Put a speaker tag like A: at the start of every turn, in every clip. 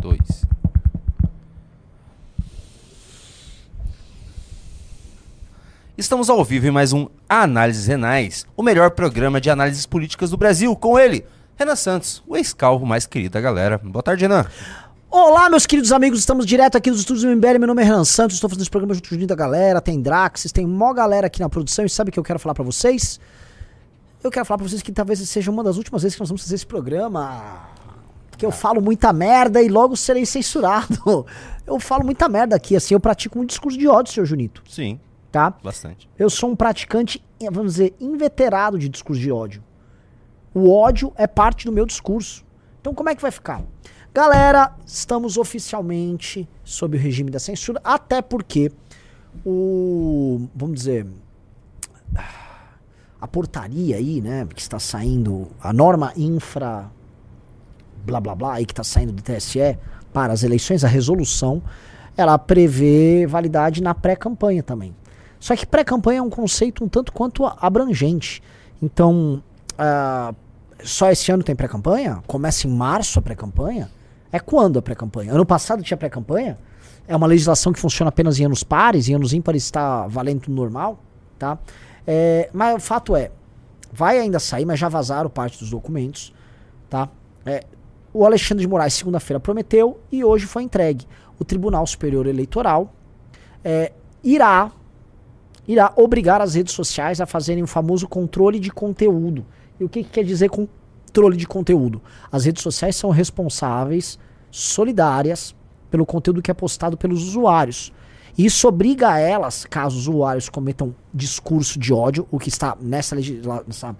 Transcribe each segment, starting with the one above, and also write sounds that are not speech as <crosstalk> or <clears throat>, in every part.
A: dois. Estamos ao vivo em mais um Análises Renais, o melhor programa de análises políticas do Brasil, com ele, Renan Santos, o ex-calvo mais querido da galera. Boa tarde, Renan.
B: Olá, meus queridos amigos, estamos direto aqui dos estúdios do MBL. Meu nome é Renan Santos, estou fazendo esse programa junto com a galera. Tem Draxis, tem mó galera aqui na produção. E sabe o que eu quero falar pra vocês? Eu quero falar pra vocês que talvez seja uma das últimas vezes que nós vamos fazer esse programa. Porque eu falo muita merda e logo serei censurado. <laughs> Eu falo muita merda aqui, assim. Eu pratico um discurso de ódio, senhor Junito.
A: Sim,
B: Tá?
A: bastante.
B: Eu sou um praticante, vamos dizer, inveterado de discurso de ódio. O ódio é parte do meu discurso. Então como é que vai ficar? Galera, estamos oficialmente sob o regime da censura, até porque o, vamos dizer, a portaria aí, né, que está saindo, a norma infra blá blá blá aí que está saindo do TSE para as eleições, a resolução, ela prevê validade na pré-campanha também. Só que pré-campanha é um conceito um tanto quanto abrangente. Então, ah, só esse ano tem pré-campanha? Começa em março a pré-campanha? É quando a pré-campanha? Ano passado tinha pré-campanha? É uma legislação que funciona apenas em anos pares, em anos ímpares está valendo normal, tá? É, mas o fato é, vai ainda sair, mas já vazaram parte dos documentos, tá? É, o Alexandre de Moraes, segunda-feira, prometeu e hoje foi entregue. O Tribunal Superior Eleitoral é, irá, irá obrigar as redes sociais a fazerem o famoso controle de conteúdo. E o que, que quer dizer controle de conteúdo? As redes sociais são responsáveis, solidárias, pelo conteúdo que é postado pelos usuários. Isso obriga elas, caso os usuários cometam discurso de ódio, o que está nessa, nessa,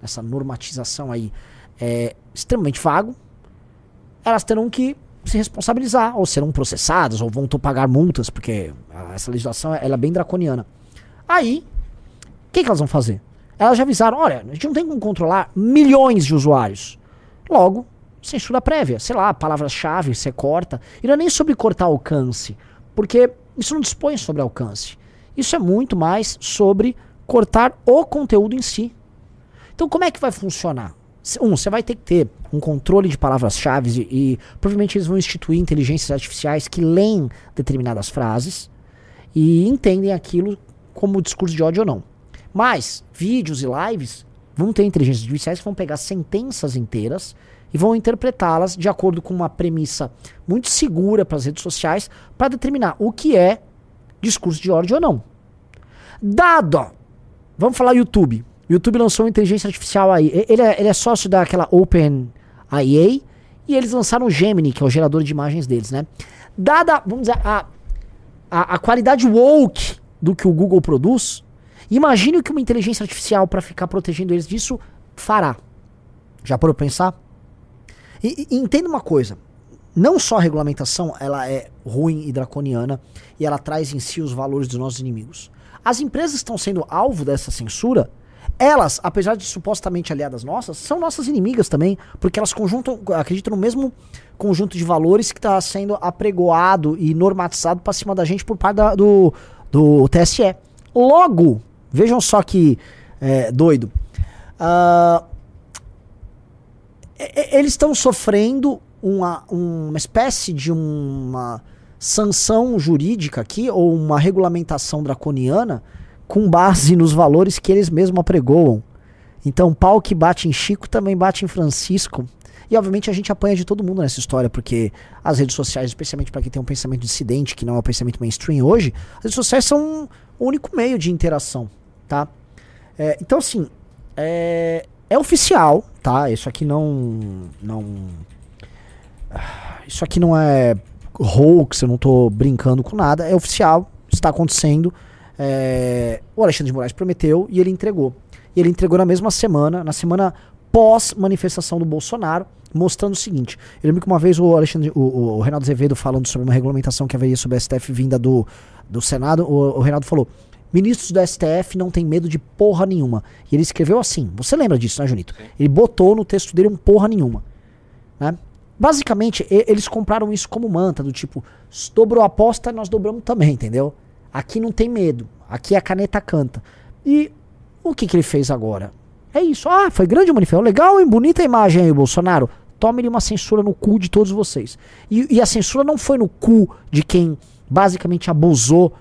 B: nessa normatização aí é extremamente vago, elas terão que se responsabilizar, ou serão processadas, ou vão pagar multas, porque essa legislação ela é bem draconiana. Aí, o que, que elas vão fazer? Elas já avisaram, olha, a gente não tem como controlar milhões de usuários. Logo, censura prévia, sei lá, palavras-chave, você corta. E não é nem sobre cortar alcance, porque isso não dispõe sobre alcance. Isso é muito mais sobre cortar o conteúdo em si. Então, como é que vai funcionar? Um, você vai ter que ter um controle de palavras-chave e, e provavelmente eles vão instituir inteligências artificiais que leem determinadas frases e entendem aquilo como discurso de ódio ou não. Mas vídeos e lives vão ter inteligências artificiais que vão pegar sentenças inteiras e vão interpretá-las de acordo com uma premissa muito segura para as redes sociais para determinar o que é discurso de ódio ou não. Dado, vamos falar YouTube. O YouTube lançou uma inteligência artificial aí. Ele é, ele é sócio daquela OpenIA e eles lançaram o Gemini, que é o gerador de imagens deles, né? Dada, vamos dizer, a, a, a qualidade woke do que o Google produz, imagine o que uma inteligência artificial, para ficar protegendo eles disso, fará. Já parou pra pensar? E, e entenda uma coisa. Não só a regulamentação ela é ruim e draconiana e ela traz em si os valores dos nossos inimigos. As empresas estão sendo alvo dessa censura, elas, apesar de supostamente aliadas nossas, são nossas inimigas também, porque elas conjuntam, acreditam no mesmo conjunto de valores que está sendo apregoado e normatizado para cima da gente por parte da- do, do TSE. Logo, vejam só que é, doido. E- eles estão sofrendo uma, uma espécie de uma sanção jurídica aqui, ou uma regulamentação draconiana, com base nos valores que eles mesmos apregoam. Então, pau que bate em Chico também bate em Francisco. E obviamente a gente apanha de todo mundo nessa história, porque as redes sociais, especialmente para quem tem um pensamento dissidente, que não é um pensamento mainstream hoje, as redes sociais são o único meio de interação, tá? É, então, assim, é, é oficial, tá? Isso aqui não. não isso aqui não é hoax, eu não tô brincando com nada. É oficial, está acontecendo. É, o Alexandre de Moraes prometeu e ele entregou. E ele entregou na mesma semana, na semana pós manifestação do Bolsonaro, mostrando o seguinte. Eu lembro que uma vez o Alexandre, o, o, o Reinaldo Azevedo falando sobre uma regulamentação que haveria sobre o STF vinda do, do Senado, o, o Reinaldo falou: ministros do STF não tem medo de porra nenhuma. E ele escreveu assim. Você lembra disso, né, Junito? Ele botou no texto dele um porra nenhuma. Né? Basicamente, e- eles compraram isso como manta, do tipo, "S- dobrou a aposta, nós dobramos também, entendeu? Aqui não tem medo. Aqui a caneta canta. E o que, que ele fez agora? É isso. Ah, foi grande o manifestação. Legal, hein? Bonita imagem aí, Bolsonaro. tome-lhe uma censura no cu de todos vocês. E, e a censura não foi no cu de quem basicamente abusou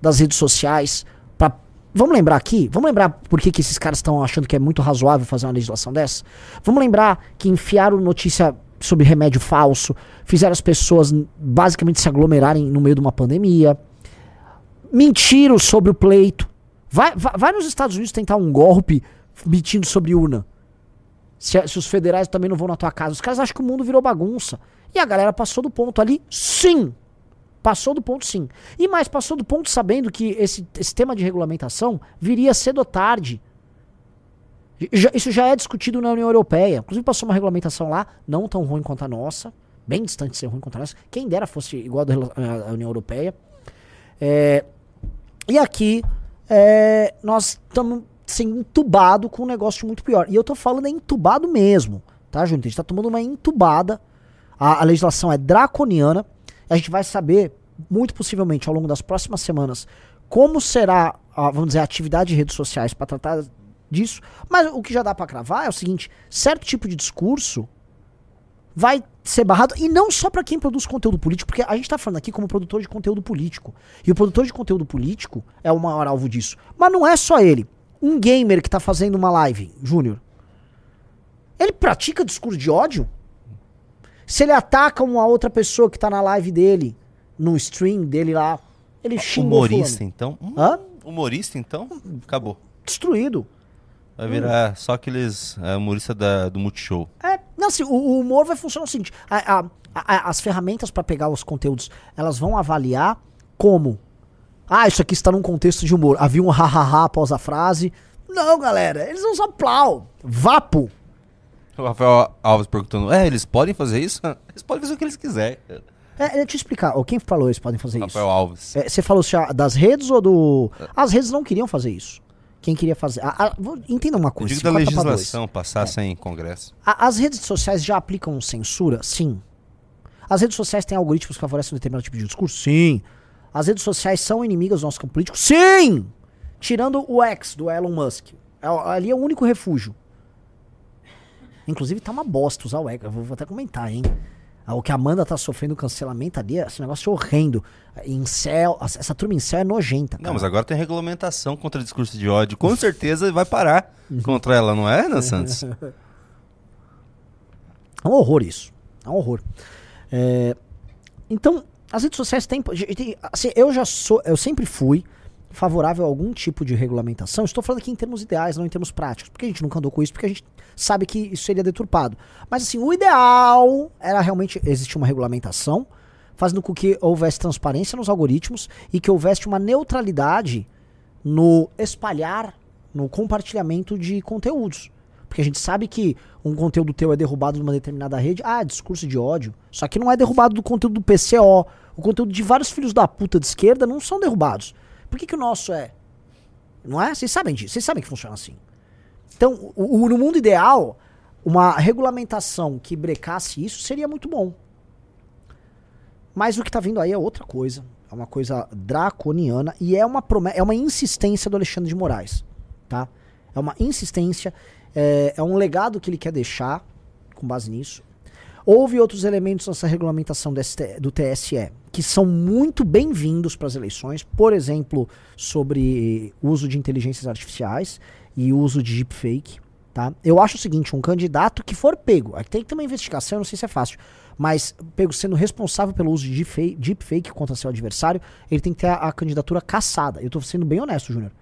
B: das redes sociais pra. Vamos lembrar aqui? Vamos lembrar por que, que esses caras estão achando que é muito razoável fazer uma legislação dessa? Vamos lembrar que enfiaram notícia sobre remédio falso, fizeram as pessoas basicamente se aglomerarem no meio de uma pandemia, mentiram sobre o pleito. Vai, vai, vai nos Estados Unidos tentar um golpe mentindo sobre urna. Se, se os federais também não vão na tua casa. Os caras acham que o mundo virou bagunça. E a galera passou do ponto ali, sim. Passou do ponto, sim. E mais, passou do ponto sabendo que esse, esse tema de regulamentação viria cedo ou tarde. Já- isso já é discutido na União Europeia. Inclusive passou uma regulamentação lá, não tão ruim quanto a nossa. Bem distante de ser ruim quanto a nossa. Quem dera fosse igual a da a União Europeia. É, e aqui é, nós estamos sendo entubados com um negócio muito pior. E eu tô falando é entubado mesmo, tá, Júnior? A gente tá tomando uma entubada. A, a legislação é draconiana. A gente vai saber, muito possivelmente, ao longo das próximas semanas, como será, a, vamos dizer, a atividade de redes sociais para tratar disso. Mas o que já dá para cravar é o seguinte: certo tipo de discurso vai ser barrado e não só para quem produz conteúdo político, porque a gente tá falando aqui como produtor de conteúdo político. E o produtor de conteúdo político é o maior alvo disso. Mas não é só ele. Um gamer que tá fazendo uma live, Júnior, ele pratica discurso de ódio? Se ele ataca uma outra pessoa que tá na live dele, no stream dele lá, ele xinga
A: Humorista, então? Hum,
B: Hã?
A: Humorista, então? Acabou.
B: Destruído.
A: Vai virar só aqueles é, humorista da, do Multishow.
B: É, não, assim, o, o humor vai funcionar o seguinte: a- a- a- as ferramentas para pegar os conteúdos, elas vão avaliar como. Ah, isso aqui está num contexto de humor. Havia um hahaha após a frase. Não, galera, eles vão usar plau, vapo.
A: O Rafael Alves perguntando: É, eles podem fazer isso? <laughs> Eles podem fazer o que eles quiserem.
B: É, deixa eu te explicar. Quem falou eles podem fazer isso?
A: Rafael Alves.
B: É, você falou já das redes ou do. As redes não queriam fazer isso. Quem queria fazer. a- a- vou- entenda uma coisa.
A: digo da legislação passar sem congresso.
B: A- As redes sociais já aplicam censura? Sim. As redes sociais têm algoritmos que favorecem um determinado tipo de discurso? Sim. As redes sociais são inimigas do nosso campo político? Sim! Tirando o X do Elon Musk. É Ali é o único refúgio. Inclusive tá uma bosta usar o X. Eu vou, vou até comentar, hein? Ah, O que a Amanda tá sofrendo cancelamento ali, esse negócio é horrendo. Em céu, essa turma em céu é nojenta.
A: Não,
B: cara.
A: mas agora tem regulamentação contra discurso de ódio. Com certeza vai parar contra ela, não é, Ana Santos? <laughs>
B: É um horror isso. É um horror. É, então, as redes sociais têm. assim, eu já sou. Eu sempre fui favorável a algum tipo de regulamentação. Estou falando aqui em termos ideais, não em termos práticos. Porque a gente nunca andou com isso, porque a gente sabe que isso seria deturpado. Mas assim, o ideal era realmente existir uma regulamentação, fazendo com que houvesse transparência nos algoritmos e que houvesse uma neutralidade no espalhar, no compartilhamento de conteúdos. Porque a gente sabe que um conteúdo teu é derrubado numa determinada rede. Ah, discurso de ódio. Só que não é derrubado do conteúdo do PCO. O conteúdo de vários filhos da puta de esquerda não são derrubados. Por que, que o nosso é? Não é? Vocês sabem disso. Vocês sabem que funciona assim. Então, o- o- no mundo ideal, uma regulamentação que brecasse isso seria muito bom. Mas o que tá vindo aí é outra coisa. É uma coisa draconiana e é uma, é uma insistência do Alexandre de Moraes. Tá? É uma insistência, é, é um legado que ele quer deixar com base nisso. Houve outros elementos nessa regulamentação do, ST do TSE que são muito bem-vindos para as eleições, por exemplo, sobre uso de inteligências artificiais e uso de deepfake. Tá? Eu acho o seguinte, um candidato que for pego, aqui tem que ter uma investigação, não sei se é fácil, mas pego sendo responsável pelo uso de deepfake, contra seu adversário, ele tem que ter a, a candidatura caçada. Eu estou sendo bem honesto, Júnior.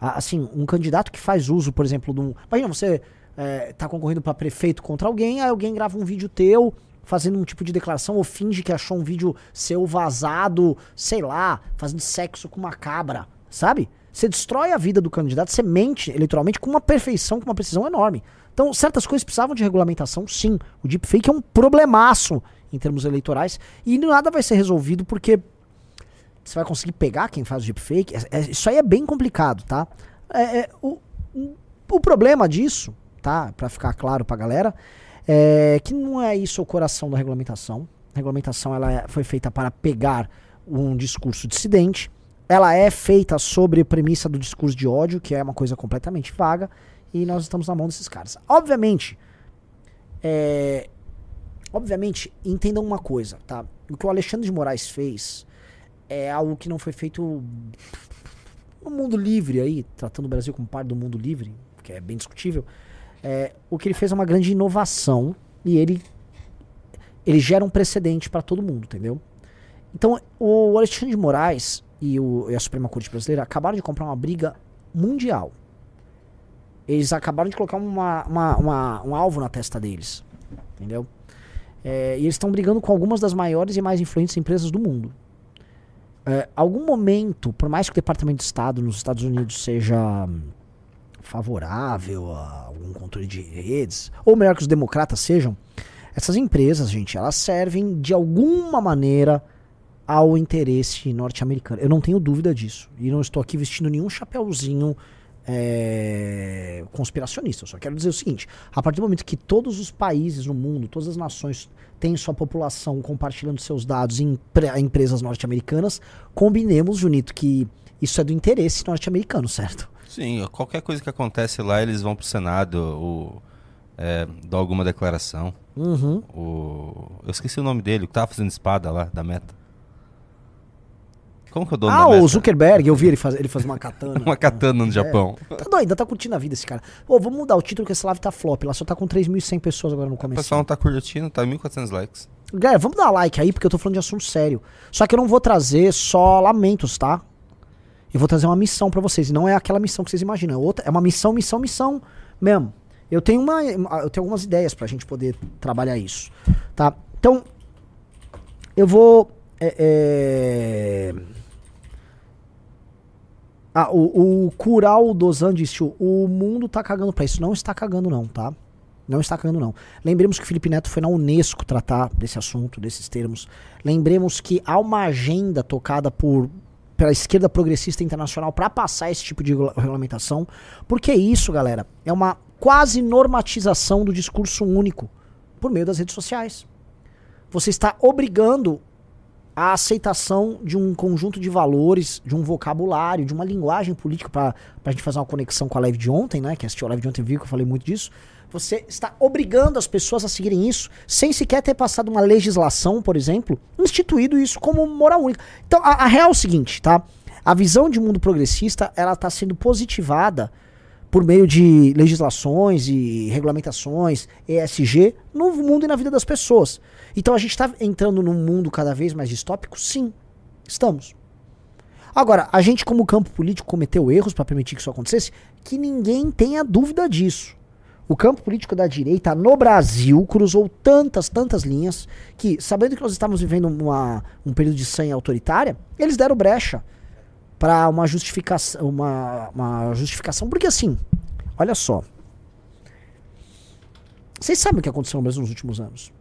B: Assim, um candidato que faz uso, por exemplo, de um. Imagina, você é, concorrendo para prefeito contra alguém, aí alguém grava um vídeo teu fazendo um tipo de declaração ou finge que achou um vídeo seu vazado, sei lá, fazendo sexo com uma cabra, sabe? Você destrói a vida do candidato, você mente eleitoralmente com uma perfeição, com uma precisão enorme. Então, certas coisas precisavam de regulamentação, sim. O deepfake é um problemaço em termos eleitorais e nada vai ser resolvido porque você vai conseguir pegar quem faz o deepfake. É- é- isso aí é bem complicado, tá? É, é, o, o- problema disso, tá? Pra ficar claro pra galera, é que não é isso o coração da regulamentação. A regulamentação ela é- foi feita para pegar um discurso dissidente. Ela é feita sobre a premissa do discurso de ódio, que é uma coisa completamente vaga, e nós estamos na mão desses caras. Obviamente, é, obviamente, entendam uma coisa, tá? O que o Alexandre de Moraes fez é algo que não foi feito no mundo livre aí, tratando o Brasil como parte do mundo livre, que é bem discutível. É, o que ele fez é uma grande inovação e ele ele gera um precedente para todo mundo, entendeu? Então, o Alexandre de Moraes e, o, e a Suprema Corte Brasileira acabaram de comprar uma briga mundial. Eles acabaram de colocar uma, uma, uma, um alvo na testa deles. Entendeu? É, e eles estão brigando com algumas das maiores e mais influentes empresas do mundo. É, algum momento, por mais que o Departamento de Estado nos Estados Unidos seja favorável a algum controle de redes, ou melhor que os democratas sejam, essas empresas, gente, elas servem de alguma maneira ao interesse norte-americano. Eu não tenho dúvida disso. E não estou aqui vestindo nenhum chapéuzinho é, conspiracionista. Eu só quero dizer o seguinte: a partir do momento que todos os países no mundo, todas as nações têm sua população compartilhando seus dados em empresas norte-americanas, combinemos, Junito, que isso é do interesse norte-americano, certo?
A: Sim, qualquer coisa que acontece lá, eles vão para o Senado ou é, dar alguma declaração.
B: Uhum.
A: O... Eu esqueci o nome dele, o que tava fazendo espada lá, da meta. Como que é o dono
B: ah,
A: da meta?
B: o Zuckerberg, eu vi ele fazer ele faz uma katana. <laughs>
A: uma katana no é. Japão.
B: Tá doido, ainda tá curtindo a vida esse cara. Pô, vamos mudar o título que esse live tá flop. Lá só tá com 3.100 pessoas agora no começo.
A: O pessoal não tá curtindo, tá 1.400 likes.
B: Galera, vamos dar like aí, porque eu tô falando de assunto sério. Só que eu não vou trazer só lamentos, tá? Eu vou trazer uma missão para vocês. E não é aquela missão que vocês imaginam. É, outra, é uma missão, missão, missão mesmo. Eu tenho, uma, eu tenho algumas ideias pra gente poder trabalhar isso. Tá? Então, eu vou. É, é... Ah, o, o Cural Dozan disse: o mundo tá cagando pra isso. Não está cagando, não, tá? Não está cagando, não. Lembremos que o Felipe Neto foi na Unesco tratar desse assunto, desses termos. Lembremos que há uma agenda tocada por pela esquerda progressista internacional para passar esse tipo de regulamentação. Porque isso, galera, é uma quase normatização do discurso único por meio das redes sociais. Você está obrigando a aceitação de um conjunto de valores, de um vocabulário, de uma linguagem política, para a gente fazer uma conexão com a live de ontem, né? Que assistiu a live de ontem viu que eu falei muito disso. Você está obrigando as pessoas a seguirem isso, sem sequer ter passado uma legislação, por exemplo, instituído isso como moral única. Então, a, a real é o seguinte, tá? A visão de mundo progressista, ela está sendo positivada por meio de legislações e regulamentações, ESG, no mundo e na vida das pessoas. Então a gente está entrando num mundo cada vez mais distópico? Sim, estamos. Agora, a gente, como campo político, cometeu erros para permitir que isso acontecesse? Que ninguém tenha dúvida disso. O campo político da direita no Brasil cruzou tantas, tantas linhas que, sabendo que nós estamos vivendo uma, um período de sanha autoritária, eles deram brecha para uma justificação, uma, uma justificação, porque assim, olha só. Vocês sabem o que aconteceu no Brasil nos últimos anos?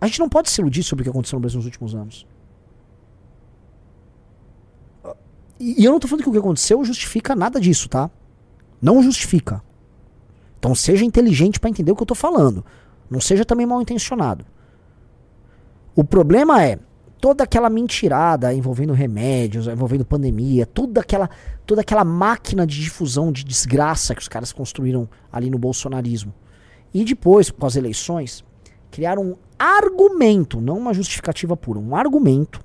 B: A gente não pode se iludir sobre o que aconteceu no Brasil nos últimos anos. E, e eu não tô falando que o que aconteceu justifica nada disso, tá? Não justifica. Então seja inteligente para entender o que eu tô falando. Não seja também mal intencionado. O problema é, toda aquela mentirada envolvendo remédios, envolvendo pandemia, toda aquela, toda aquela máquina de difusão de desgraça que os caras construíram ali no bolsonarismo. E depois, com as eleições, criaram um argumento, não uma justificativa pura, um argumento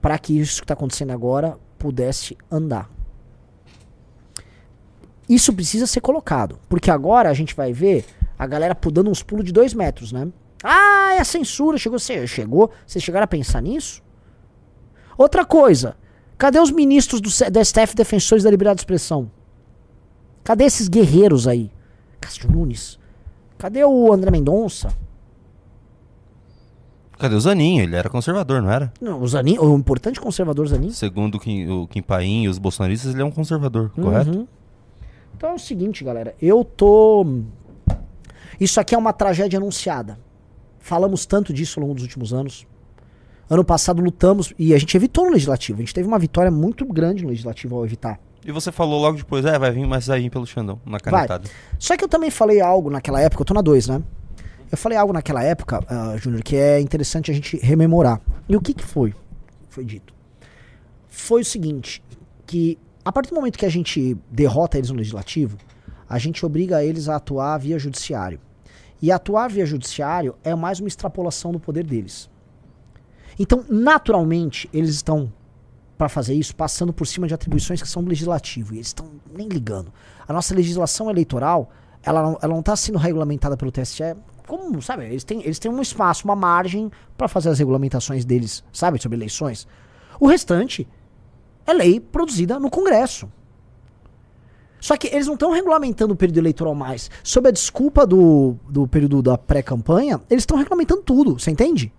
B: para que isso que está acontecendo agora pudesse andar. Isso precisa ser colocado, porque agora a gente vai ver a galera dando uns pulos de dois metros, né? Ah, é a censura. Chegou, você chegou? Vocês chegaram a pensar nisso? Outra coisa. Cadê os ministros do, do STF defensores da liberdade de expressão? Cadê esses guerreiros aí? Cássio Nunes. Cadê o André Mendonça?
A: Cadê o Zanin? Ele era conservador, não era?
B: Não, o Zanin, o importante conservador Zanin.
A: Segundo o Kim, o Kim Paim e os bolsonaristas, ele é um conservador, uhum. correto?
B: Então é o seguinte, galera. Eu tô. Isso aqui é uma tragédia anunciada. Falamos tanto disso ao longo dos últimos anos. Ano passado lutamos e a gente evitou no legislativo. A gente teve uma vitória muito grande no legislativo ao evitar.
A: E você falou logo depois, é, vai vir, vai vir pelo Xandão, na canetada. Vai.
B: Só que eu também falei algo naquela época, eu tô na 2, né? Eu falei algo naquela época, uh, Júnior, que é interessante a gente rememorar. E o que que foi? Foi dito. Foi o seguinte, que a partir do momento que a gente derrota eles no legislativo, a gente obriga eles a atuar via judiciário. E atuar via judiciário é mais uma extrapolação do poder deles. Então, naturalmente, eles estão, para fazer isso, passando por cima de atribuições que são do legislativo. E eles estão nem ligando. A nossa legislação eleitoral, ela não, está sendo regulamentada pelo TSE. Como, sabe, eles têm, eles têm um espaço, uma margem para fazer as regulamentações deles, sabe, sobre eleições. O restante é lei produzida no Congresso. Só que eles não estão regulamentando o período eleitoral mais. Sob a desculpa do, do período da pré-campanha, eles estão regulamentando tudo, você entende?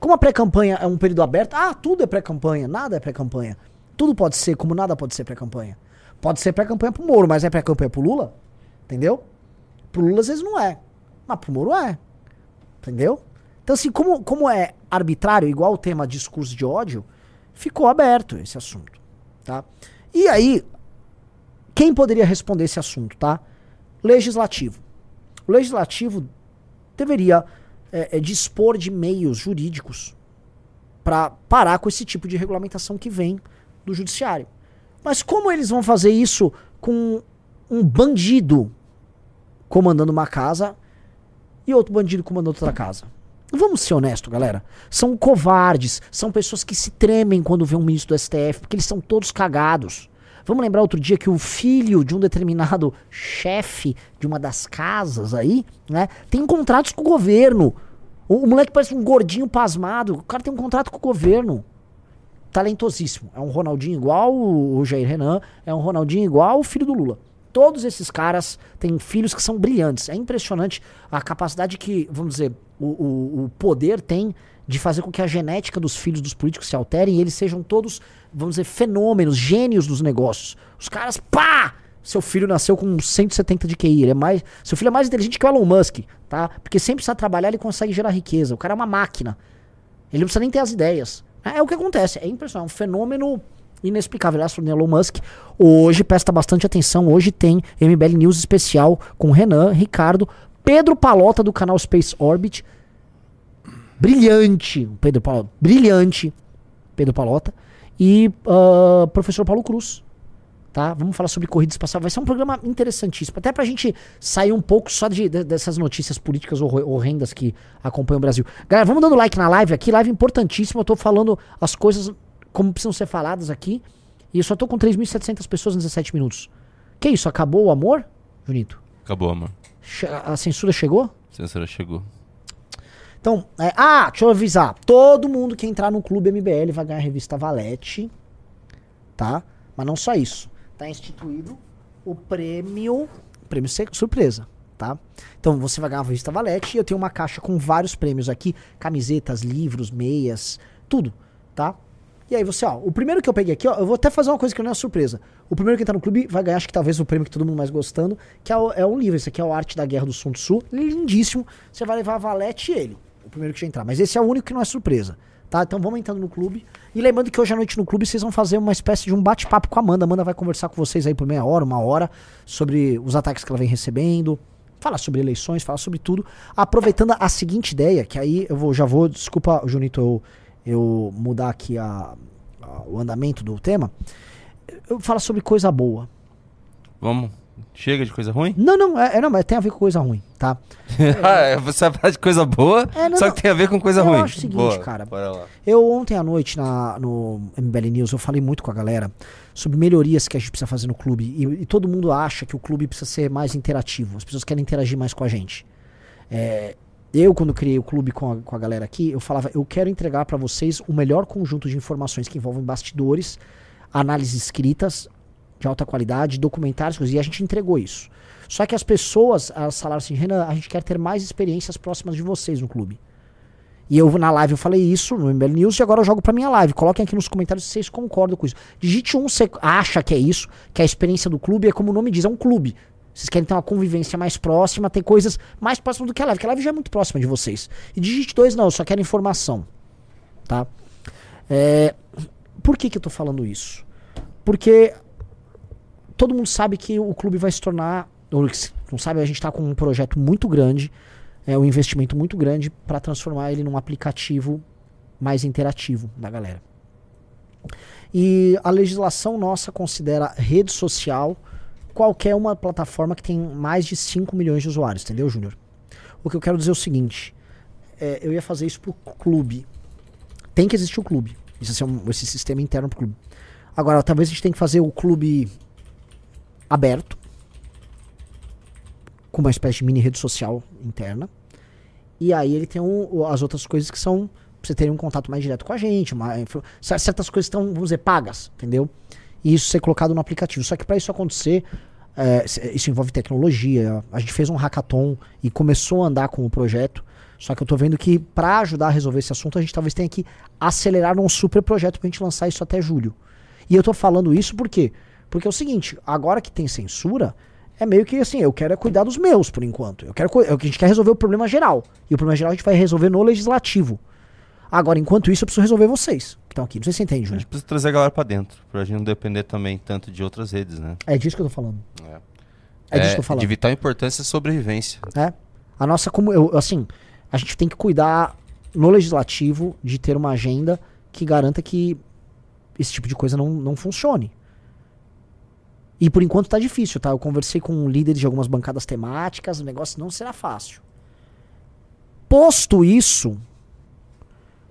B: Como a pré-campanha é um período aberto, ah, tudo é pré-campanha, nada é pré-campanha. Tudo pode ser, como nada pode ser pré-campanha. Pode ser pré-campanha pro Moro, mas é pré-campanha pro Lula? Entendeu? Pro Lula às vezes não é. Mas pro Moro é. Entendeu? Então, assim, como, como é arbitrário, igual o tema discurso de ódio, ficou aberto esse assunto. Tá? E aí, quem poderia responder esse assunto, tá? Legislativo. O legislativo deveria é, é, dispor de meios jurídicos para parar com esse tipo de regulamentação que vem do judiciário. Mas como eles vão fazer isso com um bandido comandando uma casa e outro bandido comandando outra casa? Vamos ser honestos, galera. São covardes, são pessoas que se tremem quando vê um ministro do STF, porque eles são todos cagados. Vamos lembrar outro dia que o filho de um determinado chefe de uma das casas aí, né, tem contratos com o governo. O, o moleque parece um gordinho pasmado. O cara tem um contrato com o governo. Talentosíssimo. É um Ronaldinho igual o Jair Renan, é um Ronaldinho igual o filho do Lula. Todos esses caras têm filhos que são brilhantes. É impressionante a capacidade que, vamos dizer, o, o, o poder tem de fazer com que a genética dos filhos dos políticos se altere e eles sejam todos, vamos dizer, fenômenos, gênios dos negócios. Os caras, pá! Seu filho nasceu com 170 de QI, ele é mais, seu filho é mais inteligente que o Elon Musk, tá? Porque sempre precisa trabalhar, ele consegue gerar riqueza. O cara é uma máquina. Ele não precisa nem ter as ideias. É, é o que acontece, é impressionante, é um fenômeno inexplicável. Aliás, o Elon Musk hoje presta bastante atenção. Hoje tem MBL News especial com Renan, Ricardo, Pedro Palota do canal Space Orbit, brilhante, Pedro Palota, brilhante, Pedro Palota, e uh, professor Paulo Cruz. Tá? Vamos falar sobre corrida espacial. Vai ser um programa interessantíssimo. Até pra gente sair um pouco só de, de, dessas notícias políticas horrendas que acompanham o Brasil. Galera, vamos dando like na live aqui. Live importantíssima. Eu tô falando as coisas como precisam ser faladas aqui. E eu só tô com 3.700 pessoas em 17 minutos. Que isso? Acabou o amor, Junito?
A: Acabou, amor.
B: A censura chegou?
A: Censura chegou.
B: Então, é, ah, deixa eu avisar. Todo mundo que entrar no Clube MBL vai ganhar a revista Valete. Tá? Mas não só isso. Tá instituído o prêmio. Prêmio surpresa. Tá? Então você vai ganhar a revista Valete e eu tenho uma caixa com vários prêmios aqui: camisetas, livros, meias, tudo. Tá? E aí você, ó, o primeiro que eu peguei aqui, ó, eu vou até fazer uma coisa que não é surpresa. O primeiro que entrar no clube vai ganhar, acho que talvez o prêmio que todo mundo mais gostando, que é, o, é um livro. Esse aqui é o Arte da Guerra do Sun Tzu. Lindíssimo. Você vai levar a Valete e ele o primeiro que já entrar. Mas esse é o único que não é surpresa. Tá? Então vamos entrando no clube. E lembrando que hoje à noite no clube vocês vão fazer uma espécie de um bate-papo com a Amanda. A Amanda vai conversar com vocês aí por meia hora, uma hora, sobre os ataques que ela vem recebendo. Falar sobre eleições, falar sobre tudo. Aproveitando a seguinte ideia, que aí eu vou, já vou, desculpa, Junito, eu, eu mudar aqui a, a, o andamento do tema. Eu falo sobre coisa boa.
A: Vamos Chega de coisa ruim?
B: Não, não, é, é, não, mas tem a ver com coisa ruim, tá? <laughs>
A: é, você vai falar de coisa boa, é, não, só que tem a ver com coisa
B: eu
A: ruim.
B: Eu acho o seguinte, boa, cara. Eu ontem à noite na, no MBL News, eu falei muito com a galera sobre melhorias que a gente precisa fazer no clube. E, e todo mundo acha que o clube precisa ser mais interativo. As pessoas querem interagir mais com a gente. É, eu, quando criei o clube com a, com a galera aqui, eu falava, eu quero entregar para vocês o melhor conjunto de informações que envolvem bastidores, análises escritas, de alta qualidade, documentários, e a gente entregou isso. Só que as pessoas elas falaram assim, Renan, a gente quer ter mais experiências próximas de vocês no clube. E eu na live eu falei isso no MBL News e agora eu jogo pra minha live. Coloquem aqui nos comentários se vocês concordam com isso. Digite um, você acha que é isso, que a experiência do clube é como o nome diz, é um clube. Vocês querem ter uma convivência mais próxima, ter coisas mais próximas do que a live, porque a live já é muito próxima de vocês. E digite dois, não, eu só quero informação. Tá? É, por que, que eu tô falando isso? Porque todo mundo sabe que o clube vai se tornar. Não sabe, a gente está com um projeto muito grande, é um investimento muito grande para transformar ele num aplicativo mais interativo da galera. E a legislação nossa considera rede social qualquer uma plataforma que tem mais de 5 milhões de usuários, entendeu, Júnior? O que eu quero dizer é o seguinte: é, eu ia fazer isso pro clube. Tem que existir o clube. Isso é um, esse sistema interno pro clube. Agora, talvez a gente tenha que fazer o clube aberto, com uma espécie de mini rede social interna. E aí ele tem um, as outras coisas que são pra você ter um contato mais direto com a gente. Uma, certas coisas estão, vamos dizer, pagas, entendeu? E isso ser colocado no aplicativo. Só que para isso acontecer, é, isso envolve tecnologia. A gente fez um hackathon e começou a andar com o projeto. Só que eu tô vendo que para ajudar a resolver esse assunto, a gente talvez tenha que acelerar um super projeto pra gente lançar isso até julho. E eu tô falando isso por quê? Porque é o seguinte, agora que tem censura, é meio que assim, eu quero é cuidar dos meus por enquanto. Eu quero é a gente quer resolver o problema geral. E o problema geral a gente vai resolver no legislativo. Agora, enquanto isso, eu preciso resolver vocês que estão aqui. Não sei se você entende, Júnior.
A: A gente precisa trazer a galera pra dentro, pra gente não depender também tanto de outras redes, né?
B: É disso que eu tô falando.
A: É,
B: É, disso que eu tô falando.
A: De vital importância e sobrevivência.
B: É. A nossa, como eu, assim, a gente tem que cuidar no legislativo de ter uma agenda que garanta que esse tipo de coisa não, não funcione. E por enquanto tá difícil, tá? Eu conversei com líderes de algumas bancadas temáticas, o negócio não será fácil. Posto isso,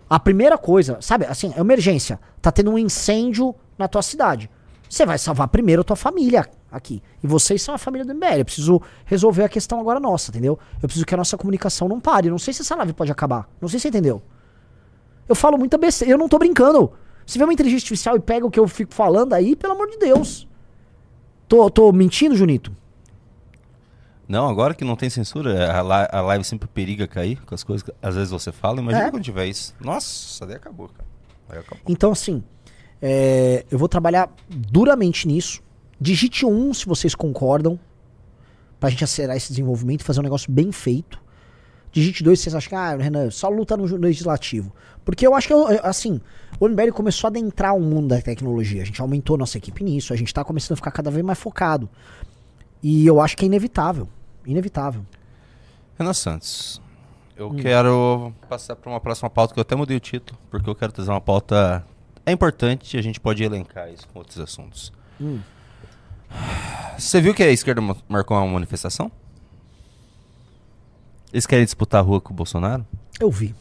B: a primeira coisa, sabe, assim, emergência, tá tendo um incêndio na tua cidade. Você vai salvar primeiro a tua família aqui. E vocês são a família do MBL. Eu preciso resolver a questão agora nossa, entendeu? Eu preciso que a nossa comunicação não pare. Eu não sei se essa live pode acabar. Não sei se você entendeu. Eu falo muita besteira. Eu não tô brincando. Se vê uma inteligência artificial e pega o que eu fico falando aí, pelo amor de Deus. Tô, tô mentindo, Junito?
A: Não, agora que não tem censura, a, li- a live sempre periga cair com as coisas que às vezes você fala. Imagina
B: É.
A: quando tiver isso. Nossa, daí acabou, cara. Aí acabou.
B: Então, assim, é, eu vou trabalhar duramente nisso. Digite um se vocês concordam, pra gente acelerar esse desenvolvimento e fazer um negócio bem feito. Digite dois se vocês acham que, ah, Renan, só luta no legislativo. Porque eu acho que, assim, o MBL começou a adentrar o mundo da tecnologia. A gente aumentou nossa equipe nisso, a gente tá começando a ficar cada vez mais focado. E eu acho que é inevitável. Inevitável.
A: Renan Santos, eu
B: Hum.
A: quero passar para uma próxima pauta que eu até mudei o título, porque eu quero trazer uma pauta. É importante e a gente pode elencar isso com outros assuntos.
B: Hum.
A: Você viu que a esquerda ma- marcou uma manifestação? Eles querem disputar a rua com o Bolsonaro?
B: Eu vi.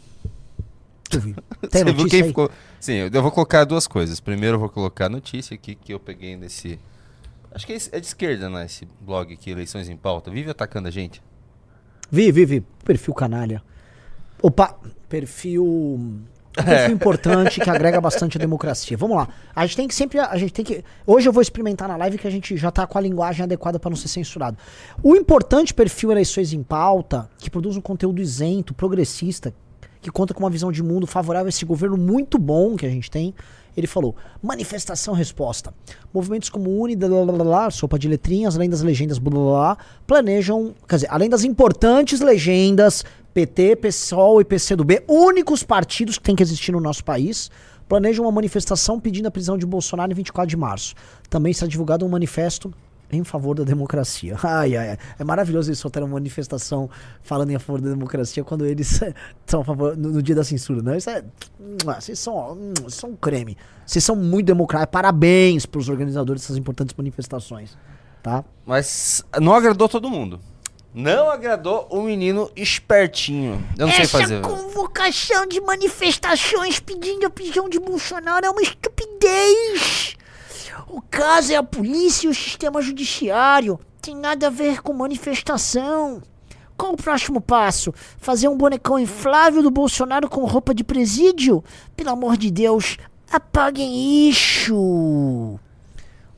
B: Eu vi. <laughs> Tem
A: Você viu quem
B: aí?
A: ficou. Sim, eu eu vou colocar duas coisas. Primeiro eu vou colocar a notícia aqui que eu peguei nesse. Acho que é é de esquerda, né? Esse blog aqui, Eleições em Pauta. Vive atacando a gente.
B: Vi, vi, vi. Perfil canalha. Opa, perfil. um Perfil <laughs> importante que agrega bastante a democracia. Vamos lá. A gente tem que sempre. A gente tem que. Hoje eu vou experimentar na live que a gente já tá com a linguagem adequada para não ser censurado. O importante perfil Eleições em Pauta, que produz um conteúdo isento, progressista, que conta com uma visão de mundo favorável a esse governo muito bom que a gente tem. Ele falou: manifestação resposta. Movimentos como Uni, blá, blá, blá, sopa de letrinhas, além das legendas, blá, blá, planejam, quer dizer, além das importantes legendas PT, PSOL e PCdoB, únicos partidos que tem que existir no nosso país, planejam uma manifestação pedindo a prisão de Bolsonaro em 24 de março. Também será divulgado um manifesto em favor da democracia. <laughs> Ai, ai, ai. É maravilhoso eles soltarem uma manifestação falando em favor da democracia quando eles <laughs> são a favor no, no dia da censura. Não, isso é. Vocês são, são um creme. Vocês são muito democráticos. Parabéns pros organizadores dessas importantes manifestações. Tá?
A: Mas não agradou todo mundo. Não agradou o menino espertinho. Eu não sei
C: Essa
A: fazer.
C: convocação de manifestações pedindo a prisão de Bolsonaro é uma estupidez. O caso é a polícia e o sistema judiciário. Tem nada a ver com manifestação. Qual o próximo passo? Fazer um bonecão inflável do Bolsonaro com roupa de presídio? Pelo amor de Deus, apaguem isso.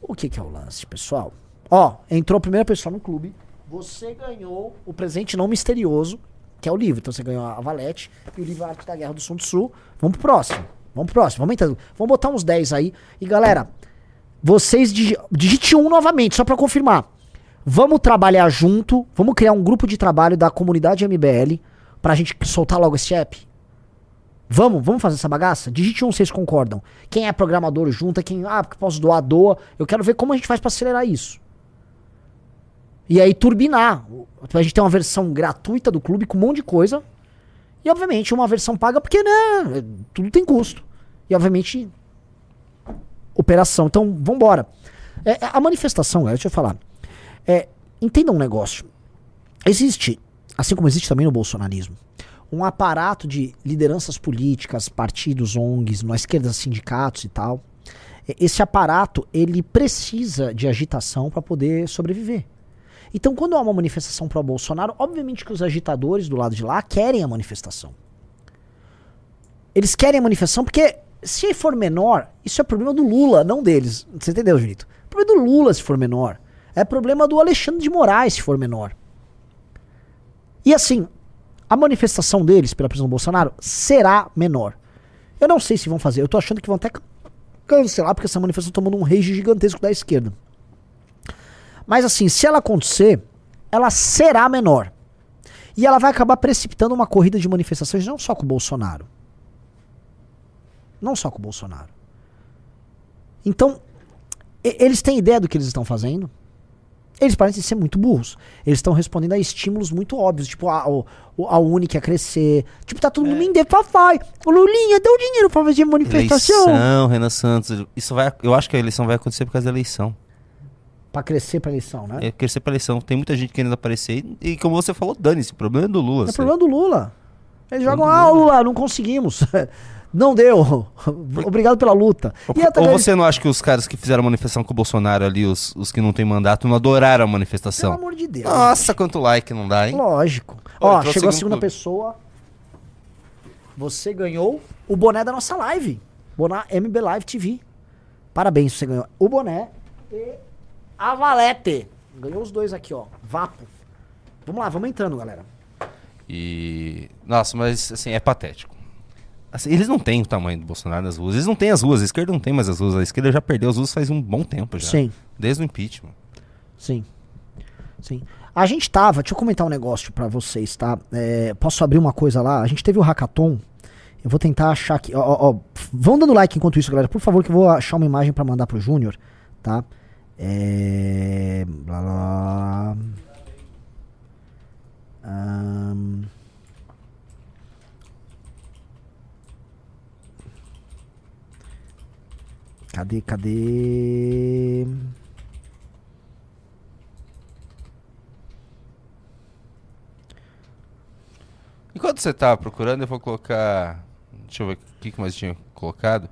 B: O que, que é o lance, pessoal? Ó, entrou a primeira pessoa no clube. Você ganhou o presente não misterioso, que é o livro. Então você ganhou a Valete e o livro Arte da Guerra do Sun Tzu. Vamos pro próximo. Vamos pro próximo. Vamos entrando. Vamos botar uns 10 aí. E galera, vocês digi digite um novamente, só pra confirmar. Vamos trabalhar junto. Vamos criar um grupo de trabalho da comunidade MBL pra gente soltar logo esse app. Vamos, vamos fazer essa bagaça? Digite um, vocês concordam. Quem é programador junta, quem, ah, porque posso doar, doa. Eu quero ver como a gente faz pra acelerar isso. E aí turbinar. A gente tem uma versão gratuita do clube com um monte de coisa. E obviamente uma versão paga, porque, né, tudo tem custo. E obviamente, operação. Então, vambora. É, a manifestação, galera, deixa eu falar. É, entenda um negócio. Existe assim como existe também no bolsonarismo, um aparato de lideranças políticas, partidos, ONGs, na esquerda, sindicatos e tal. E- Esse aparato, ele precisa de agitação para poder sobreviver. Então, quando há uma manifestação pro Bolsonaro, obviamente que os agitadores do lado de lá querem a manifestação. Eles querem a manifestação porque, se for menor, isso é problema do Lula, não deles. Você entendeu, Junito? É problema do Lula se for menor. É problema do Alexandre de Moraes se for menor. E assim, a manifestação deles pela prisão do Bolsonaro será menor. Eu não sei se vão fazer. Eu tô achando que vão até can- cancelar, porque essa manifestação tá tomando um rage gigantesco da esquerda. Mas assim, se ela acontecer, ela será menor. E ela vai acabar precipitando uma corrida de manifestações não só com o Bolsonaro. Não só com o Bolsonaro. Então, eles têm ideia do que eles estão fazendo? Eles parecem ser muito burros. Eles estão respondendo a estímulos muito óbvios, tipo a, o- o- a Uni quer crescer. Tipo, tá todo mundo em defafai. O Lulinha, o dinheiro pra fazer manifestação.
A: Eleição, Renan Santos. Isso vai, eu acho que a eleição vai acontecer por causa da eleição.
B: Pra crescer pra eleição, né?
A: É crescer pra eleição. Tem muita gente querendo aparecer. E, e como você falou, dane-se. O problema é do Lula.
B: É
A: sabe?
B: problema do Lula. Eles jogam, ah, Lula, não conseguimos. <laughs> não deu. Obrigado pela luta.
A: Ou, ou você não acha que os caras que fizeram a manifestação com o Bolsonaro ali, os, os que não têm mandato, não adoraram a manifestação?
B: Pelo amor de Deus.
A: Nossa, quanto like não dá, hein?
B: Lógico. Ó,
A: trouxe
B: chegou a segunda
A: clube.
B: pessoa. Você ganhou o boné da nossa live. Boné MB Live TV. Parabéns, você ganhou o boné e a valete. Ganhou os dois aqui, ó. Vapo. Vamos lá, vamos entrando, galera.
A: E. Nossa, mas assim, é patético. Assim, eles não têm o tamanho do Bolsonaro nas ruas. Eles não têm as ruas. A esquerda não tem mais as ruas. A esquerda já perdeu as ruas faz um bom tempo já.
B: Sim.
A: Desde o impeachment.
B: Sim. Sim. A gente tava, deixa eu comentar um negócio pra vocês, tá? É, posso abrir uma coisa lá? A gente teve o hackathon. Eu vou tentar achar aqui. Ó, ó, ó, vão dando like enquanto isso, galera. Por favor, que eu vou achar uma imagem pra mandar pro Júnior, tá? É. Blá, blá, blá. Ahn. Cadê, cadê?
A: Enquanto você tava procurando, eu vou colocar. Deixa eu ver o que, que mais tinha colocado.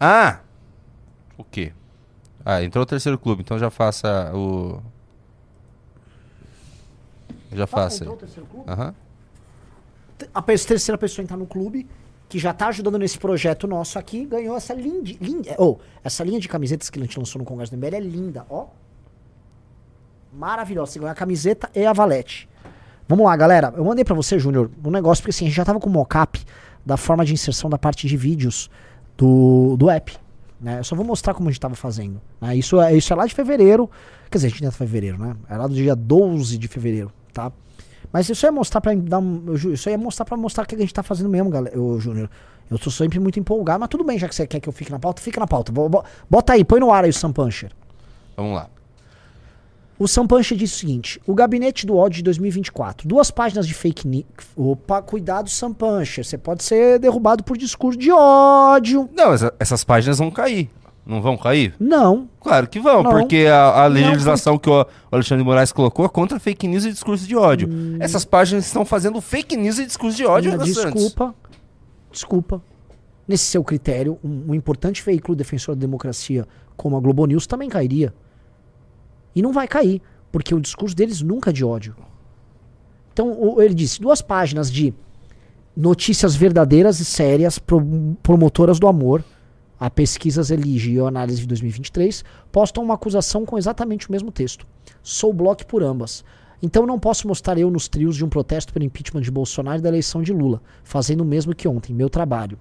A: Ah! O quê? Ah, entrou o terceiro clube, então já faça o. Já faça. aí. Aham.
B: a pe- terceira pessoa entrar no clube, que já tá ajudando nesse projeto nosso aqui, ganhou essa linda, linda ou essa linha de camisetas que a gente lançou no Congresso do MBL é linda, ó. Maravilhosa. Você ganhou a camiseta e a valete. Vamos lá, galera. Eu mandei pra você, Júnior, um negócio, porque assim, a gente já tava com o mockup da forma de inserção da parte de vídeos do, do app. Né? Eu só vou mostrar como a gente tava fazendo. né? Isso, é, isso é lá de fevereiro. Quer dizer, a gente tá em fevereiro, né? É lá do dia 12 de fevereiro, tá? Mas isso ia mostrar pra dar um, isso ia mostrar para mostrar o que a gente tá fazendo mesmo, galera, ô, Júnior. Eu tô sempre muito empolgado, mas tudo bem, já que você quer que eu fique na pauta, fica na pauta. Bo- bo- Bota aí, põe no ar aí o Sam Puncher.
A: Vamos lá.
B: O Sam Puncher disse o seguinte: o gabinete do ódio de 2024. Duas páginas de fake news. Opa, cuidado, Sam Puncher. Você pode ser derrubado por discurso de ódio.
A: Não, essa- essas páginas vão cair. Não vão cair?
B: Não.
A: Claro que vão,
B: Não.
A: porque a, a
B: Não,
A: legislação que o Alexandre Moraes colocou é contra fake news e discurso de ódio. Essas páginas estão fazendo fake news e discurso de ódio,
B: Não,
A: Renan Santos.
B: desculpa. Desculpa. Nesse seu critério, um, um importante veículo defensor da democracia como a Globo News também cairia. E não vai cair, porque o discurso deles nunca é de ódio. Então, ele disse: duas páginas de notícias verdadeiras e sérias, pro- promotoras do amor. A Pesquisas Elige e a Análise de 2023 postam uma acusação com exatamente o mesmo texto. Sou bloco por ambas. Então não posso mostrar eu nos trios de um protesto pelo impeachment de Bolsonaro e da eleição de Lula, fazendo o mesmo que ontem, meu trabalho.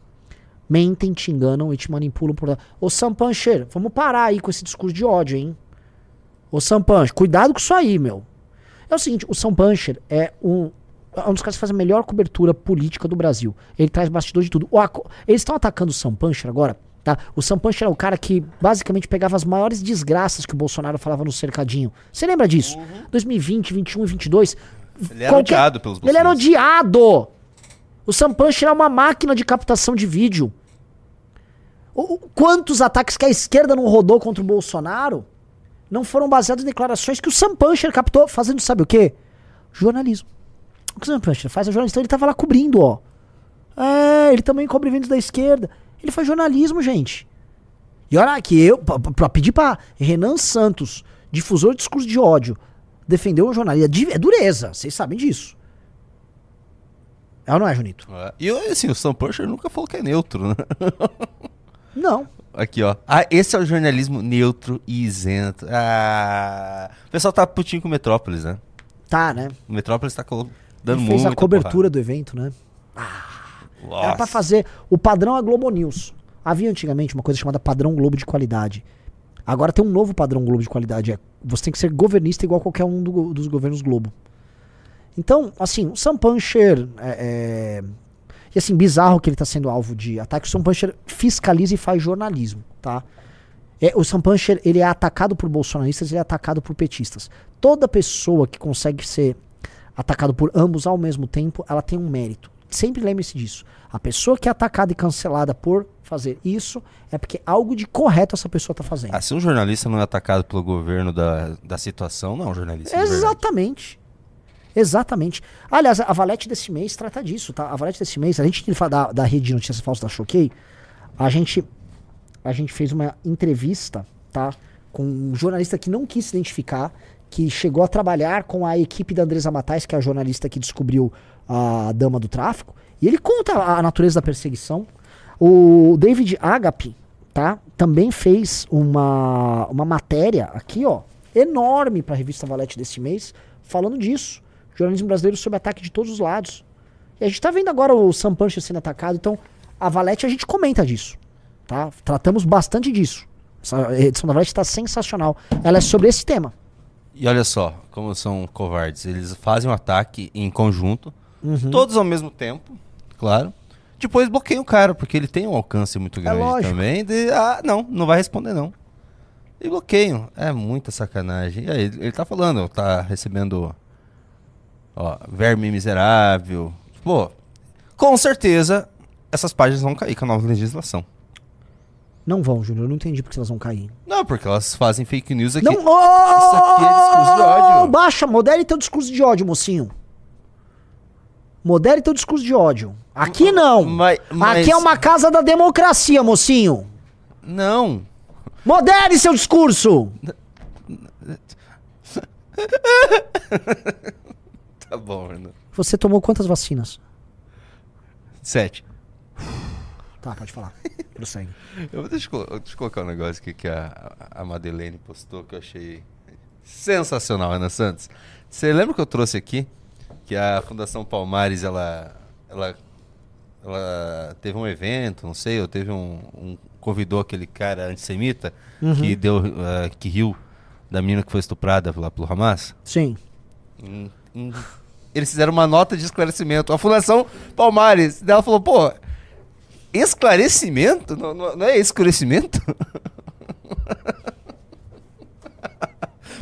B: Mentem, te enganam e te manipulam por. Ô Sam Puncher, vamos parar aí com esse discurso de ódio, hein? Ô Sam Puncher, cuidado com isso aí, meu. É o seguinte, o Sam Puncher é um, é um dos caras que faz a melhor cobertura política do Brasil. Ele traz bastidor de tudo. Eles estão atacando o Sam Puncher agora, tá? O Sam Puncher é o cara que basicamente pegava as maiores desgraças que o Bolsonaro falava no cercadinho. Você lembra disso? 2020, 21 e 22.
A: Ele era odiado pelos
B: Ele era odiado! O Sam Puncher é uma máquina de captação de vídeo. Quantos ataques que a esquerda não rodou contra o Bolsonaro não foram baseados em declarações que o Sam Puncher captou fazendo sabe o quê? Jornalismo. O que o Sam Puncher faz? É jornalista, ele tava lá cobrindo, ó. É, ele também cobre eventos da esquerda. Ele faz jornalismo, gente. E olha que eu, pra, pra pedir pra Renan Santos, difusor de discurso de ódio, defender um jornalista, é é dureza, vocês sabem disso. É ou não é, Junito?
A: É. E assim, o Sam Pusher nunca falou que é neutro, né? <laughs>
B: Não.
A: Aqui, ó. Ah, esse é o jornalismo neutro e isento. Ah, o pessoal tá putinho com o Metrópolis, né?
B: Tá, né?
A: O Metrópolis tá dando
B: Ele fez a cobertura do evento, né?
A: Porrada.
B: Era
A: Nossa.
B: fazer. O padrão é Globo News. Havia antigamente uma coisa chamada padrão Globo de qualidade. Agora tem um novo padrão Globo de qualidade. É, você tem que ser governista igual qualquer um do dos governos Globo. Então, assim, o Sam Puncher. É, é- e assim, bizarro que ele tá sendo alvo de ataque. O Sam Puncher fiscaliza e faz jornalismo, tá? É, o Sam Puncher, ele é atacado por bolsonaristas, ele é atacado por petistas. Toda pessoa que consegue ser atacado por ambos ao mesmo tempo, ela tem um mérito. Sempre lembre-se disso. A pessoa que é atacada e cancelada por fazer isso é porque algo de correto essa pessoa tá fazendo.
A: Ah, se um jornalista não é atacado pelo governo da, da situação, não é um jornalista. verdade.
B: Exatamente. Exatamente. Aliás, a Valete desse mês trata disso, tá? A Valete desse mês, a gente fala da, da rede de notícias falsas da Choquei, a gente, a gente fez uma entrevista, tá? Com um jornalista que não quis se identificar, que chegou a trabalhar com a equipe da Andresa Matais, que é a jornalista que descobriu a dama do tráfico, e ele conta a natureza da perseguição. O David Agape, tá? Também fez uma, uma matéria aqui, ó, enorme para a revista Valete desse mês, falando disso. Jornalismo brasileiro sob ataque de todos os lados. E a gente tá vendo agora o Sam sendo atacado, então a Valete a gente comenta disso, tá? Tratamos bastante disso. Essa edição da Valete tá sensacional. Ela é sobre esse tema.
A: E olha só, como são covardes. Eles fazem um ataque em conjunto,
B: Uhum.
A: todos ao mesmo tempo, claro. Depois bloqueiam o cara, porque ele tem um alcance muito grande
B: É
A: também. De, ah, não, não vai responder não. E bloqueiam. É muita sacanagem. E aí, ele, ele tá falando, tá recebendo, ó, verme miserável. Pô, com certeza essas páginas vão cair com a nova legislação.
B: Não vão, Júnior, eu não entendi porque elas vão cair.
A: Não, porque elas fazem fake news aqui.
B: Não,
A: Isso aqui é discurso de ódio.
B: Baixa, modere teu discurso de ódio, mocinho. Modere teu discurso de ódio. Aqui não.
A: Mas- mas-
B: Aqui é uma casa da democracia, mocinho.
A: Não.
B: Modere seu discurso. <laughs>
A: Tá bom, Renan.
B: Você tomou quantas vacinas?
A: Sete.
B: Tá, pode falar. <laughs> Prossegue.
A: Eu vou deixa, deixa eu colocar um negócio aqui que a, a Madeleine postou que eu achei sensacional, Ana Santos. Você lembra que eu trouxe aqui que a Fundação Palmares ela, ela, ela teve um evento, não sei, ou teve um, um- convidou aquele cara antissemita que deu eh, que riu da menina que foi estuprada lá pelo Hamas?
B: Sim.
A: Em- em- eles fizeram uma nota de esclarecimento. A Fundação Palmares, ela falou, pô, esclarecimento? Não, não- não é escurecimento? <laughs>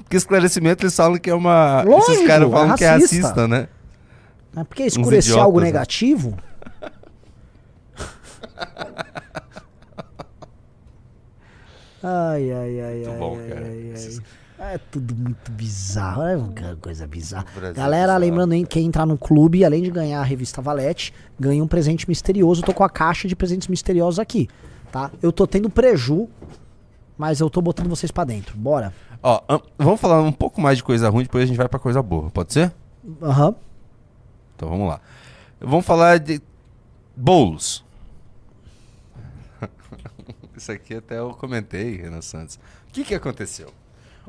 A: Porque esclarecimento eles falam que é uma.
B: Lógico,
A: esses caras
B: é
A: falam que é
B: racista.
A: racista, né?
B: É porque escurecer
A: idiotas,
B: algo
A: né?
B: negativo. <laughs> Ai, ai, ai,
A: Muito
B: ai,
A: bom,
B: ai,
A: cara.
B: ai, ai. É tudo muito bizarro, é uma coisa bizarra.
A: É
B: Galera,
A: bizarro.
B: lembrando, hein, quem entrar no clube, além de ganhar a revista Valete, ganha um presente misterioso. Eu tô com a caixa de presentes misteriosos aqui, tá? Eu tô tendo preju, mas eu tô botando vocês pra dentro. Bora.
A: Ó, am- vamos falar um pouco mais de coisa ruim, depois a gente vai pra coisa boa, pode ser?
B: Aham.
A: Então vamos lá. Vamos falar de bolos. <laughs> Isso aqui até eu comentei, Renan Santos. O que que aconteceu?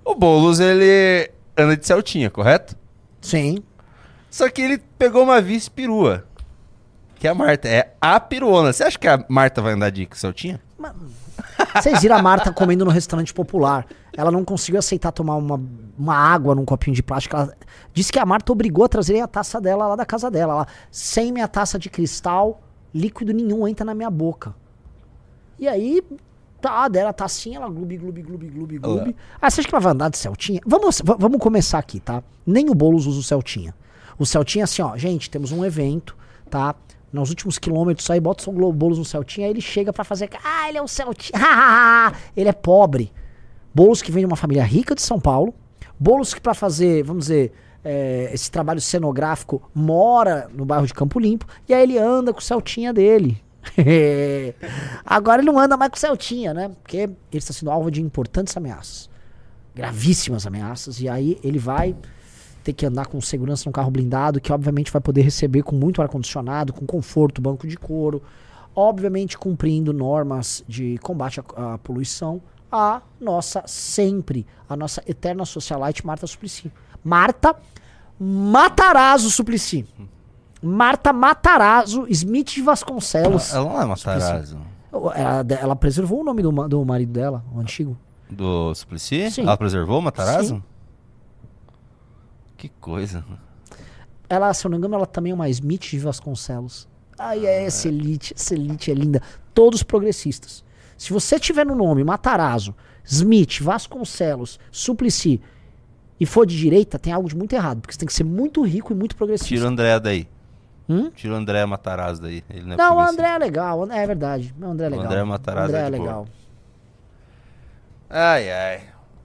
A: O Boulos, ele anda de Celtinha, correto?
B: Sim.
A: Só que ele pegou uma vice-perua. Que é a Marta. É a peruona. Você acha que a Marta vai andar de Celtinha?
B: Vocês viram a Marta comendo no restaurante popular. Ela não conseguiu aceitar tomar uma, uma água num copinho de plástico. Ela disse que a Marta obrigou a trazerem a taça dela lá da casa dela. Ela, sem minha taça de cristal, líquido nenhum entra na minha boca. E aí, tá, dela a tacinha, ela gloob, gloob, gloob, gloob, gloob. Ah, você acha que ela vai andar de Celtinha? Vamos, va- vamos começar aqui, tá? Nem o Boulos usa o Celtinha. O Celtinha, assim, ó, gente, temos um evento, tá? Nos últimos quilômetros aí, bota o São Boulos no Celtinha, aí ele chega pra fazer. Ah, ele é o Celtinha. <laughs> ele é pobre. Boulos que vem de uma família rica de São Paulo. Boulos que pra fazer, vamos dizer, é, esse trabalho cenográfico, mora no bairro de Campo Limpo, e aí ele anda com o Celtinha dele. <laughs> Agora ele não anda mais com o Celtinha, né? Porque ele está sendo alvo de importantes ameaças. Gravíssimas ameaças. E aí ele vai ter que andar com segurança num carro blindado, que obviamente vai poder receber com muito ar-condicionado, com conforto, banco de couro. Obviamente cumprindo normas de combate à, à poluição. A nossa, sempre, a nossa eterna socialite Marta Suplicy. Marta Matarazzo Suplicy. Marta Matarazzo Smith de Vasconcelos.
A: Ela não é Matarazzo.
B: Ela, ela preservou o nome do, do marido dela, o antigo.
A: Do Suplicy?
B: Sim.
A: Ela preservou o Matarazzo?
B: Sim.
A: Que coisa.
B: Ela, se eu não me engano, ela também é uma Smith de Vasconcelos. Ai, é essa elite, essa elite é linda. Todos progressistas. Se você tiver no nome Matarazzo, Smith, Vasconcelos, Suplicy e for de direita, tem algo de muito errado, porque você tem que ser muito rico e muito progressista.
A: Tira o André daí.
B: Hum?
A: Tira o André Matarazzo daí. Ele não é
B: Não, o. André é legal, o é verdade. O André é
A: O
B: legal.
A: André Matarazzo
B: André
A: é
B: é
A: boa.
B: legal.
A: Ai, ai.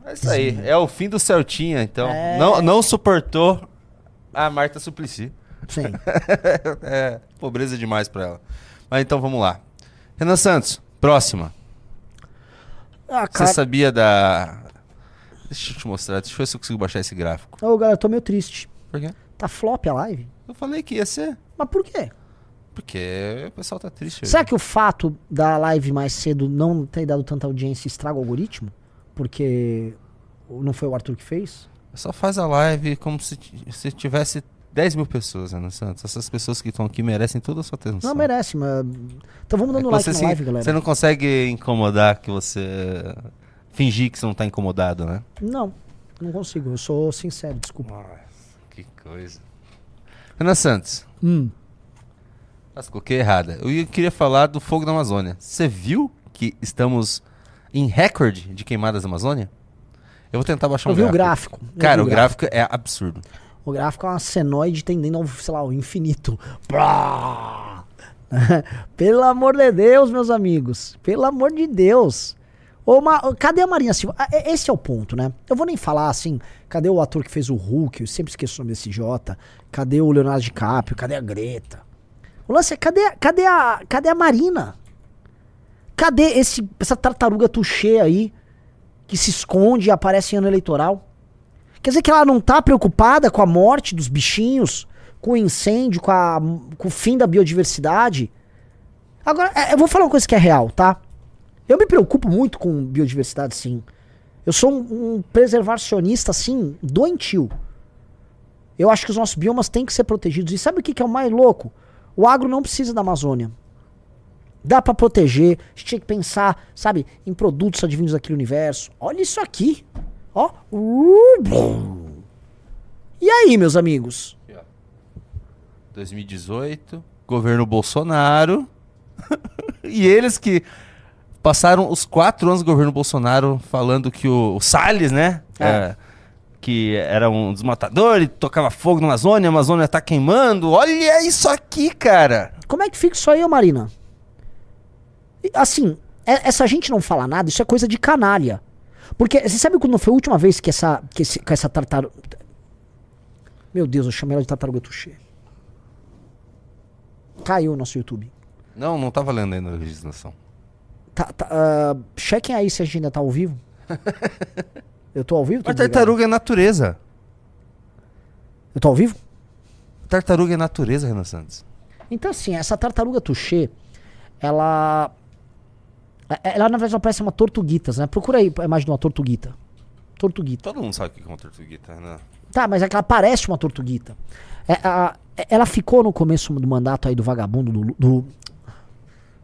A: É isso aí. É o fim do Celtinha, então.
B: É.
A: Não, não suportou a Marta Suplicy.
B: Sim. <laughs>
A: é, pobreza demais pra ela. Mas então vamos lá. Renan Santos, próxima.
B: Ah,
A: Você
B: cara.
A: sabia da. Deixa eu te mostrar, deixa eu ver se eu consigo baixar esse gráfico.
B: Ô, galera, eu tô meio triste.
A: Por quê?
B: Tá flop a live?
A: Eu falei que ia ser.
B: Mas por quê?
A: Porque o pessoal tá triste. hoje.
B: Será que o fato da live mais cedo não ter dado tanta audiência estraga o algoritmo? Porque não foi o Arthur que fez?
A: Só faz a live como se, se tivesse 10 mil pessoas, Renan Santos. Essas pessoas que estão aqui merecem toda a sua atenção.
B: Não merece, mas. Então vamos
A: É
B: dando
A: que
B: like
A: você,
B: na
A: se-
B: live, galera.
A: você não consegue incomodar que você. Fingir que você não tá incomodado, né?
B: Não, não consigo. Eu sou sincero, desculpa.
A: Nossa, que coisa. Renan Santos,
B: Hum.
A: nossa, coloquei errada. Eu ia- queria falar do fogo da Amazônia. Você viu que estamos em recorde de queimadas na Amazônia? Eu vou tentar baixar
B: Eu
A: um
B: vi o
A: gráfico.
B: gráfico. Eu
A: Cara, o gráfico é absurdo.
B: O gráfico é uma senoide tendendo ao, sei lá, ao infinito. <laughs> Pelo amor de Deus, meus amigos. Pelo amor de Deus. Ô, Ma- cadê a Marina Silva? Ah, Esse é o ponto, né? Eu vou nem falar assim, cadê o ator que fez o Hulk? Eu sempre esqueço o nome desse Jota. Cadê o Leonardo DiCaprio? Cadê a Greta? O lance é, cadê, cadê, a, cadê a Marina? Cadê esse, essa tartaruga touché aí que se esconde e aparece em ano eleitoral? Quer dizer que ela não tá preocupada com a morte dos bichinhos, com o incêndio, com, a- com o fim da biodiversidade? Agora, é, eu vou falar uma coisa que é real, tá? Eu me preocupo muito com biodiversidade, sim. Eu sou um, preservacionista, assim, doentio. Eu acho que os nossos biomas têm que ser protegidos. E sabe o que, que é o mais louco? O agro não precisa da Amazônia. Dá pra proteger. A gente tinha que pensar, sabe, em produtos advindos daquele universo. Olha isso aqui. Ó. E aí, meus amigos?
A: 2018, governo Bolsonaro. <laughs> e eles que passaram os quatro anos do governo Bolsonaro falando que o, o Salles, né?
B: É.
A: é, que era um desmatador e tocava fogo na Amazônia, a Amazônia tá queimando. Olha isso aqui, cara!
B: Como é que fica isso aí, Marina? Assim, é- essa gente não fala nada, isso é coisa de canalha. Porque você sabe quando foi a última vez que essa, que esse, que essa tartaruga. Meu Deus, eu chamei ela de tartaruga touché. Caiu o nosso YouTube.
A: Não, não tá valendo ainda a legislação.
B: Tá, tá, ah, chequem aí se a gente ainda tá ao vivo. <laughs> Eu tô ao vivo? Tô
A: Mas tartaruga é natureza.
B: Eu tô ao vivo?
A: Tartaruga é natureza, Renan Santos.
B: Então, assim, essa tartaruga touché, ela. é- Ela, na verdade, ela parece uma tortuguitas, né? Procura aí a imagem de uma tortuguita. Tortuguita.
A: Todo mundo sabe o que é uma tortuguita, né?
B: Tá, mas é que ela parece uma tortuguita. É, a- é- ela ficou no começo do mandato aí do vagabundo, do, do-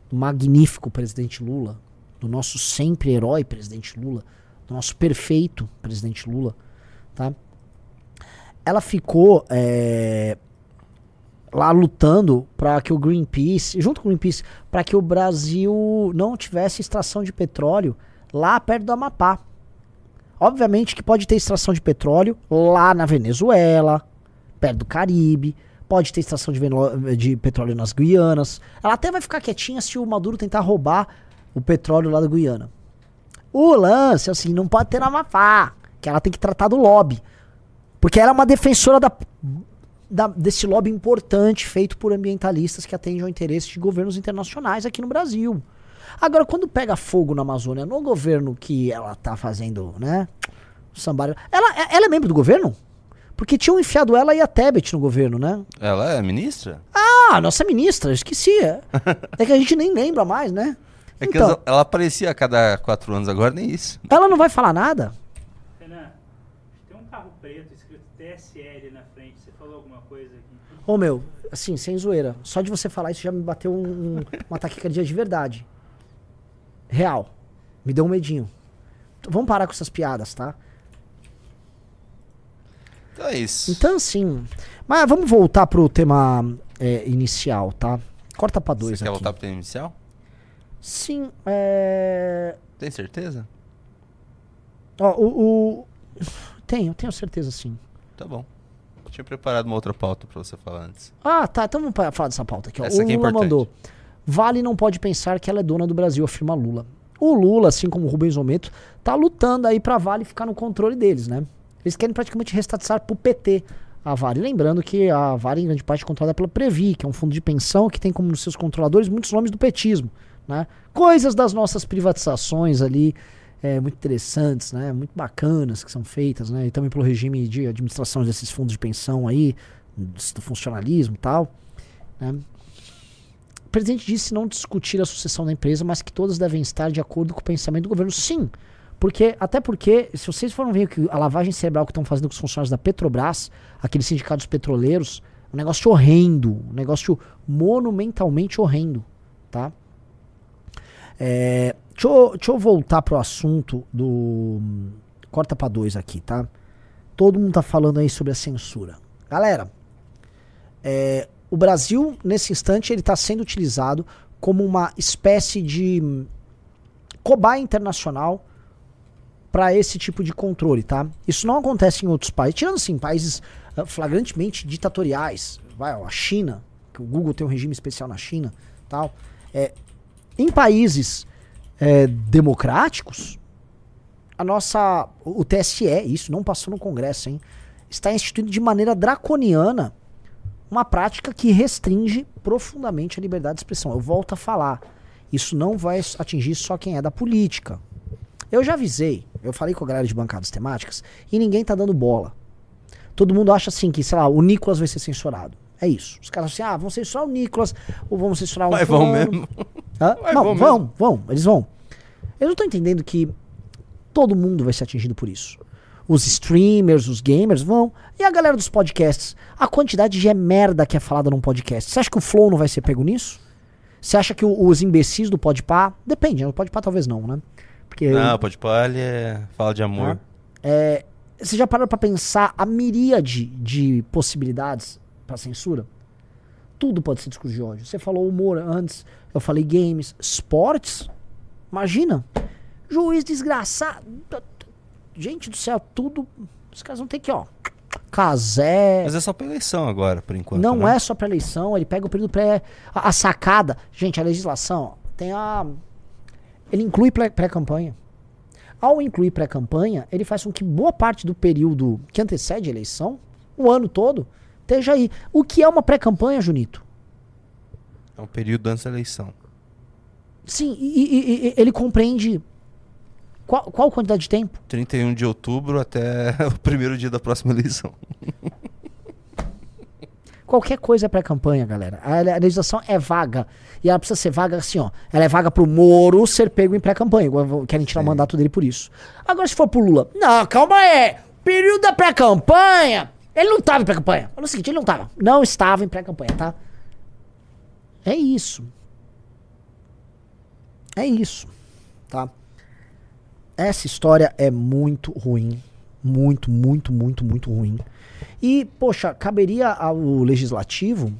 B: do magnífico presidente Lula, do nosso sempre herói presidente Lula, do nosso perfeito presidente Lula, tá? Ela ficou é, lá lutando para que o Greenpeace, junto com o Greenpeace, para que o Brasil não tivesse extração de petróleo lá perto do Amapá. Obviamente que pode ter extração de petróleo lá na Venezuela, perto do Caribe. Pode ter extração de, de petróleo nas Guianas. Ela até vai ficar quietinha se o Maduro tentar roubar o petróleo lá da Guiana. O lance, assim, não pode ter na Amapá, que ela tem que tratar do lobby. Porque ela é uma defensora da, da- desse lobby importante feito por ambientalistas que atendem ao interesse de governos internacionais aqui no Brasil. Agora, quando pega fogo na Amazônia, no governo que ela tá fazendo, né? Sambar... Ela, ela é membro do governo? Porque tinham enfiado ela e a Tebet no governo, né?
A: Ela é ministra?
B: Ah, nossa ministra, esqueci. É, É que a gente nem lembra mais, né?
A: É que
B: Então.
A: ela- ela aparecia a cada quatro anos, agora nem isso.
B: Ela não vai falar nada?
D: Renan, tem um carro preto escrito TSL na frente. Você falou alguma coisa aqui?
B: Ô meu, assim, sem zoeira. Só de você falar isso já me bateu um, um, uma taquicardia de verdade. Real. Me deu um medinho. Então, Vamos parar com essas piadas, tá?
A: Então é isso.
B: Então, assim. Mas vamos voltar pro tema é, inicial, tá? Corta pra dois
A: Você quer
B: aqui.
A: voltar pro tema inicial?
B: Sim, é.
A: Tem certeza?
B: Ó, o, o- Tenho, tenho certeza sim.
A: Tá bom. Eu tinha preparado uma outra pauta pra você falar antes.
B: Ah, tá. Então vamos falar dessa pauta aqui. Ó.
A: Essa
B: o
A: aqui é
B: Lula
A: importante.
B: mandou. Vale não pode pensar que ela é dona do Brasil, afirma Lula. O Lula, assim como o Rubens Ometo, tá lutando aí pra Vale ficar no controle deles, né? Eles querem praticamente restatzar pro PT a Vale. Lembrando que a Vale, em grande parte, é controlada pela Previ, que é um fundo de pensão que tem como seus controladores muitos nomes do petismo, né? Coisas das nossas privatizações ali, é, muito interessantes, né? Muito bacanas que são feitas, né? E também pelo regime de administração desses fundos de pensão aí, do funcionalismo e tal, né? O presidente disse não discutir a sucessão da empresa, mas que todas devem estar de acordo com o pensamento do governo. Sim, porque até porque, se vocês foram ver que a lavagem cerebral que estão fazendo com os funcionários da Petrobras, aqueles sindicatos petroleiros, um negócio horrendo, um negócio monumentalmente horrendo, tá? É, deixa, eu, deixa eu voltar pro assunto do. Corta pra dois aqui, tá? Todo mundo tá falando aí sobre a censura. Galera, é, o Brasil, nesse instante, ele está sendo utilizado como uma espécie de cobaia internacional para esse tipo de controle, tá? Isso não acontece em outros países, tirando assim países ah, flagrantemente ditatoriais, vai, a China, que o Google tem um regime especial na China, tal. É, em países é, democráticos, a nossa, o TSE, isso não passou no Congresso, hein? Está instituindo de maneira draconiana uma prática que restringe profundamente a liberdade de expressão. Eu volto a falar, isso não vai atingir só quem é da política. Eu já avisei, eu falei com a galera de bancadas temáticas e ninguém tá dando bola. Todo mundo acha assim que, sei lá, o Nicolas vai ser censurado. É isso. Os caras assim, ah, vão censurar o Nicolas, ou vão censurar o
A: Mas vão mesmo.
B: Hã? <laughs>
A: Mas
B: não,
A: vão
B: vão, vão, eles vão. Eu não tô entendendo que todo mundo vai ser atingido por isso. Os streamers, os gamers vão. E a galera dos podcasts? A quantidade de merda que é falada num podcast. Você acha que o Flow não vai ser pego nisso? Você acha que os imbecis do Podpah... Depende, né? O Podpah talvez não, né? Porque...
A: Não, pode pôr, ele é... fala de amor.
B: É, você já parou pra pensar a miríade de possibilidades pra censura? Tudo pode ser discurso de ódio. Você falou humor antes, eu falei games, esportes. Imagina. Juiz desgraçado. Gente do céu, tudo. Os caras vão ter que, ó. Casé.
A: Mas é só pra eleição agora, por enquanto.
B: Não
A: né?
B: é só pra eleição, ele pega o período pré. A, a sacada. Gente, a legislação ó, tem a. Ele inclui pré- pré-campanha. Ao incluir pré-campanha, ele faz com que boa parte do período que antecede a eleição, o ano todo, esteja aí. O que é uma pré-campanha, Junito?
A: É um período antes da eleição.
B: Sim, e, e- e- ele compreende. Qual, qual quantidade de tempo?
A: 31 de outubro até <laughs> o primeiro dia da próxima eleição. <laughs>
B: Qualquer coisa é pré-campanha, galera. A, le- a legislação é vaga. E ela precisa ser vaga assim, ó. Ela é vaga pro Moro ser pego em pré-campanha. Querem tirar o
A: Sim.
B: mandato dele por isso. Agora, se for pro Lula. Não, calma aí. Período da pré-campanha. Ele não tava em pré-campanha. Olha o seguinte, ele não tava. Não estava em pré-campanha, tá? É isso. É isso. Tá? Essa história é muito ruim. Muito, muito, muito, muito ruim. E, poxa, caberia ao legislativo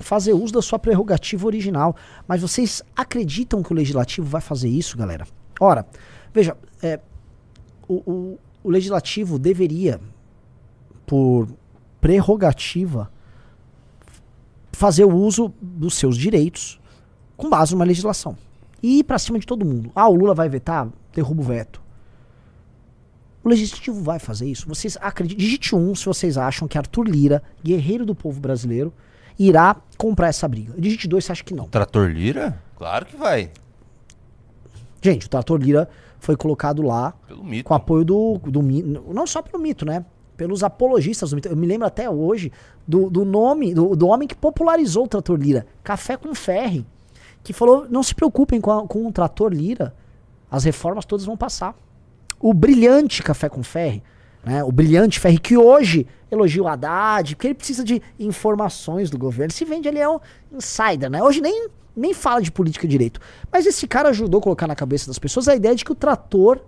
B: fazer uso da sua prerrogativa original. Mas vocês acreditam que o legislativo vai fazer isso, galera? Ora, veja, é, o, o- o legislativo deveria, por prerrogativa, fazer o uso dos seus direitos com base numa legislação. E ir pra cima de todo mundo. Ah, o Lula vai vetar? Derruba o veto. O legislativo vai fazer isso? Vocês acreditam? Digite um se vocês acham que Arthur Lira, guerreiro do povo brasileiro, irá comprar essa briga. Digite dois se acha que não.
A: Trator Lira? Claro que vai.
B: Gente, o Trator Lira foi colocado lá com apoio do, do não só pelo mito, né? Pelos apologistas do mito. Eu me lembro até hoje do, do nome, do, do homem que popularizou o Trator Lira, Café com Ferre, que falou: não se preocupem com, a- com o Trator Lira, as reformas todas vão passar. O brilhante Café com Ferre, né? O brilhante Ferre, que hoje elogia o Haddad, porque ele precisa de informações do governo. Se vende, ele é um insider, né? Hoje nem, nem fala de política direito. Mas esse cara ajudou a colocar na cabeça das pessoas a ideia de que o trator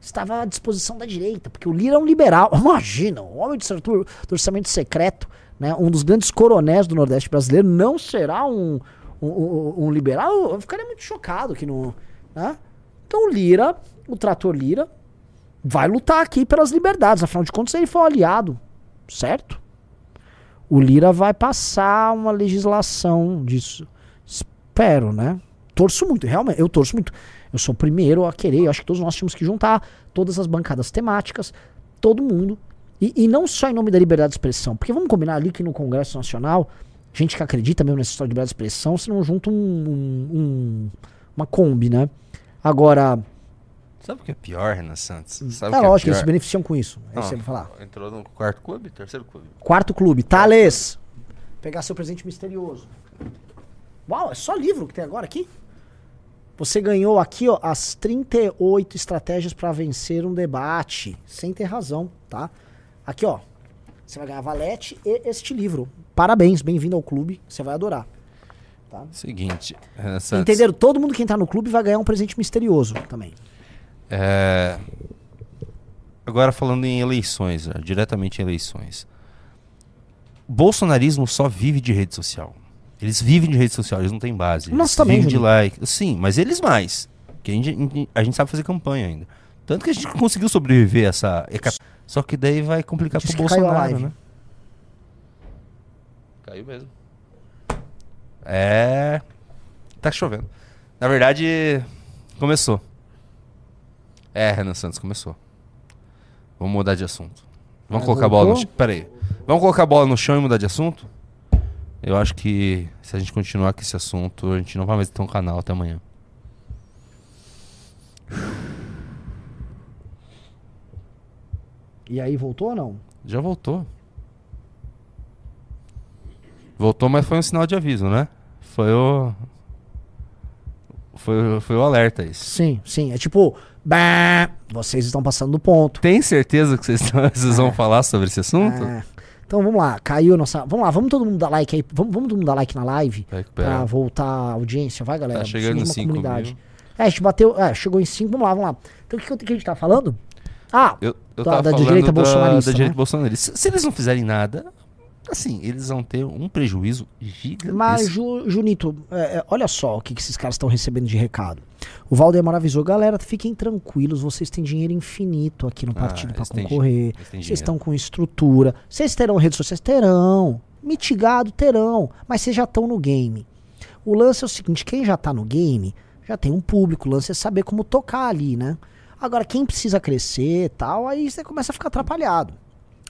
B: estava à disposição da direita, porque o Lira é um liberal. <laughs> Imagina, um homem setor- do orçamento secreto, né, um dos grandes coronéis do Nordeste brasileiro, não será um, um, um- um liberal? Eu ficaria muito chocado que não. Né? Então o Lira, o trator Lira, vai lutar aqui pelas liberdades. Afinal de contas, ele foi um aliado, certo? O Lira vai passar uma legislação disso. Espero, né? Torço muito, realmente, eu torço muito. Eu sou o primeiro a querer, eu acho que todos nós tínhamos que juntar todas as bancadas temáticas, todo mundo. E, e não só em nome da liberdade de expressão, porque vamos combinar ali que no Congresso Nacional, gente que acredita mesmo nessa história de liberdade de expressão, se não junta um, um- um- uma Kombi, né? Agora,
A: Sabe o que é pior, Renan Santos? Sabe
B: é
A: o que
B: lógico,
A: é
B: eles se beneficiam com isso. É que vai falar.
A: Entrou no quarto clube? Terceiro clube.
B: Quarto clube, Thales. Pegar seu presente misterioso. Uau, é só livro que tem agora aqui? Você ganhou aqui, ó, as 38 estratégias para vencer um debate. Sem ter razão, tá? Aqui, ó. Você vai ganhar a Valete e este livro. Parabéns, bem-vindo ao clube. Você vai adorar.
A: Seguinte, Renan Santos.
B: Entenderam? Todo mundo que entrar no clube vai ganhar um presente misterioso também.
A: É, Agora falando em eleições, né, diretamente em eleições. Bolsonarismo só vive de rede social. Eles vivem de rede social, eles não têm base.
B: Nós
A: eles
B: também,
A: vivem de like. Sim, mas eles mais. Que a gente, a gente sabe fazer campanha ainda. Tanto que a gente conseguiu sobreviver a essa. Só que daí vai complicar
B: Diz
A: pro
B: caiu
A: Bolsonaro,
B: live.
A: né? Caiu mesmo. É. Tá chovendo. Na verdade, começou. É, Renan Santos, começou. Vamos mudar de assunto. Vamos colocar a bola no chão. Pera aí. Vamos colocar a bola no chão e mudar de assunto? Eu acho que se a gente continuar com esse assunto, a gente não vai mais ter um canal até amanhã.
B: E aí, voltou ou não?
A: Já voltou. Voltou, mas foi um sinal de aviso, né? Foi o. Foi, o- foi o alerta isso.
B: Sim, sim. É tipo, bah, vocês estão passando do ponto.
A: Tem certeza que vocês, <laughs> vocês vão falar sobre esse assunto?
B: É. Então vamos lá, caiu nossa. Vamos lá, vamos todo mundo dar like aí. Vamos, vamos todo mundo dar like na live pra voltar a audiência. Vai, galera.
A: Tá chegando em
B: uma
A: 5
B: comunidade.
A: mil.
B: É, a gente bateu. É, chegou em 5. Vamos lá, vamos lá. Então o que, que a gente tá falando? Ah,
A: Eu, eu
B: Da- da direita
A: da,
B: bolsonarista,
A: Da direita
B: né?
A: bolsonarista. Se, se eles não fizerem nada, assim, eles vão ter um prejuízo gigantesco.
B: mas Ju- Junito, é, é, olha só o que, que esses caras estão recebendo de recado. O Valdemar avisou, galera, fiquem tranquilos, vocês têm dinheiro infinito aqui no
A: Ah,
B: partido
A: eles têm
B: concorrer. Vocês estão com estrutura. Vocês terão redes sociais? Terão. Mitigado? Terão. Mas vocês já estão no game. O lance é o seguinte: quem já tá no game já tem um público. O lance é saber como tocar ali, né? Agora, quem precisa crescer tal, aí você começa a ficar atrapalhado.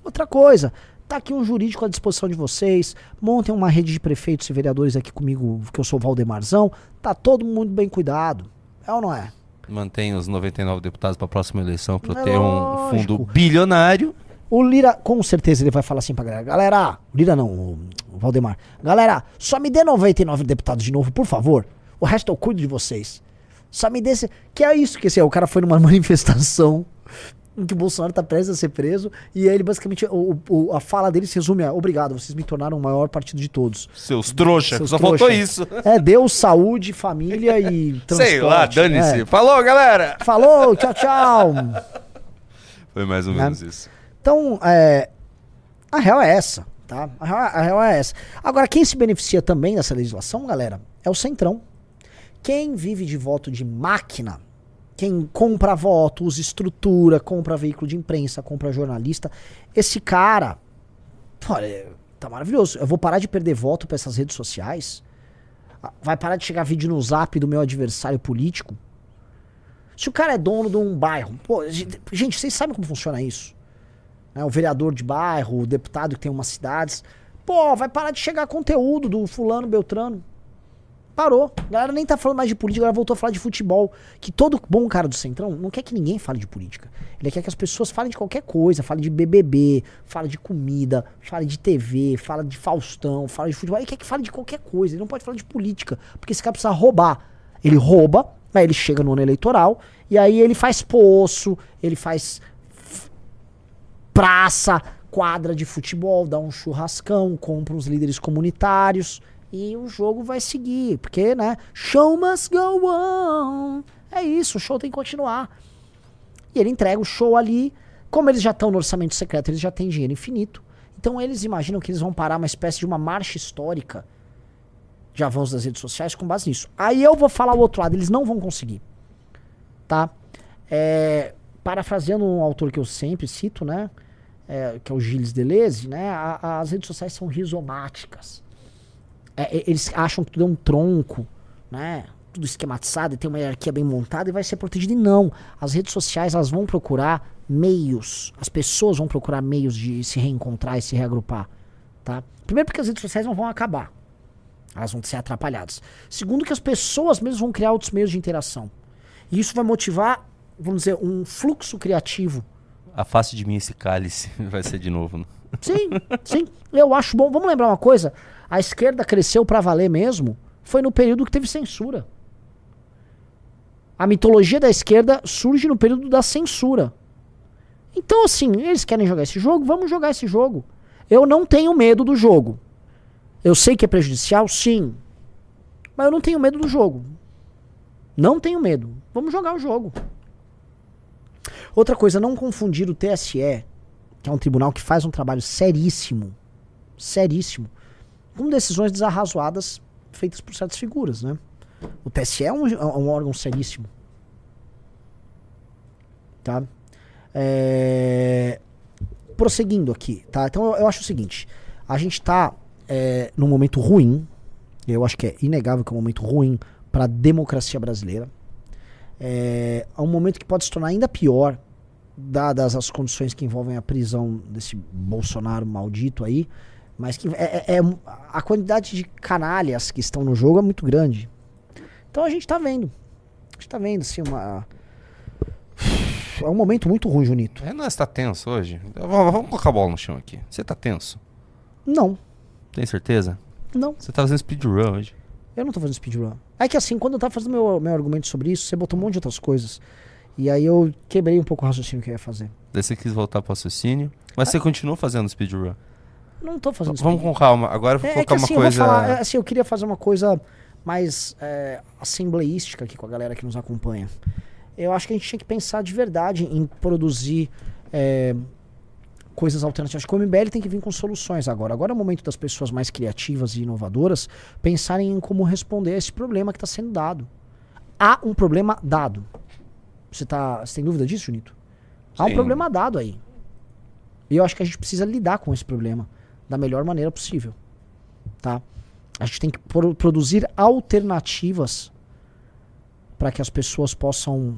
B: Outra coisa, tá aqui um jurídico à disposição de vocês. Montem uma rede de prefeitos e vereadores aqui comigo, que eu sou o Valdemarzão. Tá todo mundo bem cuidado. É ou não é?
A: Mantém os 99 deputados pra próxima eleição pra
B: É
A: ter um fundo bilionário.
B: O Lira, com certeza, ele vai falar assim pra galera. Galera, Lira não, o Valdemar. Galera, só me dê 99 deputados de novo, por favor. O resto eu cuido de vocês. Só me dê esse... Que é isso que assim, o cara foi numa <laughs> manifestação em que o Bolsonaro tá prestes a ser preso e aí ele basicamente, o, o- a fala dele se resume a obrigado, vocês me tornaram o maior partido de todos.
A: Seus trouxas,
B: Seus
A: só
B: trouxa.
A: faltou isso.
B: É, Deus, saúde, família e <laughs> transporte.
A: Sei lá, dane-se.
B: É.
A: Falou, galera!
B: Falou, tchau, tchau. <laughs>
A: Foi mais ou menos isso.
B: Então, é, a real é essa, tá? A real, a real é essa. Agora, quem se beneficia também dessa legislação, galera, é o Centrão. Quem vive de voto de máquina, quem compra voto, usa estrutura, compra veículo de imprensa, compra jornalista, esse cara, olha, tá maravilhoso. Eu vou parar de perder voto pra essas redes sociais. Ah, Vai parar de chegar vídeo no zap do meu adversário político. Se o cara é dono de um bairro, pô, gente, vocês sabem como funciona isso? Né, o vereador de bairro, o deputado que tem umas cidades. Pô, vai parar de chegar conteúdo do fulano Beltrano. Parou. A galera nem tá falando mais de política, agora voltou a falar de futebol. Que todo bom cara do Centrão não quer que ninguém fale de política. Ele quer que as pessoas falem de qualquer coisa. Fale de BBB, fale de comida, fale de TV, fale de Faustão, fale de futebol. Ele quer que fale de qualquer coisa. Ele não pode falar de política. Porque esse cara precisa roubar. Ele rouba, aí ele chega no ano eleitoral, e aí ele faz poço, ele faz praça, quadra de futebol, dá um churrascão, compra uns líderes comunitários e o jogo vai seguir, porque, né? Show must go on. É isso, o show tem que continuar. E ele entrega o show ali. Como eles já estão no orçamento secreto, eles já têm dinheiro infinito. Então eles imaginam que eles vão parar uma espécie de uma marcha histórica de avanço das redes sociais com base nisso. Aí eu vou falar o outro lado, eles não vão conseguir. Tá? É, parafraseando um autor que eu sempre cito, né? É, que é o Gilles Deleuze, né? a- as redes sociais são rizomáticas. É, eles acham que tudo é um tronco, né? Tudo esquematizado e tem uma hierarquia bem montada e vai ser protegido. E não. As redes sociais elas vão procurar meios. As pessoas vão procurar meios de se reencontrar e se reagrupar. Tá? Primeiro porque as redes sociais não vão acabar. Elas vão ser atrapalhadas. Segundo que as pessoas mesmo vão criar outros meios de interação. E isso vai motivar, vamos dizer, um fluxo criativo
A: Afaste de mim esse cálice. <laughs> Vai ser de novo. né?
B: Sim, sim. Eu acho bom. Vamos lembrar uma coisa: a esquerda cresceu pra valer mesmo. Foi no período que teve censura. A mitologia da esquerda surge no período da censura. Então, assim, eles querem jogar esse jogo, vamos jogar esse jogo. Eu não tenho medo do jogo. Eu sei que é prejudicial, sim. Mas eu não tenho medo do jogo. Não tenho medo. Vamos jogar o jogo. Outra coisa, não confundir o TSE que é um tribunal que faz um trabalho seríssimo, seríssimo, com decisões desarrazoadas feitas por certas figuras, né? O TSE é um, é um órgão seríssimo. Tá? É, Prosseguindo aqui, tá? Então eu, eu acho o seguinte, a gente tá é, num momento ruim, eu acho que é inegável que é um momento ruim para a democracia brasileira. É, é um momento que pode se tornar ainda pior dadas as condições que envolvem a prisão desse Bolsonaro maldito aí, mas que é, é- é- a quantidade de canalhas que estão no jogo é muito grande. Então a gente tá vendo. A gente tá vendo, assim, uma. É um momento muito ruim, Junito.
A: É, nós tá tenso hoje. Vamos, colocar a bola no chão aqui. Você tá tenso?
B: Não,
A: Tem certeza?
B: não.
A: Você tá fazendo speedrun hoje.
B: Eu não tô fazendo speedrun. É que assim, quando eu tava fazendo meu, meu argumento sobre isso, você botou um monte de outras coisas. E aí eu quebrei um pouco o raciocínio que eu ia fazer.
A: Daí você quis voltar pro raciocínio. Mas você continuou fazendo speedrun.
B: Não tô fazendo
A: Vamos com calma. Agora eu vou
B: É, é
A: colocar
B: que
A: uma
B: assim,
A: coisa.
B: eu falar, é, assim, eu queria fazer uma coisa mais é, assembleística aqui com a galera que nos acompanha. Eu acho que a gente tinha que pensar de verdade em produzir é, coisas alternativas. Que o MBL tem que vir com soluções agora. Agora é o momento das pessoas mais criativas e inovadoras pensarem em como responder a esse problema que está sendo dado. Há um problema dado. Você, tá, você tem dúvida disso, Junito? Há um
A: Sim.
B: problema dado aí. E eu acho que a gente precisa lidar com esse problema da melhor maneira possível. Tá? A gente tem que pro- produzir alternativas para que as pessoas possam.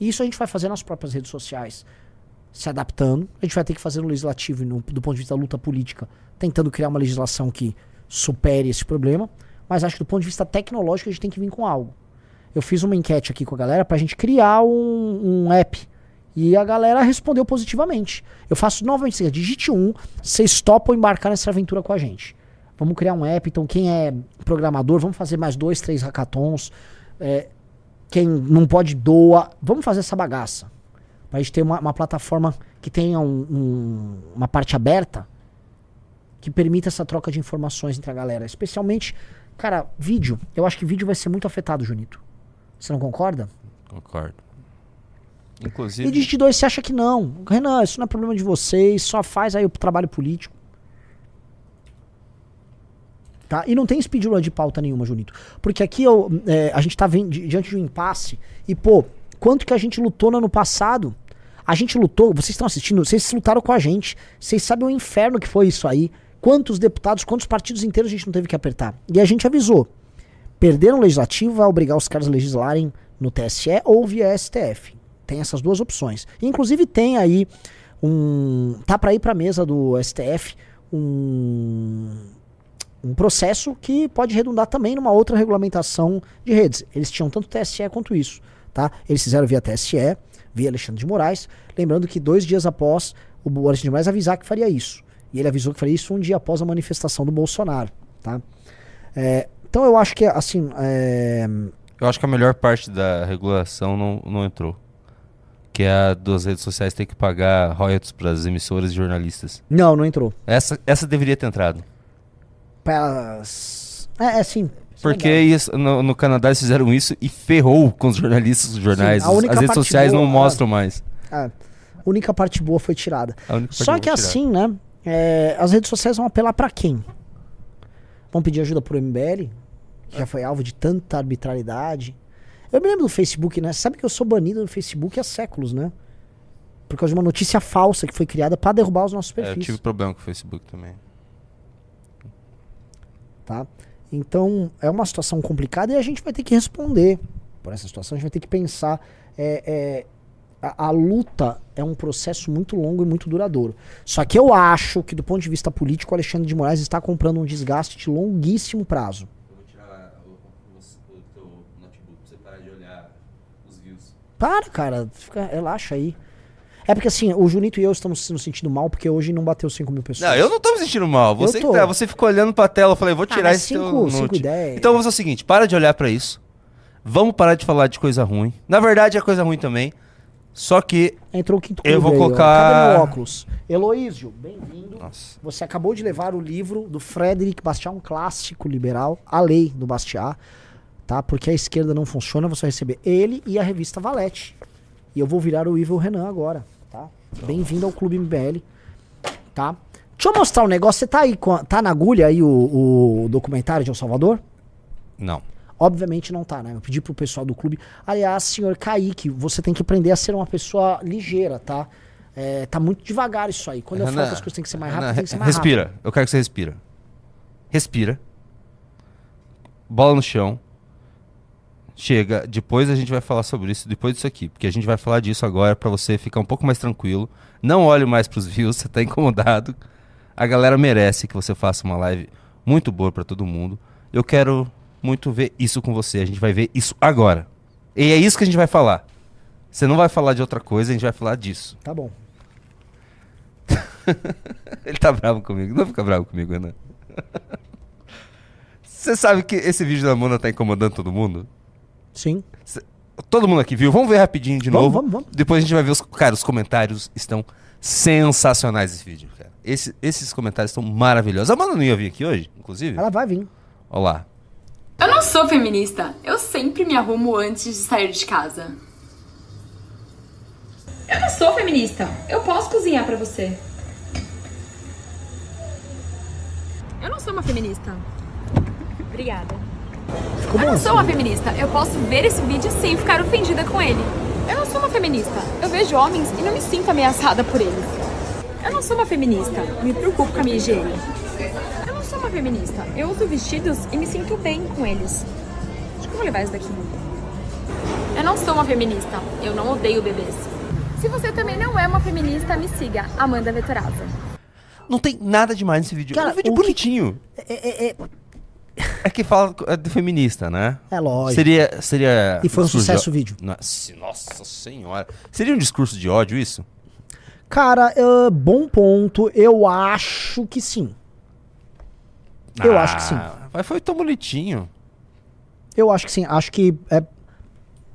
B: Isso a gente vai fazer nas próprias redes sociais, se adaptando. A gente vai ter que fazer no legislativo no- do ponto de vista da luta política, tentando criar uma legislação que supere esse problema. Mas acho que do ponto de vista tecnológico a gente tem que vir com algo. Eu fiz uma enquete aqui com a galera pra gente criar um, um app. E a galera respondeu positivamente. Eu faço novamente, digite um, vocês topam embarcar nessa aventura com a gente. Vamos criar um app, então quem é programador, vamos fazer mais dois, três hackathons. É, quem não pode doa, vamos fazer essa bagaça. Pra gente ter uma, uma plataforma que tenha um- um- uma parte aberta que permita essa troca de informações entre a galera. Especialmente, cara, vídeo. Eu acho que vídeo vai ser muito afetado, Junito. Você não concorda?
A: Concordo.
B: E
A: Inclusive.
B: digite dois, você acha que não. Renan, isso não é problema de vocês, só faz aí o trabalho político. Tá? E não tem speedrun de pauta nenhuma, Junito. Porque aqui eu, é, a gente tá di- diante de um impasse. E, pô, quanto que a gente lutou no ano passado? A gente lutou, vocês estão assistindo, vocês lutaram com a gente. Vocês sabem o inferno que foi isso aí. Quantos deputados, quantos partidos inteiros a gente não teve que apertar. E a gente avisou. Perder no legislativo vai obrigar os caras a legislarem no TSE ou via STF. Tem essas duas opções. Inclusive tem aí um. Tá para ir para a mesa do STF um, um processo que pode redundar também numa outra regulamentação de redes. Eles tinham tanto TSE quanto isso. Tá? Eles fizeram via TSE, via Alexandre de Moraes. Lembrando que dois dias após o Alexandre de Moraes avisar que faria isso. E ele avisou que faria isso um dia após a manifestação do Bolsonaro. Tá? É, então eu acho que assim. É,
A: Eu acho que a melhor parte da regulação não, não entrou. Que é a das redes sociais ter que pagar royalties para as emissoras e jornalistas.
B: não, não entrou.
A: Essa, essa deveria ter entrado.
B: Pelas- É, é sim. é
A: Porque isso- no, no Canadá eles fizeram isso e ferrou com os jornalistas, os jornais.
B: Sim,
A: as redes sociais não
B: boa-
A: mostram mais.
B: É, a única parte boa foi tirada. Só
A: que tirar.
B: assim, né? é, as redes sociais vão apelar pra quem? Vão pedir ajuda pro MBL? Que já foi alvo de tanta arbitrariedade. Eu me lembro do Facebook, né? Sabe que eu sou banido do Facebook há séculos, né? Por causa de uma notícia falsa que foi criada pra derrubar os nossos
A: É, eu
B: perfis.
A: tive problema com o Facebook também.
B: tá? Então é uma situação complicada e a gente vai ter que responder por essa situação. A gente vai ter que pensar. é, é, a, a luta é um processo muito longo e muito duradouro. Só que eu acho que, do ponto de vista político, o Alexandre de Moraes está comprando um desgaste de longuíssimo prazo.
A: Eu vou tirar o, teu notebook pra você parar de olhar os views.
B: Para, cara, fica, relaxa aí. É porque assim, o Junito e eu estamos nos sentindo mal porque hoje não bateu 5 mil pessoas.
A: Não, eu não tô me sentindo mal. Você, que tá, você ficou olhando pra tela, eu falei, vou
B: Ah,
A: tirar
B: mas
A: esse
B: cinco- cinco ideias.
A: Então vamos fazer o seguinte, para de olhar pra isso. Vamos parar de falar de coisa ruim. Na verdade é coisa ruim também. Só que
B: Entrou o quinto
A: Eu vou
B: aí,
A: colocar-
B: Cadê meu óculos? Heloísio, bem-vindo. Você acabou de levar o livro do Frederic Bastiat, um clássico liberal, A Lei do Bastiat, tá? Porque a esquerda não funciona, você vai receber ele e a revista Valete. E eu vou virar o Ivo Renan agora, tá? Bem-vindo ao Clube MBL, tá? Deixa eu mostrar um negócio, você tá aí, tá na agulha aí o, o documentário de El Salvador?
A: não.
B: Obviamente não tá, né? Eu pedi pro pessoal do clube. Aliás, senhor Kaique, você tem que aprender a ser uma pessoa ligeira, tá? É, tá muito devagar isso aí. Quando eu falo que as coisas têm que ser mais rápidas, tem que ser mais
A: respira.
B: rápido.
A: Eu quero que você respira. Respira. Bola no chão. Chega. Depois a gente vai falar sobre isso, depois disso aqui. Porque a gente vai falar disso agora pra você ficar um pouco mais tranquilo. Não olhe mais pros views, <laughs> você tá incomodado. A galera merece que você faça uma live muito boa pra todo mundo. Eu quero muito ver isso com você. A gente vai ver isso agora. E é isso que a gente vai falar. Você não vai falar de outra coisa, a gente vai falar disso.
B: Tá bom. <laughs>
A: Ele tá bravo comigo. Não fica bravo comigo, Renan. <laughs> Você sabe que esse vídeo da Mona tá incomodando todo mundo?
B: Sim.
A: Todo mundo aqui viu. Vamos ver rapidinho de
B: Vamos,
A: novo.
B: vamos, vamos.
A: Depois a gente vai ver os. Cara, os comentários estão sensacionais desse vídeo, cara. Esse- esses comentários estão maravilhosos. A Mona não ia vir aqui hoje, inclusive?
B: Ela vai vir.
A: Olha lá.
E: Eu não sou feminista. Eu sempre me arrumo antes de sair de casa.
F: Eu não sou feminista. Eu posso cozinhar pra você.
E: Eu não sou uma feminista. Obrigada.
B: Ficou
E: Eu
B: bom
E: não
B: assim.
E: sou uma feminista. Eu posso ver esse vídeo sem ficar ofendida com ele. Eu não sou uma feminista. Eu vejo homens e não me sinto ameaçada por eles. Eu não sou uma feminista. Me preocupo com a minha higiene. Eu não sou uma feminista. Eu uso vestidos e me sinto bem com eles. Acho que eu vou levar isso daqui. Eu não sou uma feminista. Eu não odeio bebês. Se você também não é uma feminista, me siga, Amanda Vetoraza.
A: Não tem nada demais nesse vídeo.
B: Cara,
A: é um vídeo
B: o que-
A: bonitinho.
B: É, é, é,
A: É que fala é do feminista, né?
B: é lógico.
A: Seria, seria.
B: E foi um
A: de
B: sucesso o vídeo.
A: Nossa, nossa senhora. Seria um discurso de ódio isso?
B: Cara, ah, bom ponto. Eu acho que sim. Eu acho que sim.
A: Ah, Mas foi tão bonitinho.
B: Eu acho que sim. Acho que é,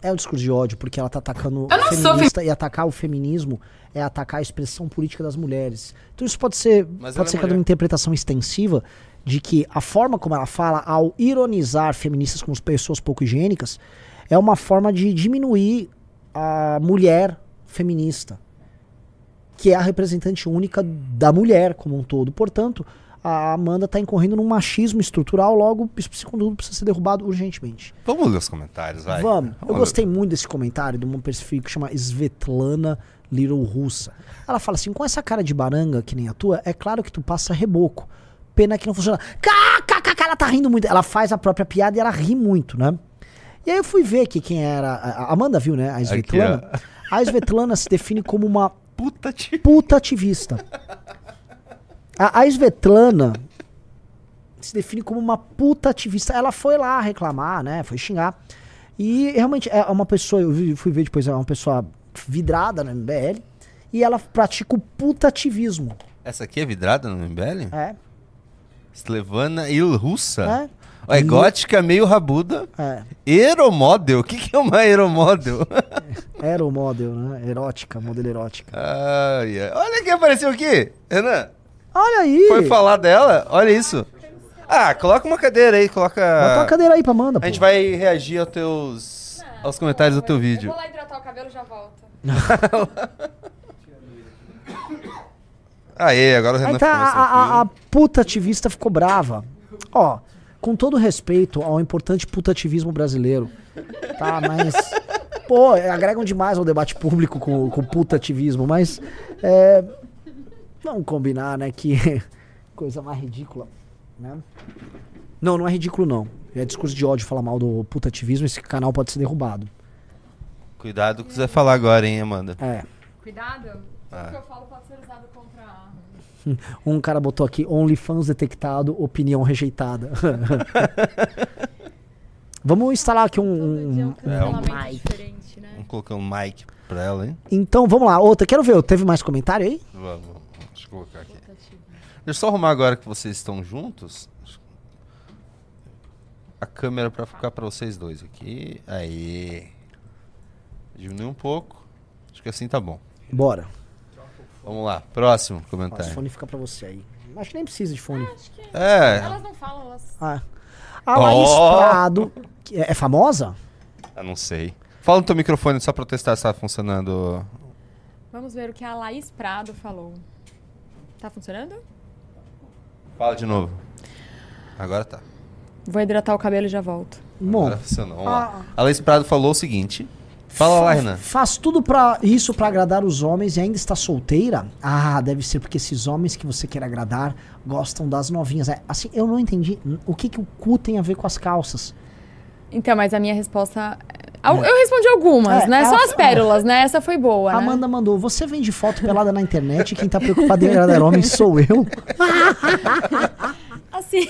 B: é um discurso de ódio, porque ela tá atacando
E: Eu não
B: o
E: sou
B: feminista e atacar o feminismo é atacar a expressão política das mulheres. Então isso pode ser,
A: Mas
B: pode
A: é
B: ser cada
A: mulher.
B: uma interpretação extensiva de que a forma como ela fala ao ironizar feministas como pessoas pouco higiênicas é uma forma de diminuir a mulher feminista, que é a representante única da mulher como um todo. Portanto, a Amanda está incorrendo num machismo estrutural, logo conteúdo precisa ser derrubado urgentemente.
A: Vamos ler os comentários, vai.
B: Vamos. Eu
A: ler.
B: gostei muito desse comentário de uma perfil que chama Svetlana Little Russa. Ela fala assim: com essa cara de baranga que nem a tua, é claro que tu passa reboco. Pena que não funciona. KKK, ela tá rindo muito. Ela faz a própria piada e ela ri muito, né? E aí eu fui ver que quem era. A Amanda viu, né? A Svetlana. a Svetlana se define como uma
A: Puta
B: puta ativista. A, a Svetlana se define como uma puta ativista. Ela foi lá reclamar, né? Foi xingar. E realmente é uma pessoa, eu fui ver depois, é uma pessoa vidrada no MBL. E ela pratica o putativismo.
A: Essa aqui é vidrada no MBL?
B: É,
A: Slevana Ilrussa.
B: é,
A: É gótica, meio rabuda.
B: é.
A: Aeromodel. O que, que é uma aeromodel? <laughs>
B: Aeromodel, né? Erótica, modelo erótica.
A: Ai, ai. Olha quem apareceu aqui. Renan,
B: Olha aí!
A: foi falar dela? Olha isso. Ah, coloca uma cadeira aí, coloca...
B: Bota uma cadeira aí pra Amanda,
A: A gente
B: pô.
A: vai reagir aos teus... aos comentários do teu vídeo.
F: Eu vou lá hidratar o cabelo e já volto. <laughs>
A: Aê, agora o Renan
B: tá,
A: ficou
B: a, a, a puta ativista ficou brava. Ó, com todo respeito ao importante putativismo brasileiro, tá? Mas, pô, agregam demais ao debate público com, com putativismo, mas, é, vamos combinar, né, que <laughs> coisa mais ridícula, né? Não, não é ridículo, não. É discurso de ódio falar mal do putativismo, esse canal pode ser derrubado.
A: Cuidado com o que você vai falar agora, hein, Amanda.
B: É.
F: Cuidado.
A: Ah.
F: O que eu falo pode ser usado.
B: Um cara botou aqui, OnlyFans detectado, opinião rejeitada. <laughs> Vamos instalar aqui um- um,
A: É, um-
F: diferente, né?
A: Vamos colocar um mic pra ela, hein?
B: Então, vamos lá. Outra, quero ver. Teve mais comentário aí?
A: Vamos, deixa eu colocar aqui. Deixa eu só arrumar agora que vocês estão juntos. A câmera pra ficar pra vocês dois aqui. Aí. Diminuir um pouco. Acho que assim tá bom.
B: Bora.
A: Vamos lá, próximo comentário.
B: fone fica pra você aí. Acho que nem precisa de fone.
A: É,
F: Elas não falam, elas...
B: Ah. A Laís. Prado, que é, é famosa?
A: eu não sei. Fala no teu microfone só pra eu testar se tá funcionando.
F: Vamos ver o que a Laís Prado falou. Tá funcionando?
A: Fala de novo. Agora tá.
F: Vou hidratar o cabelo e já volto.
B: Bom,
A: Agora funcionou. Vamos lá. A Laís Prado falou o seguinte. Fala lá, Renan.
B: faz tudo pra isso pra agradar os homens e ainda está solteira? Ah, deve ser porque esses homens que você quer agradar gostam das novinhas. É, assim, eu não entendi o que, que o cu tem a ver com as calças.
F: Então, mas a minha resposta... Al- Eu respondi algumas,
B: É,
F: né? Só as pérolas, né? Essa foi boa, né?
B: Amanda mandou, você vende foto pelada na internet e quem tá preocupado em agradar homens sou eu? <laughs>
F: Assim,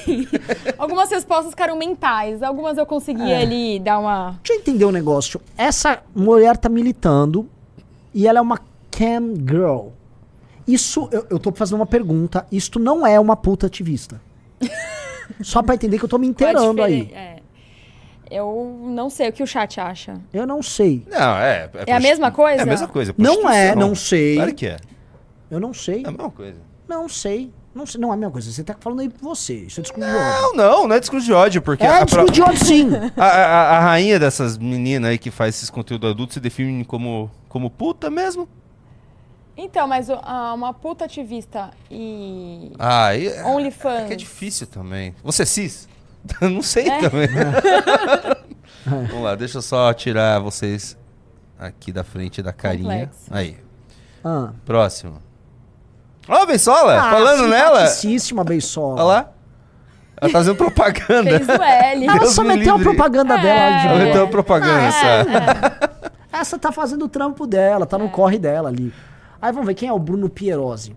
F: <laughs> algumas respostas ficaram mentais. Algumas eu consegui
B: É.
F: ali dar uma...
B: Deixa eu entender um negócio. Essa mulher tá militando e ela é uma cam girl. Isso, eu, eu tô fazendo uma pergunta. Isto não é uma puta ativista. <laughs> Só pra entender que eu tô me inteirando aí.
F: É. Eu não sei o que o chat acha.
B: Eu não sei.
A: Não, é.
F: É a mesma coisa?
A: É a mesma coisa.
B: Não é, não sei.
A: Claro que é.
B: Eu não sei.
A: É a mesma coisa.
B: Não sei. Não sei. Não é a mesma coisa. Você tá falando aí por você. Isso é discurso de ódio.
A: Não, não, não é discurso de ódio, porque
B: É
A: a,
B: discurso de ódio, sim. <laughs>
A: a, a- a rainha dessas meninas aí que faz esses conteúdos adultos se define como, como puta mesmo.
F: Então, mas ah, uma puta ativista e
A: Ah, e, é,
F: OnlyFans.
A: é que é difícil também. Você é cis? <laughs> não sei
F: É.
A: também. <laughs> Vamos lá, deixa eu só tirar vocês aqui da frente da carinha.
F: Complexo.
A: Aí,
B: Ah.
A: próximo. Ó, Bensola,
B: Ah,
A: falando nela.
B: simpaticíssima, Beisola.
A: Olha lá. Ela tá fazendo propaganda.
F: Fez o L.
B: Ela
A: Deus
B: só
A: me
B: meteu a
A: livre.
B: propaganda
F: É.
B: dela de
A: Ela meteu a propaganda, sabe? <laughs>
B: Essa tá fazendo o trampo dela, tá no corre dela ali. Aí vamos ver quem é o Bruno Pierosi.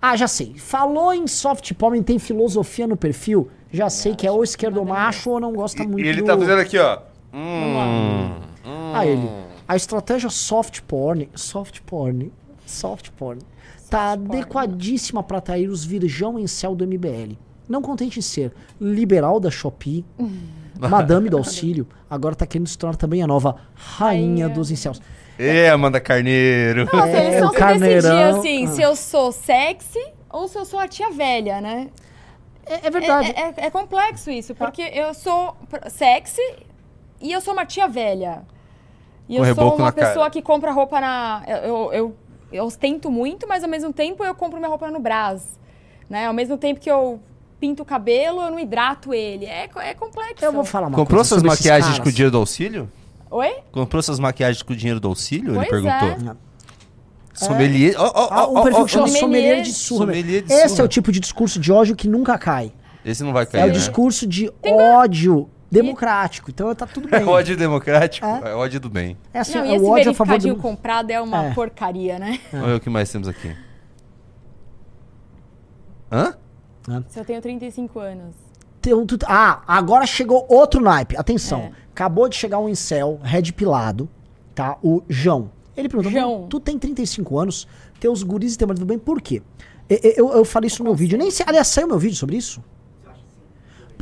B: Ah, já sei. Falou em soft porn, tem filosofia no perfil. Já sei que é ou esquerdomacho ou não gosta muito
A: E ele
B: do...
A: tá fazendo aqui, ó. Hum,
B: Ah, ele. A estratégia soft porn, soft porn, soft porn, tá adequadíssima pra atrair os virgão em céu do MBL. Não contente em ser liberal da Shopee, madame do <laughs> auxílio, agora tá querendo se tornar também a nova rainha
F: Rainha.
B: dos incels.
A: Ê, Amanda Carneiro.
F: Nossa,
B: É,
F: eles
B: o
F: vão se
B: carneirão.
F: decidir assim,
B: Ah.
F: se eu sou sexy ou se eu sou a tia velha, né?
B: É, é verdade.
F: É, é- é complexo isso, porque eu sou sexy e eu sou uma tia velha. E
A: Com
F: eu sou uma
A: na cara.
F: pessoa que compra roupa na. Eu, eu, eu, eu ostento muito, mas ao mesmo tempo eu compro minha roupa no Brás. Né? Ao mesmo tempo que eu pinto o cabelo, eu não hidrato ele. É, é complexo.
B: Eu vou falar uma
A: Comprou
B: coisa
A: suas maquiagens com o dinheiro do auxílio?
F: Oi?
A: Comprou suas maquiagens com o dinheiro do auxílio?
F: Pois
A: ele perguntou.
F: é.
A: Sommelier. Ó, ó,
B: Ah,
A: ó,
B: um
A: ó,
B: perfil que chama.
F: Sommelier.
B: sommelier de surra.
A: Sommelier de
B: Esse
A: surra.
B: é o tipo de discurso de ódio que nunca cai.
A: Esse não vai cair.
B: É o
A: né?
B: discurso de ódio democrático. Então tá tudo bem.
A: É ódio democrático.
B: É.
A: É ódio do bem.
B: É assim,
F: Não,
B: é
F: e esse
B: o ódio a favor do...
F: comprado é uma
B: É.
F: porcaria, né?
A: Olha o que mais temos aqui. Hã?
F: Se eu tenho 35 anos.
B: Tem um tut- Ah, agora chegou outro naipe. Atenção.
F: É.
B: Acabou de chegar um incel, red pilado, tá? O João. Ele perguntou,
F: João.
B: tu tem 35 anos, teus guris e teu marido bem, por quê? E- e- Eu, eu falei isso no meu vídeo. Nem sei, aliás, saiu meu vídeo sobre isso?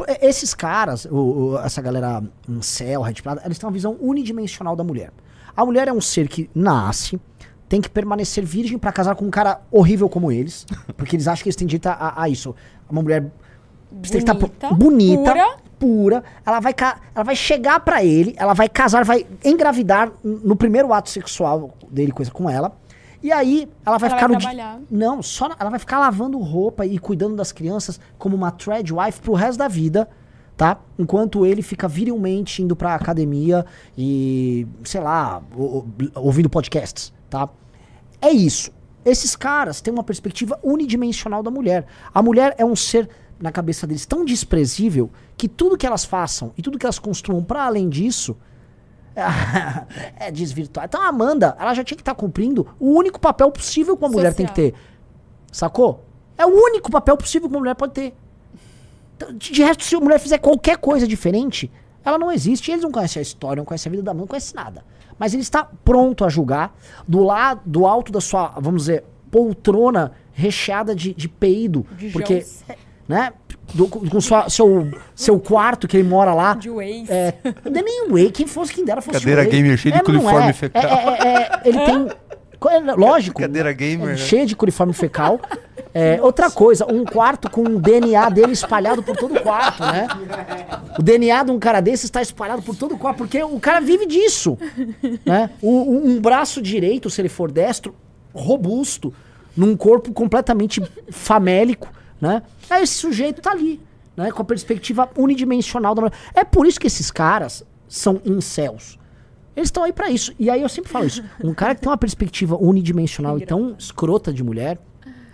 B: E- Esses caras, o- o- essa galera incel, red pilado, eles têm uma visão unidimensional da mulher. A mulher é um ser que nasce, tem que permanecer virgem pra casar com um cara horrível como eles, <laughs> porque eles acham que eles têm direito a, a- isso. Uma mulher que estar
F: Bonita,
B: bonita,
F: pura.
B: pura. Ela vai, ela vai chegar pra ele, ela vai casar, vai engravidar no primeiro ato sexual dele, coisa com ela. E aí ela vai
F: Ela
B: ficar
F: vai
B: no
F: trabalhar.
B: Não, só ela vai ficar lavando roupa e cuidando das crianças como uma thread wife pro resto da vida, tá? Enquanto ele fica virilmente indo pra academia e, sei lá, ouvindo podcasts, tá? É isso. Esses caras têm uma perspectiva unidimensional da mulher. A mulher é um ser, na cabeça deles, tão desprezível que tudo que elas façam e tudo que elas construam para além disso <laughs> é desvirtuar. Então a Amanda, ela já tinha que estar cumprindo o único papel possível que uma mulher tem que
F: Social.
B: ter. Sacou? É o único papel possível que uma mulher pode ter. Então, De resto, se a mulher fizer qualquer coisa diferente, ela não existe. Eles não conhecem a história, não conhecem a vida da mãe, não conhecem nada. Mas ele está pronto a julgar do lado, do alto da sua, vamos dizer, poltrona recheada de, de peido.
F: De
B: porque,
F: jãos.
B: Né? do- com sua- seu, seu quarto que ele mora lá.
F: De Waze.
B: É, não é nem quem fosse quem dera fosse
A: Cadeira gamer cheia de
B: mas não
A: coliforme
B: é.
A: fecal.
B: É, é, é, ele tem. co- é, Lógico.
A: Cadeira gamer,
B: é,
A: né?
B: Cheia de coliforme fecal. É, outra coisa, um quarto com o DNA dele espalhado por todo o quarto, né? O DNA de um cara desse está espalhado por todo o quarto, porque o cara vive disso, né? O- um braço direito, se ele for destro, robusto, num corpo completamente famélico, né? Esse sujeito tá ali, né? Com a perspectiva unidimensional da. É por isso que esses caras são incels. Eles estão aí pra isso. E aí eu sempre falo isso. Um cara que tem uma perspectiva unidimensional e tão escrota de mulher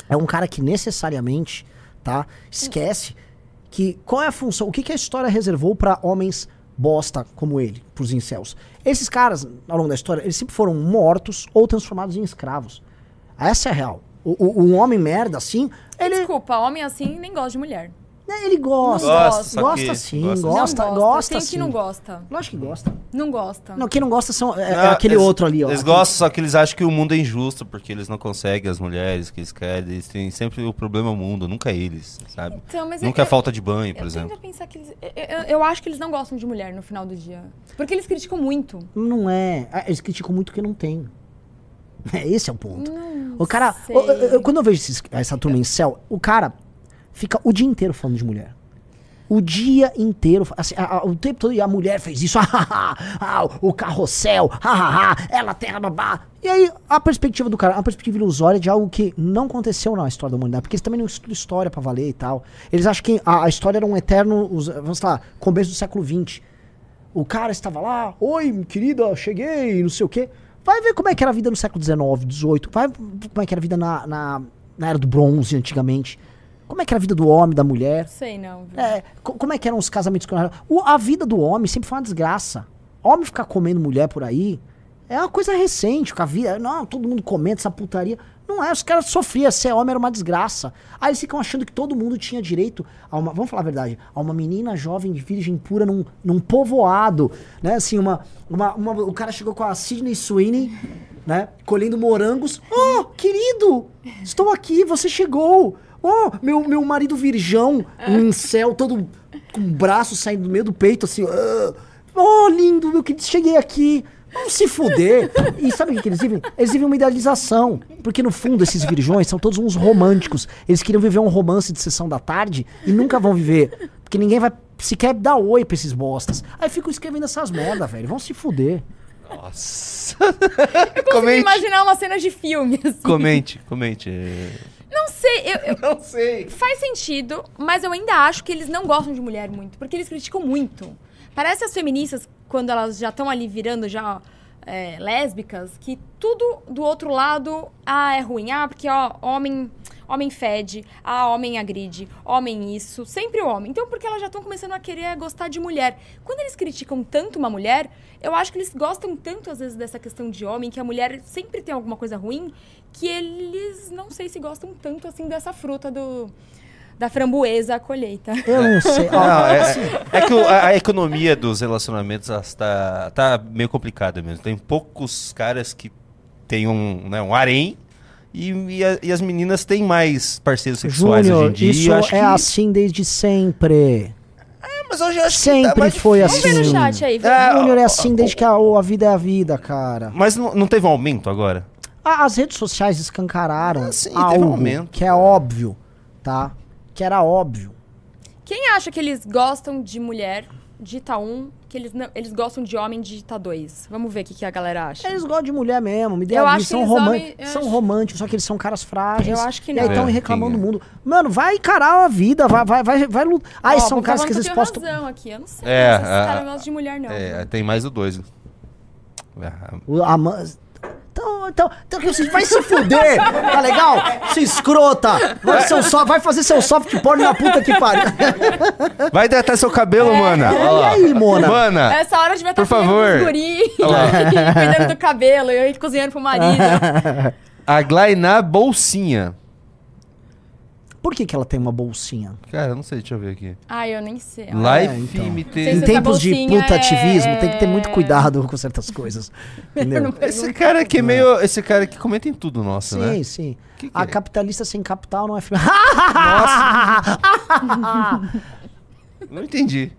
B: é um cara que necessariamente, tá? Esquece que qual é a função, o que, que a história reservou pra homens bosta como ele, pros incels. Esses caras, ao longo da história, eles sempre foram mortos ou transformados em escravos. Essa é a real. O, o- um homem merda assim, ele,
F: Desculpa, homem assim nem gosta de mulher.
B: né, ele gosta.
F: Não
A: Gosta,
B: gosta, gosta sim,
A: gosta.
B: gosta,
F: não
B: gosta,
F: Tem
B: sim.
F: que não gosta.
B: Lógico que gosta.
F: Não gosta.
B: Não, quem não gosta são, é, é
A: Não,
B: aquele
A: eles-
B: outro ali, ó.
A: Eles
B: Aquele-
A: gostam, só que eles acham que o mundo é injusto, porque eles não conseguem as mulheres que eles querem. Eles têm sempre o problema mundo, nunca eles, sabe?
F: Então, mas
A: nunca é falta de banho, por
F: eu
A: exemplo.
F: pensar que eles. Eu, eu- eu acho que eles não gostam de mulher no final do dia. Porque eles criticam muito.
B: Não é. Ah, Eles criticam muito que não tem. <laughs> É, esse é o ponto.
F: Não
B: o cara. eu- eu- quando eu vejo esses- essa turma em céu, o cara fica o dia inteiro falando de mulher. O dia inteiro, assim, a- a- o tempo todo, e a mulher fez isso, <laughs> ah, ah, o carrossel, ah, ah, ah, ela tem babá. E aí, a perspectiva do cara, a perspectiva ilusória de algo que não aconteceu na história da humanidade, porque eles também não estudam história pra valer e tal. Eles acham que a, a história era um eterno, os- vamos lá, começo do século XX. O cara estava lá, oi, querida, cheguei, não sei o quê. Vai ver como é que era a vida no século XIX, XVIII. Vai ver como é que era a vida na, na, na era do bronze, antigamente. Como é que era a vida do homem, da mulher.
F: Sei não.
B: É, co- como é que eram os casamentos o, A vida do homem sempre foi uma desgraça. Homem ficar comendo mulher por aí é uma coisa recente. A vida, não, todo mundo comenta essa putaria. Não é, os caras sofriam. Ser homem era uma desgraça. Aí eles ficam achando que todo mundo tinha direito a uma. Vamos falar a verdade. A uma menina jovem, virgem pura num, num povoado. Né? Assim, uma, uma, uma- O cara chegou com a Sidney Sweeney, né? Colhendo morangos. Oh, querido! Estou aqui, você chegou! Oh, meu, meu marido virgão, um incel, todo com o braço saindo do meio do peito, assim. "Ah, Oh, lindo, meu querido, cheguei aqui. Vamos se fuder. E sabe o que, eles vivem? Eles vivem uma idealização. Porque no fundo, esses virgões são todos uns românticos. Eles queriam viver um romance de sessão da tarde e nunca vão viver. Porque ninguém vai sequer dar oi pra esses bostas. Aí ficam escrevendo essas merda, velho. Vão se fuder.
A: Nossa.
F: Eu consigo
A: comente,
F: imaginar uma cena de filme, assim.
A: comente, comente.
F: Não sei, eu, eu-
A: Não sei.
F: faz sentido, mas eu ainda acho que eles não gostam de mulher muito, porque eles criticam muito. Parece as feministas, quando elas já estão ali virando já é, lésbicas que tudo do outro lado ah, é ruim. Ah, porque ó, homem, homem fede, ah, homem agride, homem isso, sempre o homem. Então, porque elas já estão começando a querer gostar de mulher. Quando eles criticam tanto uma mulher, eu acho que eles gostam tanto, às vezes, dessa questão de homem, que a mulher sempre tem alguma coisa ruim, que eles não sei se gostam tanto assim dessa fruta do. Da framboesa à colheita.
B: Eu não sei.
G: Não, é,
B: assim,
G: é que o- a, a economia dos relacionamentos está tá meio complicada mesmo. Tem poucos caras que têm um, né, um harém e, e, a- e as meninas têm mais parceiros sexuais hoje em dia.
B: isso é
G: que-
B: assim desde sempre.
G: É, mas hoje eu acho que
B: Sempre
G: tá mais
B: foi
G: difícil.
F: Vamos ver no
B: assim.
F: chat aí.
G: É,
B: Júnior é assim desde que a, a vida é a vida, cara.
G: Mas não, não teve um aumento agora?
B: Ah, As redes sociais escancararam
G: Ah, sim, teve
B: algo
G: um aumento.
B: que é óbvio, tá? Que era óbvio.
F: Quem acha que eles gostam de mulher, digita um, que eles, não, eles gostam de homem, digita dois. Vamos ver o que, que a galera acha.
B: Eles gostam de mulher mesmo, me
F: Eu acho que
B: são,
F: eles
B: român-
F: homem- eu
B: são
F: acho-
B: românticos, só que eles são caras frágeis.
F: Eu acho que
B: E
F: não.
B: aí estão
A: É,
B: reclamando do
A: é?
B: mundo. Mano, vai encarar a vida, vai, vai, vai, vai lutar. Ah,
F: Ó,
B: são
F: vou
B: caras que às
F: eu
B: vezes
F: tenho
B: postam.
F: razão aqui, eu não sei.
A: É,
F: esses
A: a-
F: caras não gostam de mulher, não.
A: É, tem mais o dois. É,
B: O- a ma- Então, então, então você vai se fuder, tá legal? Se escrota! Vai, seu so- vai fazer seu soft porn na puta que pariu.
G: Vai hidratar seu cabelo, mana.
B: É, e aí, Mona?
A: Mana,
F: Essa hora devia estar
A: Por favor.
F: os guri, <laughs> <laughs> cuidando do cabelo, eu cozinhando pro marido.
A: a Glainá Bolsinha.
B: Por que, que ela tem uma bolsinha?
A: Cara, eu não sei, deixa eu ver aqui.
F: Ai, eu nem sei.
A: Life
B: então.
A: MT.
F: Sei
B: Em tempos de
F: bolsinha
B: putativismo,
F: é-
B: tem que ter muito cuidado com certas coisas. <laughs> Entendeu?
A: Esse cara aqui é meio. Esse cara aqui comenta em tudo, nosso,
B: Sim,
A: né?
B: sim.
A: Que que
B: a
A: é?
B: capitalista sem capital não é filme. <laughs>
A: Não entendi.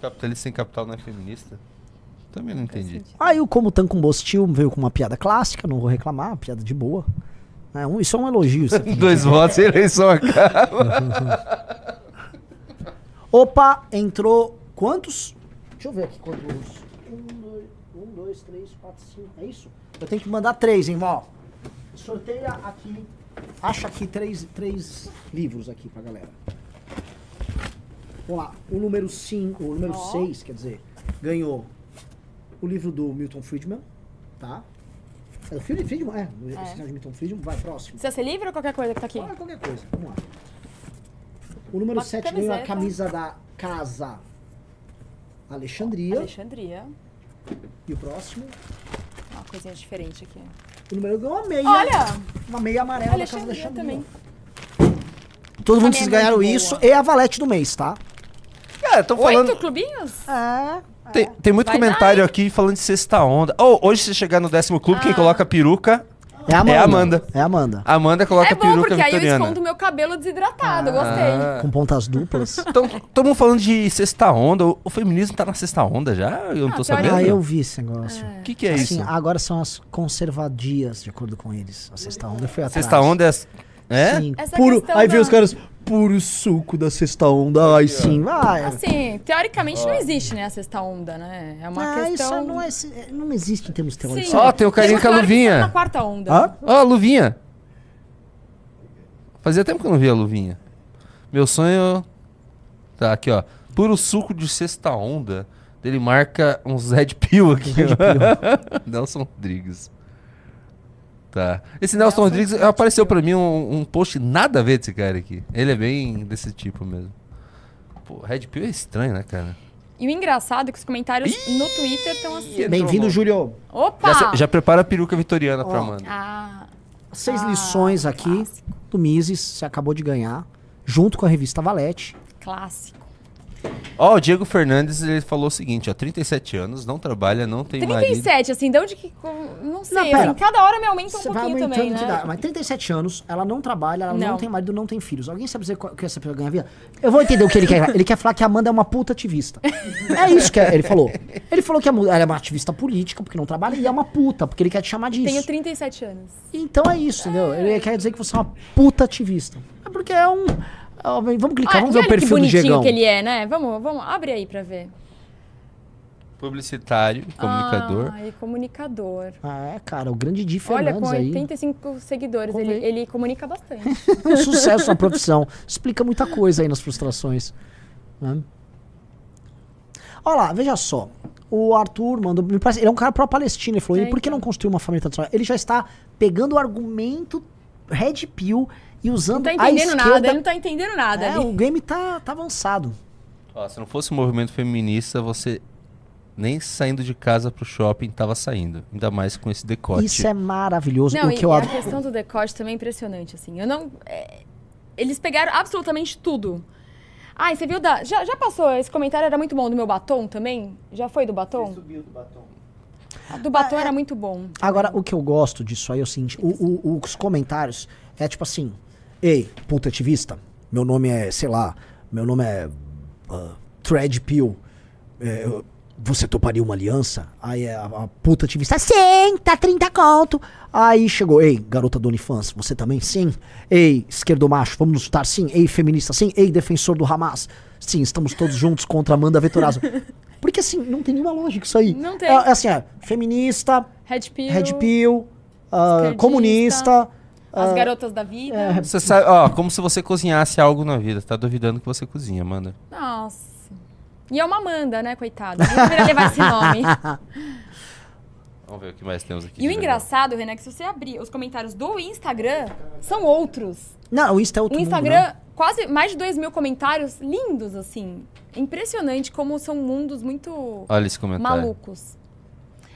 A: Capitalista sem capital não é feminista? Também não entendi.
B: Aí o Como Tan Combustil veio com uma piada clássica, não vou reclamar, uma piada de boa. É, um- isso é um elogio. isso aqui. <laughs>
A: Dois votos e a eleição acaba.
B: Opa, entrou quantos? Deixa eu ver aqui quantos. Um, dois, um, dois, três, quatro, cinco. É isso? Eu tenho que mandar três, hein, Val? Sorteia aqui. Acha aqui três, três livros aqui pra galera. Vamos lá. O número 5, o número 6, quer dizer, ganhou o livro do Milton Friedman, tá? É do Friedman? Friedman? É, esse cara de Milton Friedman. Vai, próximo.
F: Precisa ser livre ou qualquer coisa que tá aqui?
B: Olha qualquer coisa. Vamos lá. O número
F: Uma
B: 7 ganhou a camisa da Casa Alexandria.
F: Alexandria.
B: E o próximo.
F: Uma coisinha diferente aqui.
B: O número ganhou uma meia.
F: Olha!
B: Uma meia amarela da Casa
F: Alexandria
B: Alexandria.
F: também.
B: Todo mundo vocês
F: é
B: ganharam isso
F: boa.
B: e a valete do mês, tá?
G: Estão
F: Oito
G: falando.
F: clubinhos?
B: É.
G: Tem, tem muito
F: Vai
G: comentário aqui falando de sexta onda. Oh, hoje, se chegar no décimo clube, quem coloca peruca
B: É a Amanda.
G: É a Amanda.
B: É a Amanda.
A: Amanda coloca
F: é bom,
A: peruca
F: porque aí eu
A: vitoriana.
F: escondo meu cabelo desidratado, eu gostei.
A: Ah.
B: Com pontas duplas.
G: Então, estamos falando de sexta onda. O, o feminismo tá na sexta onda já? Eu não
F: Ah,
G: tô sabendo.
B: ah, eu vi esse negócio.
G: O que, que é
B: Assim,
G: isso?
B: agora são as conservadias, de acordo com eles. A sexta onda foi atrás.
G: Sexta onda é. as- É?
B: Sim,
F: Essa
B: puro,
F: questão
B: aí vem
F: da-
B: os caras, puro suco da sexta onda, ai sim, vai.
F: Assim, teoricamente não existe, né, a sexta onda, né? É uma
B: ah,
F: questão...
B: isso não, é, é- não existe em termos teóricos.
F: Sim.
A: Ó, tem o carinha com a
F: claro que
A: luvinha.
F: está Na quarta onda.
B: Hã?
A: Ó, a luvinha. Fazia tempo que eu não via a luvinha. Meu sonho. Tá, aqui, ó. Puro suco de sexta onda. Ele marca uns Red Pill aqui.
B: Red
A: ó. <laughs> Nelson Rodrigues. Tá. Esse Nelson Rodrigues apareceu pra mim um, um post nada a ver desse cara aqui. Ele é bem desse tipo mesmo. Pô, Red Pill é estranho, né, cara?
F: E o engraçado é que os comentários no Twitter estão assim.
B: Bem-vindo, Júlio.
F: Opa!
A: Já, já prepara a peruca vitoriana pra
B: Ó.
A: Amanda.
F: Ah,
B: Seis
F: Ah,
B: lições aqui
F: clássico.
B: do Mises, você acabou de ganhar, junto com a revista Valete.
F: clássico.
A: Ó, o Diego Fernandes, ele falou o seguinte, ó. 37 anos, não trabalha, não tem marido.
F: 37, assim, de onde que. Não sei,
B: Não, pera.
F: assim, cada hora me aumenta um pouquinho também, né?
B: idade. Mas 37 anos, ela não trabalha, ela não,
F: Não.
B: tem marido, não tem filhos. Alguém sabe dizer qual- que essa pessoa ganha vida? Eu vou entender o que ele quer. Ele quer falar que a Amanda é uma puta ativista. É isso que ele falou. Ele falou que ela é uma ativista política, porque não trabalha, e é uma puta, porque ele quer te chamar disso.
F: Tenho 37 anos.
B: Então é isso, entendeu? Ele quer dizer que você é uma puta ativista. É porque é um. Ó, Vamos clicar,
F: Ah,
B: vamos ver o perfil do
F: bonitinho
B: Diegão.
F: que ele é, né? Vamos, vamos, abre aí pra ver.
A: Publicitário, comunicador.
F: Ah, e comunicador.
B: Ah, é, cara, o grande Di
F: Olha,
B: Fernandes
F: com
B: aí.
F: 85 seguidores, ele, ele comunica bastante. <laughs>
B: um sucesso na profissão. Explica muita coisa aí nas frustrações. Né? Olha lá, veja só. O Arthur mandou. Me parece, ele é um cara pró-Palestina. Ele falou:
F: É,
B: e por que
F: então.
B: não construir uma família tradicional? Ele já está pegando o argumento Red Pill e usando
F: Não tá
B: a
F: entendendo
B: esquerda.
F: nada, ele não tá entendendo nada.
B: É,
F: ali.
B: o game tá, tá avançado.
G: Ó, se não fosse o movimento feminista, você nem saindo de casa pro shopping tava saindo. Ainda mais com esse decote.
B: Isso é maravilhoso.
F: Não,
B: o
F: e,
B: que eu
F: e a questão do decote também é impressionante, assim. Eu não... é, eles pegaram absolutamente tudo. Ai, você viu da... Já, já passou, esse comentário era muito bom do meu batom também? Já foi do batom?
D: Subiu do batom.
F: A do batom era muito bom.
B: Agora, o que eu gosto disso aí é o seguinte: o- o- os comentários é tipo assim: Ei, puta ativista, meu nome é, sei lá, meu nome é. Uh, Thread Pill. É, você toparia uma aliança? Aí a, a puta ativista, sim, tá 30 conto. Aí chegou, ei, garota do OnlyFans, você também? Sim. Ei, esquerdo macho, vamos nos chutar? Sim. Ei, feminista, sim. Ei, defensor do Hamas. Sim, estamos todos juntos contra Amanda Vettorazzo. <laughs> Porque assim, não tem nenhuma lógica isso aí.
F: Não tem.
B: É, é assim, é, feminista,
F: Red Pill,
B: Red Pill,
F: esquerdista,
B: comunista.
F: As
B: ah,
F: garotas da vida.
B: é,
G: Você sabe, ó, como se você cozinhasse algo na vida. Tá duvidando que você cozinha, manda.
F: Nossa. E é uma Amanda, né, coitada. Não deveria levar esse nome. <laughs>
G: Vamos ver o que mais temos aqui.
F: E o engraçado, René, é que se você abrir os comentários do Instagram, são outros.
B: Não, o Insta é outro
F: O
B: mundo,
F: Instagram,
B: né?
F: quase mais de 2 mil comentários lindos, assim. Impressionante como são mundos muito
G: Olha esse comentário.
F: malucos.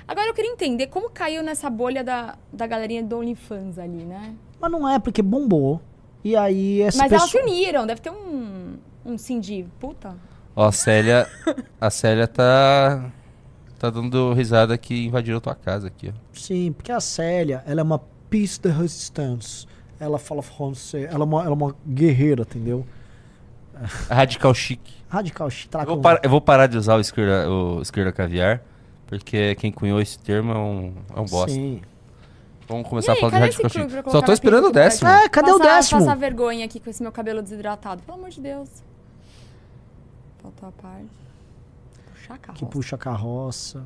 F: Agora eu queria entender como caiu nessa bolha da, da galerinha do OnlyFans ali, né?
B: Mas não é, porque bombou. E aí essa
F: Mas elas se
B: pessoa...
F: uniram, deve ter um, um sim de puta.
G: Ó, a Célia. A Célia tá. Tá dando risada que invadiram tua casa aqui, ó.
B: Sim, porque a Célia, ela é uma piece de resistance. Ela fala francês, ela é uma, ela é uma guerreira, entendeu?
G: Radical chique.
B: Radical,
G: Eu
B: traca
G: vou,
B: um-
G: par- eu vou parar de usar o esquerda, o esquerda caviar, porque quem cunhou esse termo é um, é um bosta.
B: Sim.
G: Vamos
F: E
G: começar
F: aí,
G: a falar de
F: pra
G: Só tô esperando o décimo.
B: É, cadê o
F: Passar-
B: décimo?
F: Passar vergonha aqui com esse meu cabelo desidratado. Pelo amor de Deus. Faltou a parte. Puxar a carroça.
B: Que puxa a carroça.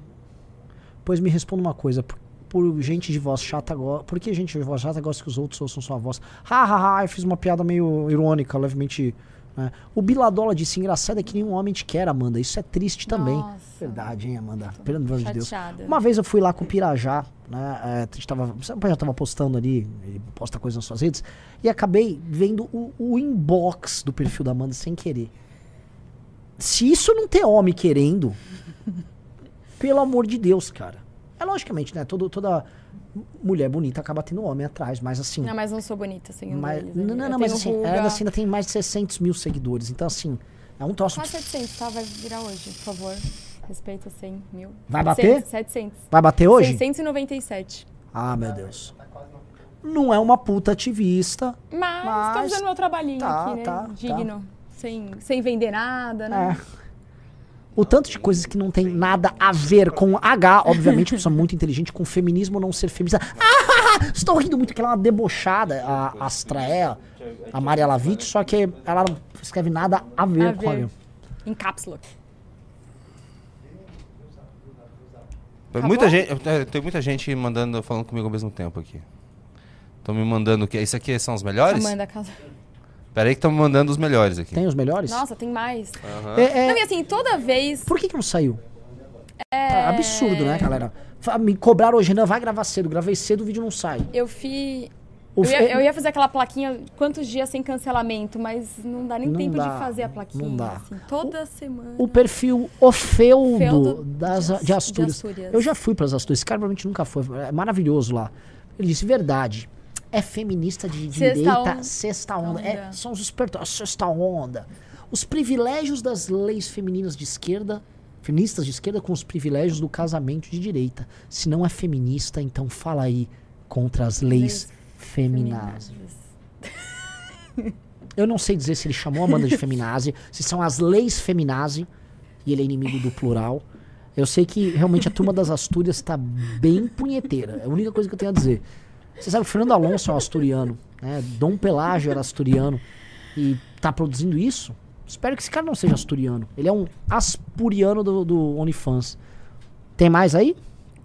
B: Pois me responda uma coisa. Por, por gente de voz chata gosta. Por que gente de voz chata gosta que os outros ouçam sua voz? Ha, ha, ha, eu fiz uma piada meio irônica, levemente. né? O Biladola disse: engraçado é que nenhum homem te quer, Amanda. Isso é triste também.
F: Nossa.
B: Verdade, hein, Amanda? Pelo amor de Deus. Uma vez eu fui lá com o Pirajá, né? é, a gente tava, já tava postando ali, ele posta coisa nas suas redes, e acabei vendo o, o inbox do perfil da Amanda sem querer. Se isso não ter homem querendo, <laughs> pelo amor de Deus, cara. É logicamente, né? Todo, toda mulher bonita acaba tendo homem atrás, mas assim.
F: Não, mas não sou bonita um
B: mas,
F: deles.
B: não, não, não, mas assim,
F: ruga.
B: ela assim, ainda tem mais de 600 mil seguidores. Então, assim, é um troço.
F: Quase 700, tá? Vai virar hoje, por favor. Respeita 100 mil.
B: Vai bater?
F: 700. 700.
B: Vai bater hoje?
F: 697.
B: Ah, meu Deus. Não é uma puta ativista.
F: Mas,
B: Mas-
F: tô fazendo meu trabalhinho
B: tá,
F: aqui, né?
B: tá,
F: Digno. Sem, sem vender nada, né?
B: É. O tanto de coisas que não tem nada a ver com H, obviamente, pessoa muito inteligente, com feminismo não ser feminista. <laughs> Ah, estou rindo muito que ela é uma debochada, a Astraea, a Maria Lavitte, só que ela não escreve nada a ver
F: A
B: com
F: ver.
B: a
F: Em cápsula.
G: Tem muita gente, tem muita gente mandando, falando comigo ao mesmo tempo aqui. Estão me mandando o que? Isso aqui são os melhores?
F: Amanda Casa.
G: Pera aí que estão me mandando os melhores aqui.
B: Tem os melhores?
F: Nossa, tem mais.
B: É, é,
F: Não, e assim, toda vez.
B: por que, que não saiu? É absurdo, né, galera? Me cobraram hoje, Renan, vai gravar cedo. Gravei cedo, o vídeo não sai.
F: Eu fi. Eu ia, eu ia fazer aquela plaquinha quantos dias sem cancelamento, mas não dá nem
B: Não
F: tempo
B: dá,
F: de fazer a plaquinha.
B: não dá.
F: assim, toda semana.
B: O perfil O Feudo,
F: Feudo
B: das,
F: de
B: de,
F: As- de
B: Astúrias.
F: Astúrias.
B: Eu já fui para as Astúrias. Esse cara provavelmente nunca foi. É maravilhoso lá. Ele disse: verdade. É feminista de
F: Sexta
B: direita,
F: onda.
B: sexta onda. É,
F: Onda.
B: são os espertos, sexta onda. Os privilégios das leis femininas de esquerda, feministas de esquerda, com os privilégios do casamento de direita. Se não é feminista, então fala aí contra as leis, Feminazes. <laughs> Eu não sei dizer se ele chamou a Amanda de feminazi, se são as leis feminazi e ele é inimigo do plural. Eu sei que realmente a turma das Astúrias tá bem punheteira. É a única coisa que eu tenho a dizer. Você sabe que o Fernando Alonso é um asturiano, né? Dom Pelágio era asturiano e tá produzindo isso? Espero que esse cara não seja asturiano. Ele é um aspuriano do, do OnlyFans. Tem mais aí?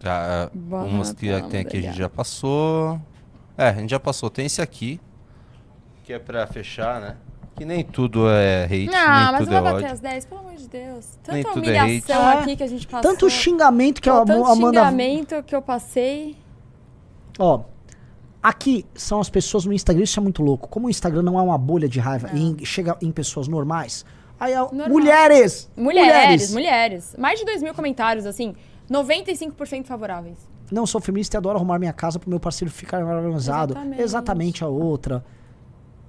G: Já,
F: Boa,
G: umas que
F: tá,
G: tem aqui a gente já passou. É, a gente já passou. Tem esse aqui, que é pra fechar, né?
A: Que nem tudo é hate,
F: Ah,
A: nem
F: mas
A: tudo
F: não
A: é
F: vai bater
A: ódio.
F: as 10, pelo amor de Deus.
A: Nem
F: Tanta
A: tudo é hate.
F: humilhação
B: É.
F: aqui que a gente passou.
B: Tanto xingamento que
F: Pô,
B: a
F: tanto
B: Amanda.
F: xingamento que eu passei.
B: Ó, aqui são as pessoas no Instagram, isso é muito louco. Como o Instagram não é uma bolha de raiva e chega em pessoas normais, aí a-
F: Normal.
B: mulheres,
F: Mulheres, mulheres, Mais de 2 mil comentários, assim. 95% favoráveis.
B: Não sou feminista e adoro arrumar minha casa pro meu parceiro ficar organizado.
F: Exatamente.
B: Exatamente a outra.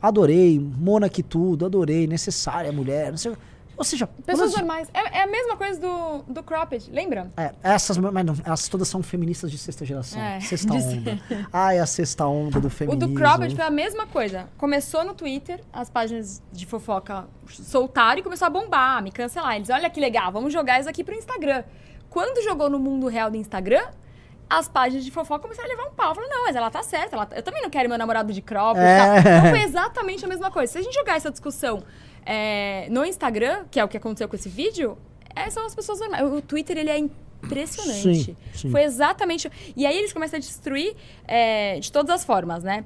B: Adorei, Mona que tudo, adorei, necessária mulher, não sei. Ou seja,
F: Pessoas normais. É, é a mesma coisa do, do cropped, lembra?
B: é, essas, mas não, elas todas são feministas de sexta geração.
F: É,
B: sexta onda. <laughs> Ai, a sexta onda do
F: O
B: feminismo.
F: do cropped foi a mesma coisa. Começou no Twitter, as páginas de fofoca soltaram e começou a bombar, me cancelar. Eles, olha que legal, vamos jogar isso aqui pro Instagram. Quando jogou no mundo real do Instagram, as páginas de fofoca começaram a levar um pau. Falaram, não, mas ela tá certa, ela tá- eu também não quero meu namorado de cropped e
B: É.
F: Então foi <laughs> exatamente a mesma coisa. Se a gente jogar essa discussão é, no Instagram, que é o que aconteceu com esse vídeo, é, são as pessoas normais. O Twitter, ele é impressionante.
B: Sim, sim.
F: Foi exatamente. E aí eles começam a destruir é, de todas as formas, né?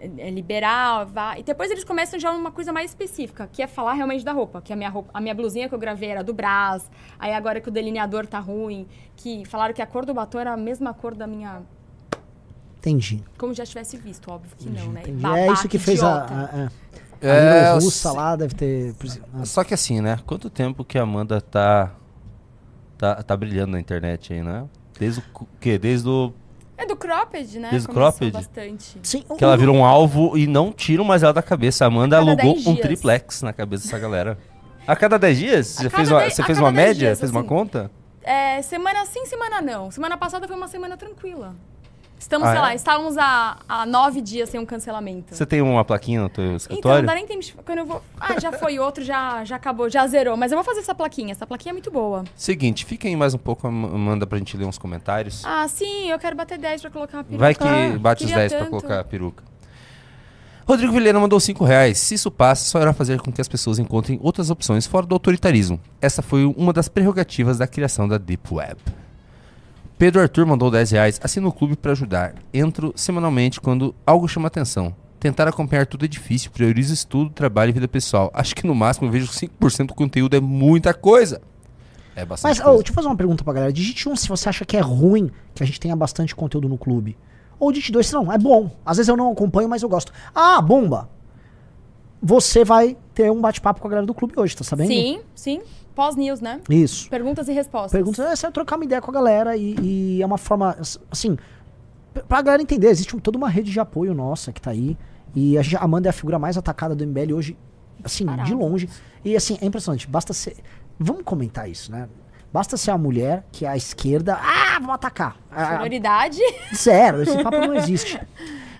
F: É, liberar, vá. E depois eles começam já uma coisa mais específica, que é falar realmente da roupa. Que a minha, roupa, a minha blusinha que eu gravei era do Brás, aí agora que o delineador tá ruim, que falaram que a cor do batom era a mesma cor da minha.
B: Entendi.
F: Como já tivesse visto, óbvio que não, né?
B: entendi.
F: Babaca,
B: é isso que fez a.
F: idiota.
B: a, a, a
A: É, eu
B: russa lá deve ter. ah,
A: Só que assim, né? Quanto tempo que a Amanda tá, tá, tá brilhando na internet aí, né? Desde o quê? Desde o
F: É do cropped, né?
A: Desde o
F: Começou
A: cropped?
F: bastante.
B: Sim,
A: que ela virou um alvo e não tiram mais ela da cabeça. A Amanda
F: Cada
A: alugou
F: 10
A: um
F: dias.
A: triplex na cabeça dessa galera. A cada 10 dias? Você fez uma,
F: dez-
A: você
F: a
A: fez
F: cada
A: uma
F: 10
A: média?
F: dias,
A: fez uma
F: assim.
A: conta?
F: É, semana sim, semana não. Semana passada foi uma semana tranquila. Estamos,
A: Ah,
F: sei
A: é?
F: lá, estávamos há, há nove dias sem um cancelamento.
A: Você tem uma plaquinha no teu
F: Então,
A: escritório?
F: não dá nem tempo de... Quando eu vou... Ah, já foi outro, já, já acabou, já zerou. Mas eu vou fazer essa plaquinha. Essa plaquinha é muito boa.
A: Seguinte, aí mais um pouco, Amanda, pra gente ler uns comentários.
F: Ah, sim, eu quero bater 10 pra colocar a peruca.
A: Vai que bate os
F: Queria
A: 10 pra colocar a peruca. Rodrigo Vilhena mandou 5 reais. Se isso passa, só irá fazer com que as pessoas encontrem outras opções fora do autoritarismo. Essa foi uma das prerrogativas da criação da Deep Web. Pedro Arthur mandou 10 reais. Assina o clube para ajudar. Entro semanalmente quando algo chama atenção. Tentar acompanhar tudo é difícil. Priorizo estudo, trabalho e vida pessoal. Acho que no máximo eu vejo 5% do conteúdo é muita coisa. É bastante
B: Mas,
A: coisa.
B: deixa eu fazer uma pergunta pra galera. Digite um se você acha que é ruim que a gente tenha bastante conteúdo no clube. Ou digite dois se não, é bom. Às vezes eu não acompanho, mas eu gosto. Ah, bomba! Você vai ter um bate-papo com a galera do clube hoje, tá sabendo?
F: Sim, sim. Pós-news, né?
B: Isso.
F: Perguntas e respostas.
B: Pergunta, é, você trocar uma ideia com a galera e, e é uma forma, assim, pra galera entender, existe toda uma rede de apoio nossa que tá aí. E a, Amanda é a figura mais atacada do MBL hoje, assim, de
F: Parado.
B: longe. E assim, é impressionante. Basta ser. Vamos comentar isso, né? Basta ser a mulher que é a esquerda. Ah, vamos atacar.
F: Prioridade.
B: Zero, esse papo não existe. <laughs>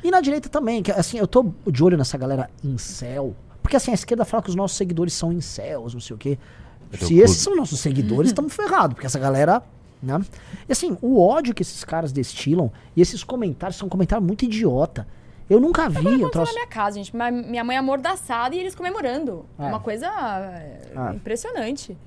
B: E na direita também, que assim, eu tô de olho nessa galera incel. Porque assim, a esquerda fala que os nossos seguidores são incels, não sei o quê.
A: teu
B: Se
A: clube.
B: esses são nossos seguidores, estamos ferrados, porque essa galera. Né? E assim, o ódio que esses caras destilam, e esses comentários são comentários muito idiota. Eu nunca vi. Eu
F: Aconteceu na
B: troço...
F: minha casa, gente. Minha mãe amordaçada e eles comemorando.
B: É.
F: Uma coisa é,
B: Ah.
F: impressionante.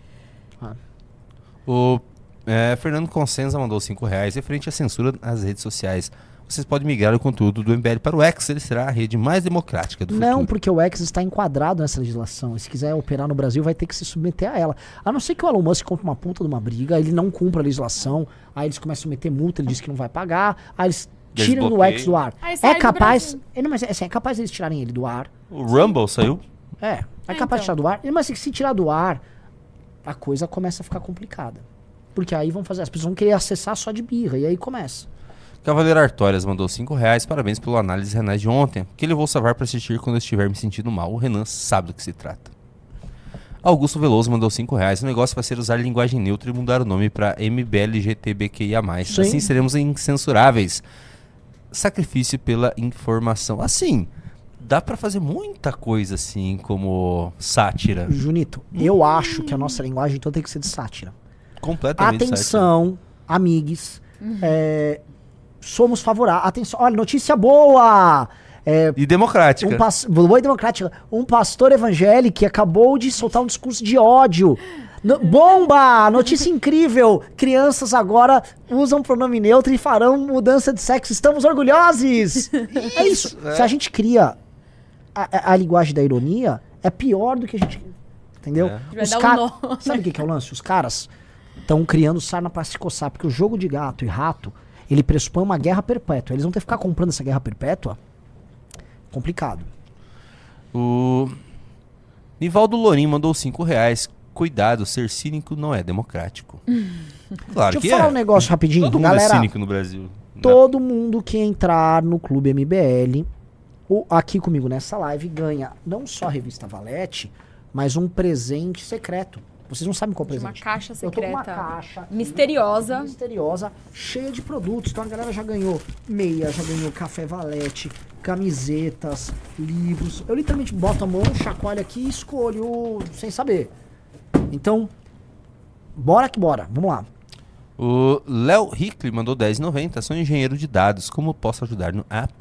A: O é, Fernando Consenza mandou 5 reais referente à censura nas redes sociais. Vocês podem migrar o conteúdo do MBL para o X, ele será a rede mais democrática do
B: Não,
A: futuro.
B: porque o X está enquadrado nessa legislação. E se quiser operar no Brasil, vai ter que se submeter a ela. A não ser que o Elon Musk compre uma puta de uma briga, ele não cumpra a legislação, aí eles começam a meter multa, ele diz que não vai pagar, aí eles tiram do
A: Desbloqueio.
B: X do ar. É capaz. É, não, mas é, assim, é capaz eles tirarem ele do ar.
A: O Rumble saiu?
B: É, é
F: É,
B: capaz de tirar
F: então.
B: do ar. Mas se tirar do ar, a coisa começa a ficar complicada. Porque aí vão fazer, as pessoas vão querer acessar só de birra, e aí começa.
A: Cavaleiro Artórias mandou 5 reais. Parabéns pelo análise renais de ontem, que ele vou salvar para assistir quando eu estiver me sentindo mal. O Renan sabe do que se trata. Augusto Veloso mandou 5 reais. O negócio vai ser usar linguagem neutra e mudar o nome para MBLGTBQIA+.
B: Sim.
A: Assim seremos incensuráveis. Sacrifício pela informação. Assim, dá para fazer muita coisa assim, como sátira.
B: Junito, eu acho que a nossa linguagem então tem que ser de sátira.
A: Completamente
B: Atenção, amigos. é, somos favoráveis. Atenção, olha, notícia boa! É.
A: E democrática.
B: um pas- boa e democrática. Um pastor evangélico que acabou de soltar um discurso de ódio. No- bomba! Notícia incrível! Crianças agora usam pronome neutro e farão mudança de sexo. Estamos orgulhosos! <laughs> é isso. Se a gente cria a, a- a linguagem da ironia, É pior do que a gente. Entendeu?
G: É.
B: Os
F: dar um.
B: Sabe o que, que é o lance? Os caras estão criando sarna pra se coçar, porque o jogo de gato e rato, ele pressupõe uma guerra perpétua. Eles vão ter que ficar comprando essa guerra perpétua. Complicado.
G: O Nivaldo Lorim mandou 5 reais. Cuidado, ser cínico não é democrático. <laughs> Claro
B: Deixa
G: que
B: eu falar
G: é.
B: um negócio rapidinho.
G: Todo mundo
B: Galera,
G: é cínico no Brasil.
B: todo mundo que entrar no Clube MBL, ou aqui comigo nessa live, ganha não só a revista Valete, mas um presente secreto. Vocês não sabem qual
F: Uma
B: presente.
F: caixa
B: Eu tô com uma
F: secreta.
B: caixa
F: Misteriosa.
B: misteriosa, cheia de produtos. Então a galera já ganhou meia, já ganhou café valete, camisetas, livros. Eu literalmente boto a mão, chacoalho aqui e escolho sem saber. Então, bora que bora. Vamos lá.
G: O Léo Hickley mandou 10,90. Sou engenheiro de dados. Como posso ajudar no app?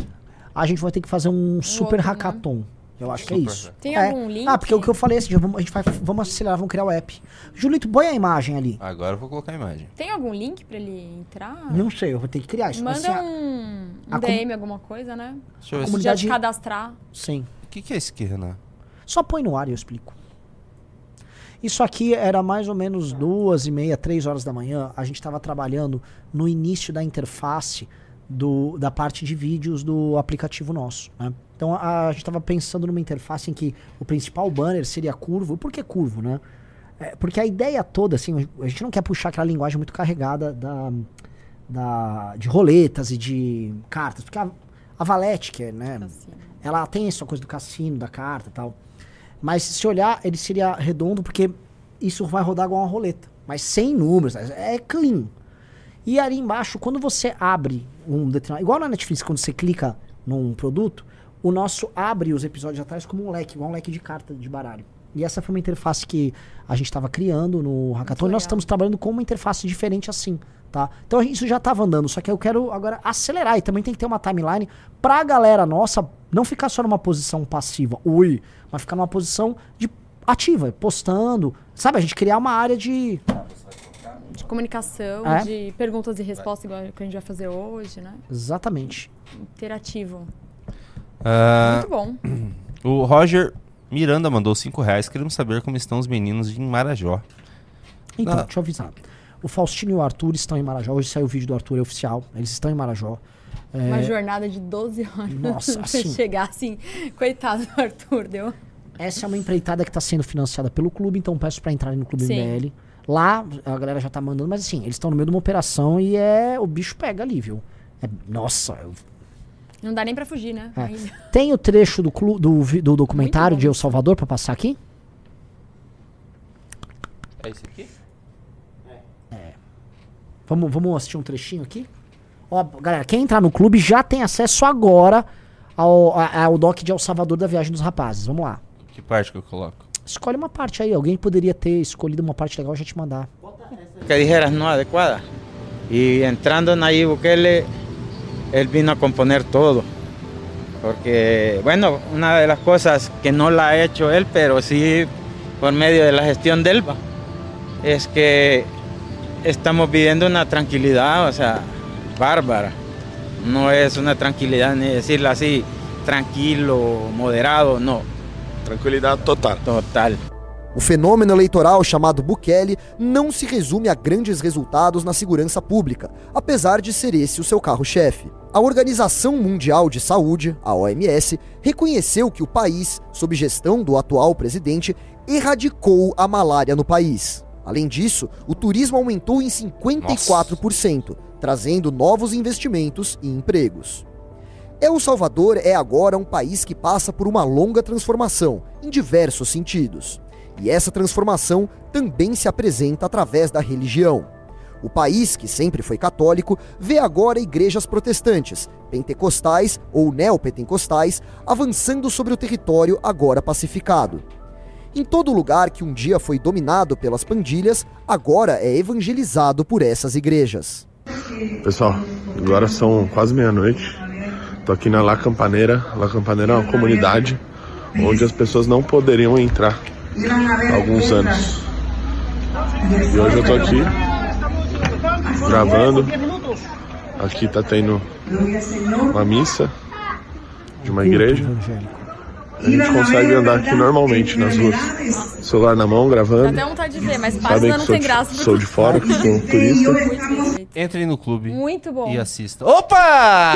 B: A gente vai ter que fazer um super
F: outro, né?
B: Eu acho que é
G: Super
B: isso.
F: Tem
B: É.
F: algum link?
B: Ah, porque o que eu falei é assim, vamos, a gente vai, vamos acelerar, vamos criar o app. Julito, põe a imagem ali.
G: Agora eu vou colocar a imagem.
F: Tem algum link pra ele entrar?
B: Não sei, eu vou ter que criar isso. Assim,
F: Manda
B: a-
F: um, um
B: a com-
F: DM, alguma coisa, né?
G: Deixa eu ver.
B: Comunidade-
F: Já te cadastrar.
B: Sim.
G: O que, que é isso aqui, Renan?
B: Só põe no ar e eu explico. Isso aqui era mais ou menos duas e meia, três horas da manhã. A gente estava trabalhando no início da interface do, da parte de vídeos do aplicativo nosso. né? Então a, a gente estava pensando numa interface em que o principal banner seria curvo. Por que curvo, né? É, porque a ideia toda, assim, a gente não quer puxar aquela linguagem muito carregada da, da, de roletas e de cartas. Porque a, a Valete, que é, né,
F: Assim.
B: ela tem essa coisa do cassino, da carta e tal. Mas se olhar, ele seria redondo porque isso vai rodar igual uma roleta. Mas sem números, é é clean. E ali embaixo, quando você abre um determinado. Igual na Netflix, quando você clica num produto, o nosso abre os episódios atrás como um leque, igual um leque de carta de baralho. E essa foi uma interface que a gente estava criando no Hackathon. E nós estamos trabalhando com uma interface diferente assim, tá? Então isso já estava andando, só que eu quero agora acelerar. E também tem que ter uma timeline pra galera nossa não ficar só numa posição passiva, ui, mas ficar numa posição de ativa, postando. Sabe, a gente criar uma área de.
F: De comunicação,
B: É.
F: de perguntas e respostas, igual que a gente vai fazer hoje, né?
B: Exatamente.
F: Interativo.
G: Ah,
F: Muito bom. <clears throat>
G: o Roger Miranda mandou 5 reais. Queremos saber como estão os meninos de Marajó.
B: Então,
G: Ah.
B: deixa eu avisar. O Faustino e o Arthur estão em Marajó. Hoje saiu o vídeo do Arthur é oficial. Eles estão em Marajó.
F: Uma jornada de 12 anos.
B: Nossa, <laughs>
F: pra
B: assim-
F: chegar assim. Coitado do Arthur, deu?
B: Essa é uma empreitada que está sendo financiada pelo clube, então peço para entrarem no Clube
F: Sim.
B: MBL. Lá a galera já tá mandando, mas assim, eles estão no meio de uma operação e é o bicho pega ali, viu? É- nossa, eu-
F: Não dá nem pra fugir, né?
B: É. Tem o trecho do, clu, do, do documentário de El. Salvador para passar aqui?
G: É isso aqui?
B: Vamos, vamos assistir um trechinho aqui? Ó, galera, quem entrar no clube já tem acesso agora ao, ao doc de El Salvador da Viagem dos Rapazes. Vamos lá.
G: Que parte que eu coloco?
B: Escolhe uma parte aí. Alguém poderia ter escolhido uma parte legal e já te mandar.
H: que dijeras no adecuada. Y entrando Nayib Bukele, él vino a componer todo. Porque, bueno, una de las cosas que no la ha hecho él, pero sí por medio de la gestión del ELBA, es que estamos viviendo una tranquilidad, o sea, bárbara. No es una tranquilidad ni decirla así, tranquilo, moderado, no,
I: Tranquilidade total.
H: total.
J: O fenômeno eleitoral chamado Bukele não se resume a grandes resultados na segurança pública, apesar de ser esse o seu carro-chefe. A Organização Mundial de Saúde, a OMS, reconheceu que o país, sob gestão do atual presidente, erradicou a malária no país. Além disso, o turismo aumentou em 54%, trazendo novos investimentos e empregos. El Salvador é agora um país que passa por uma longa transformação, em diversos sentidos. E essa transformação também se apresenta através da religião. O país, que sempre foi católico, vê agora igrejas protestantes, pentecostais ou neopentecostais, avançando sobre o território agora pacificado. Em todo lugar que um dia foi dominado pelas pandilhas, agora é evangelizado por essas igrejas.
I: Pessoal, agora são quase meia-noite. Tô aqui na La Campaneira. La Campaneira é uma comunidade onde as pessoas não poderiam entrar há alguns anos. E hoje eu tô aqui gravando. Aqui tá tendo uma missa de uma igreja. A gente consegue andar aqui normalmente nas ruas. Celular na mão,
F: Dá
I: gravando.
F: até vontade de ver, mas
I: que
F: não
I: sou
F: tem
I: de,
F: graça.
I: sou de fora, que sou um turista.
A: Entrem no clube
F: Muito bom.
A: e assistam. Opa!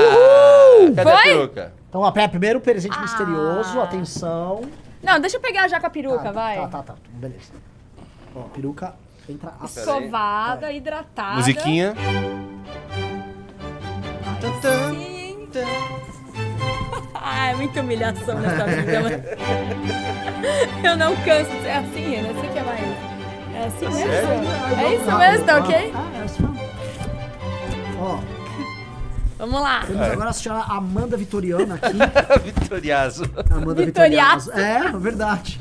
A: Cadê a
F: Foi?
A: peruca?
B: Então, ó, pera, primeiro presente
F: Ah.
B: misterioso, atenção.
F: Não, deixa eu pegar já com a peruca,
B: Tá,
F: vai.
B: Tá, tá, tá, beleza. Ó, peruca entra a
F: Escovada, hidratada.
A: Musiquinha.
F: Sim. <laughs> Ah, é muita humilhação nessa vida, mano. <laughs> Eu não canso de ser assim, Renan. Você que é mais. É assim mesmo? É isso mesmo, tá ok?
B: Ah, é isso mesmo. Ó,
F: Vamos lá.
B: temos agora a senhora Amanda Vitoriana aqui. <laughs>
A: Vitoriaso.
B: Amanda.
F: Vitoriaço.
B: É, verdade.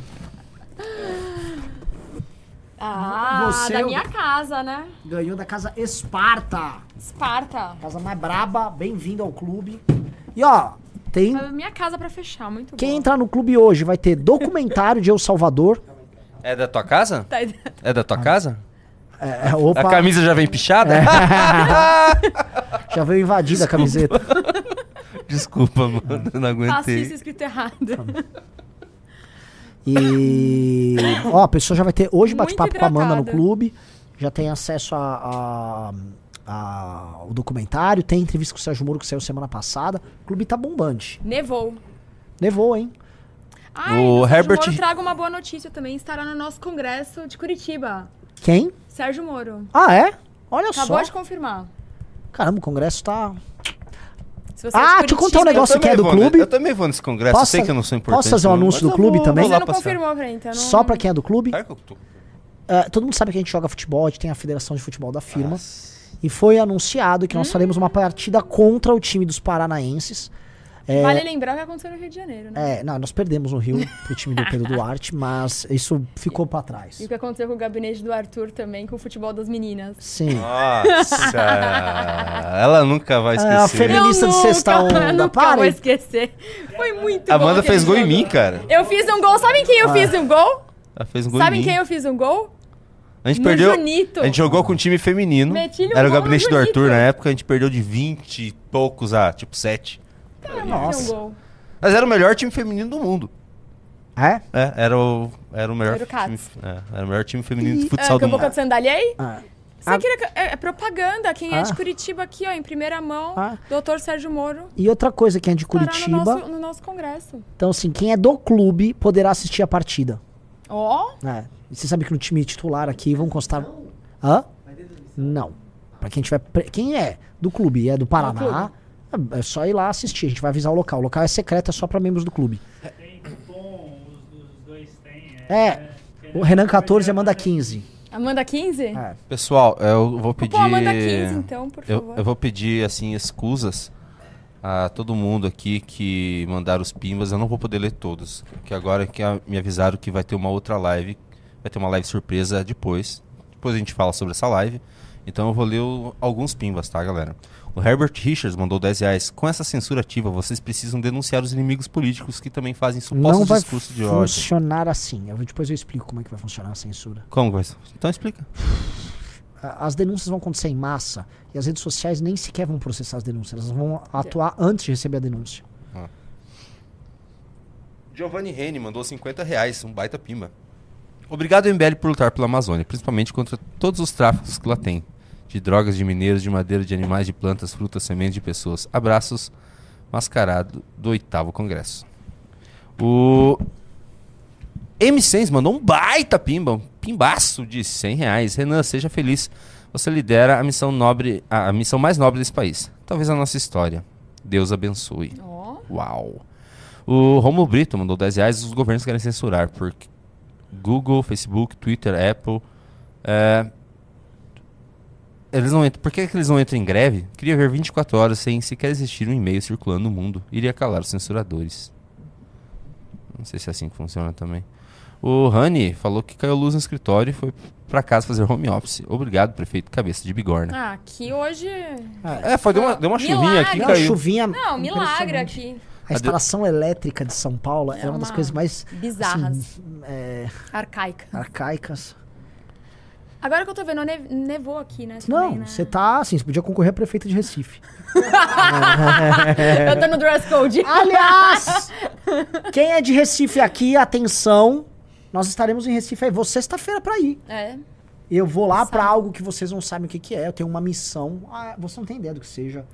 F: Ah,
B: Você-
F: da minha casa, né?
B: Ganhou da casa Esparta.
F: Esparta.
B: Casa mais braba, bem-vindo ao clube. E ó, tem.
F: Foi Minha casa pra fechar, muito
B: Quem
F: bom.
B: entrar no clube hoje vai ter documentário de El Salvador.
A: É da tua casa?
F: Tá-
A: É da tua casa?
B: É, é, opa,
A: A camisa já vem pichada?
B: já veio invadida a camiseta.
A: Desculpa, mano. Não aguentei.
F: escrito errado.
B: E. Ó, a pessoa já vai ter hoje bate-papo com a Amanda no clube. Já tem acesso a, a- a- ao documentário. Tem entrevista com o Sérgio Moro que saiu semana passada. O clube tá bombante.
F: Nevou.
B: Levou, hein?
F: Ai,
A: O
F: o Sérgio
A: Herbert-
F: Moro traga uma boa notícia também. Estará no nosso congresso de Curitiba.
B: Quem?
F: Sérgio Moro.
B: Ah, é? Olha
F: Acabou
B: só.
F: de confirmar.
B: Caramba, o congresso tá.
F: É
B: Ah,
F: de
B: deixa eu contar um negócio que é do
A: vou, né?
B: clube.
A: Eu também vou nesse congresso. Eu sei que eu não sou importante.
B: posso fazer um
A: não,
B: anúncio do clube
A: vou-
B: também?
F: Você não confirmou pra então. Não...
B: Só pra quem é do clube.
A: Claro que eu tô.
B: É, todo mundo sabe que a gente joga futebol, a gente tem a Federação de Futebol da firma. E foi anunciado que nós faremos uma partida contra o time dos paranaenses. É,
F: Vale lembrar o que aconteceu no Rio de Janeiro, né?
B: é, não, nós perdemos no Rio pro time do Pedro Duarte, <laughs> mas isso ficou pra trás.
F: E o que aconteceu com o gabinete do Arthur também, com o futebol das meninas.
B: Sim.
A: Nossa! <laughs> ela nunca vai
B: É, a
A: esquecer.
B: Feminista de sexta onda,
F: eu nunca
B: para
F: vou esquecer. Foi muito
A: A
F: bom
A: Amanda
F: aquele
A: fez gol em mim, cara.
F: Eu fiz um gol. Sabem quem eu
B: Ah.
F: fiz um gol?
A: Ela fez um gol
F: Sabem
A: em mim.
F: quem eu fiz um gol?
A: A gente
F: No
A: perdeu.
F: Junito.
A: A gente jogou com um time feminino.
F: Meti-lhe um
A: Era o gabinete do. Arthur na época, a gente perdeu de 20 e poucos a tipo 7.
B: Nossa.
F: Fiz um gol.
A: Mas era o melhor time feminino do mundo.
B: É?
A: É, era o, era o melhor
F: Era o
A: time. É, era o melhor time feminino de
F: É,
A: futsal
F: que
A: do mundo.
F: de sandália aí?
B: Ah.
F: Você
B: Ah.
F: queria que- é, é propaganda. Quem é
B: Ah.
F: de Curitiba aqui, ó, em primeira mão,
B: Ah.
F: doutor Sérgio Moro.
B: E outra coisa, quem é de Curitiba.
F: No nosso, no nosso congresso.
B: Então, assim, quem é do clube poderá assistir a partida.
F: Ó,
B: É. E você sabe que no time titular aqui vão constar. Hã? Não. Pra quem tiver. pre- Quem é do clube e é do Paraná, é é só ir lá assistir. A gente vai avisar o local. O local é secreto, é só pra membros do clube.
D: Tem cupom, os, os dois têm.
B: É. O Renan 14 e Amanda 15.
F: Amanda 15?
B: É.
A: Pessoal, eu vou pedir.
F: Pô, Amanda 15, então, por
A: eu,
F: favor.
A: eu vou pedir, assim, escusas a todo mundo aqui que mandaram os pimbas. Eu não vou poder ler todos. Que agora que me avisaram que vai ter uma outra live. Vai ter uma live surpresa depois. Depois a gente fala sobre essa live. Então eu vou ler o- alguns pimbas, tá, galera? O Herbert Richards mandou 10 reais. Com essa censura ativa, vocês precisam denunciar os inimigos políticos que também fazem supostos
B: Não vai
A: discursos de ódio.
B: funcionar assim. Eu, depois eu explico como é que vai funcionar a censura.
A: Como vai? Então explica.
B: As denúncias vão acontecer em massa e as redes sociais nem sequer vão processar as denúncias. Elas vão atuar antes de receber a denúncia.
A: Giovanni Rene mandou 50 reais, um baita pimba. Obrigado, MBL, por lutar pela Amazônia, principalmente contra todos os tráficos que lá tem. De drogas, de mineiros, de madeira, de animais, de plantas, frutas, sementes de pessoas. Abraços, mascarado do oitavo congresso. O M100 mandou um baita pimba, um pimbaço de 100 reais. Renan, seja feliz. Você lidera a missão nobre, a, a missão mais nobre desse país. Talvez a nossa história. Deus abençoe.
F: Ó.
A: Uau. O Romulo Brito mandou 10 reais. Os governos querem censurar por Google, Facebook, Twitter, Apple. É, eles não entram, por que, que eles não entram em greve? Queria ver 24 horas sem sequer existir um e-mail circulando no mundo. Iria calar os censuradores. Não sei se é assim que funciona também. O Rani falou que caiu luz no escritório e foi pra casa fazer home office. Obrigado, prefeito Cabeça de Bigorna.
F: Ah, aqui hoje...
A: É, foi, deu uma, deu uma chuvinha aqui,
F: Milagre.
B: Deu uma
A: caiu.
B: chuvinha.
F: Não, milagre aqui.
B: A instalação elétrica de São Paulo é,
F: É
B: uma das
F: uma
B: coisas mais
F: bizarras.
B: assim, é,
F: Arcaica.
B: arcaicas.
F: Agora que eu tô vendo, ne- nevou aqui, né?
B: Não,
F: né?
B: você tá assim, você podia concorrer a prefeita de Recife. <laughs>
F: Eu tô no dress code.
B: Aliás, Quem é de Recife aqui, atenção. Nós estaremos em Recife aí. Vou sexta-feira pra ir.
F: É.
B: Eu vou lá pra algo que vocês não sabem o que, que é. Eu tenho uma missão. Ah, você não tem ideia do que seja.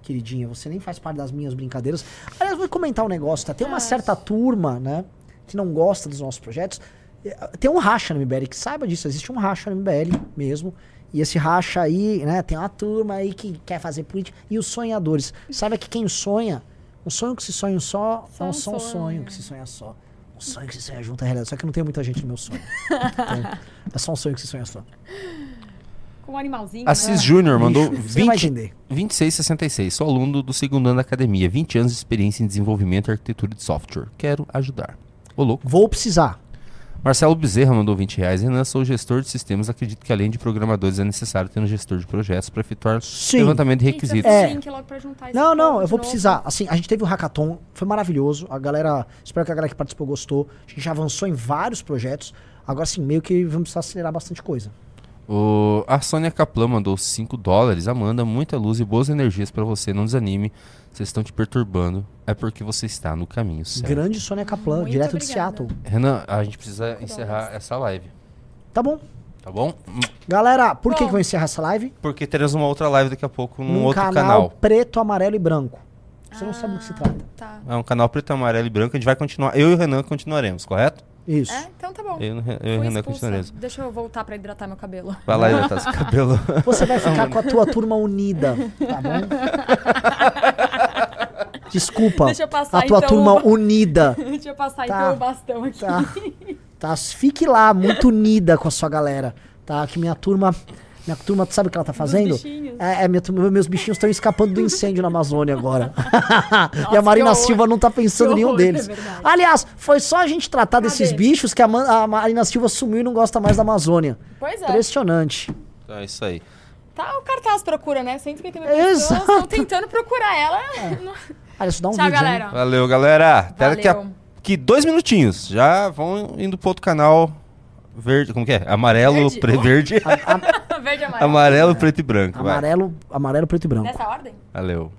B: Queridinha, você nem faz parte das minhas brincadeiras. Aliás, vou comentar um negócio, tá? Tem uma certa turma, né? Que não gosta dos nossos projetos. Eh, Tem um racha no MBL, que saiba disso. Existe um racha no MBL mesmo. E esse racha aí, né? Tem uma turma aí que quer fazer política. E os sonhadores. Sabe que quem sonha, um sonho que se sonha só,
F: Só
B: é
F: um
B: um só um
F: sonho.
B: sonho que se sonha só. Um sonho que se sonha junto é realidade. Só que não tem muita gente no meu sonho. Então, <laughs> é só um sonho que se sonha só.
F: Com um animalzinho.
A: Assis
F: né?
A: Júnior mandou
B: Bicho, você vai
A: 20,
B: entender.
A: 2666. Sou aluno do segundo ano da academia. 20 anos de experiência em desenvolvimento e arquitetura de software. Quero ajudar. Ô, louco.
B: Vou precisar.
A: Marcelo Bezerra mandou 20 reais. Renan, sou gestor de sistemas. Acredito que além de programadores é necessário ter um gestor de projetos para efetuar
B: Sim.
A: levantamento de requisitos.
B: É.
F: esse
B: Não, não, eu vou
F: novo.
B: precisar. Assim, a gente teve o hackathon, foi maravilhoso. A galera, espero que a galera que participou gostou. A gente já avançou em vários projetos. Agora sim, meio que vamos precisar acelerar bastante coisa.
A: O, a Sônia Kaplan mandou 5 dólares. Amanda, muita luz e boas energias para você. Não desanime. Vocês estão te perturbando. É porque você está no caminho certo.
B: Grande Sônia Kaplan,
F: Muito
B: direto de
F: obrigada.
B: Seattle.
A: Renan, a gente precisa encerrar essa live.
B: Tá bom.
A: Tá bom?
B: Galera, por que,
F: Bom.
B: que eu vou encerrar essa live?
A: Porque teremos uma outra live daqui a pouco num
B: Num
A: outro
B: canal,
A: canal.
B: preto, amarelo e branco. Você não sabe do que se trata.
F: Tá.
A: É um canal preto, amarelo e branco. A gente vai continuar. Eu e o Renan continuaremos, correto?
B: Isso.
F: É, então tá bom.
A: Eu, eu e Renan.
F: Deixa eu voltar pra hidratar meu cabelo.
A: Vai lá hidratar <laughs> seu cabelo.
B: Você vai ficar com a tua turma unida, tá bom? <laughs> Desculpa.
F: Deixa eu passar,
B: a tua
F: então,
B: turma unida. <laughs>
F: Deixa eu passar
B: Tá.
F: então o bastão aqui.
B: Tá. tá. Fique lá, muito unida com a sua galera. Tá? Que minha turma. Minha turma, tu sabe o que ela tá fazendo?
F: bichinhos.
B: É, é, minha turma- meus bichinhos estão escapando do incêndio na Amazônia agora. <laughs> e a
F: Nossa,
B: Marina. Silva não tá pensando em nenhum
F: é
B: deles.
F: verdade.
B: Aliás, foi só a gente tratar desses bichos que a, Man- a Marina Silva sumiu e não gosta mais da Amazônia.
F: Pois é.
B: Impressionante.
A: É isso aí.
F: Tá, o cartaz procura, né? 150 mil
B: Exato.
F: pessoas estão tentando procurar ela. <laughs> Não-
B: Olha, isso dá um
F: Tchau,
B: vídeo, hein?
F: galera.
A: Valeu, galera. Até daqui a
F: Valeu.
A: que dois minutinhos. Já vão indo pro outro canal verde. Como que é? Amarelo,
F: Verde?
A: pre- verde. <laughs>
F: Verde e amarelo.
A: amarelo, preto e branco. Vai.
B: Amarelo, amarelo, preto e branco.
F: Nessa ordem?
A: Valeu.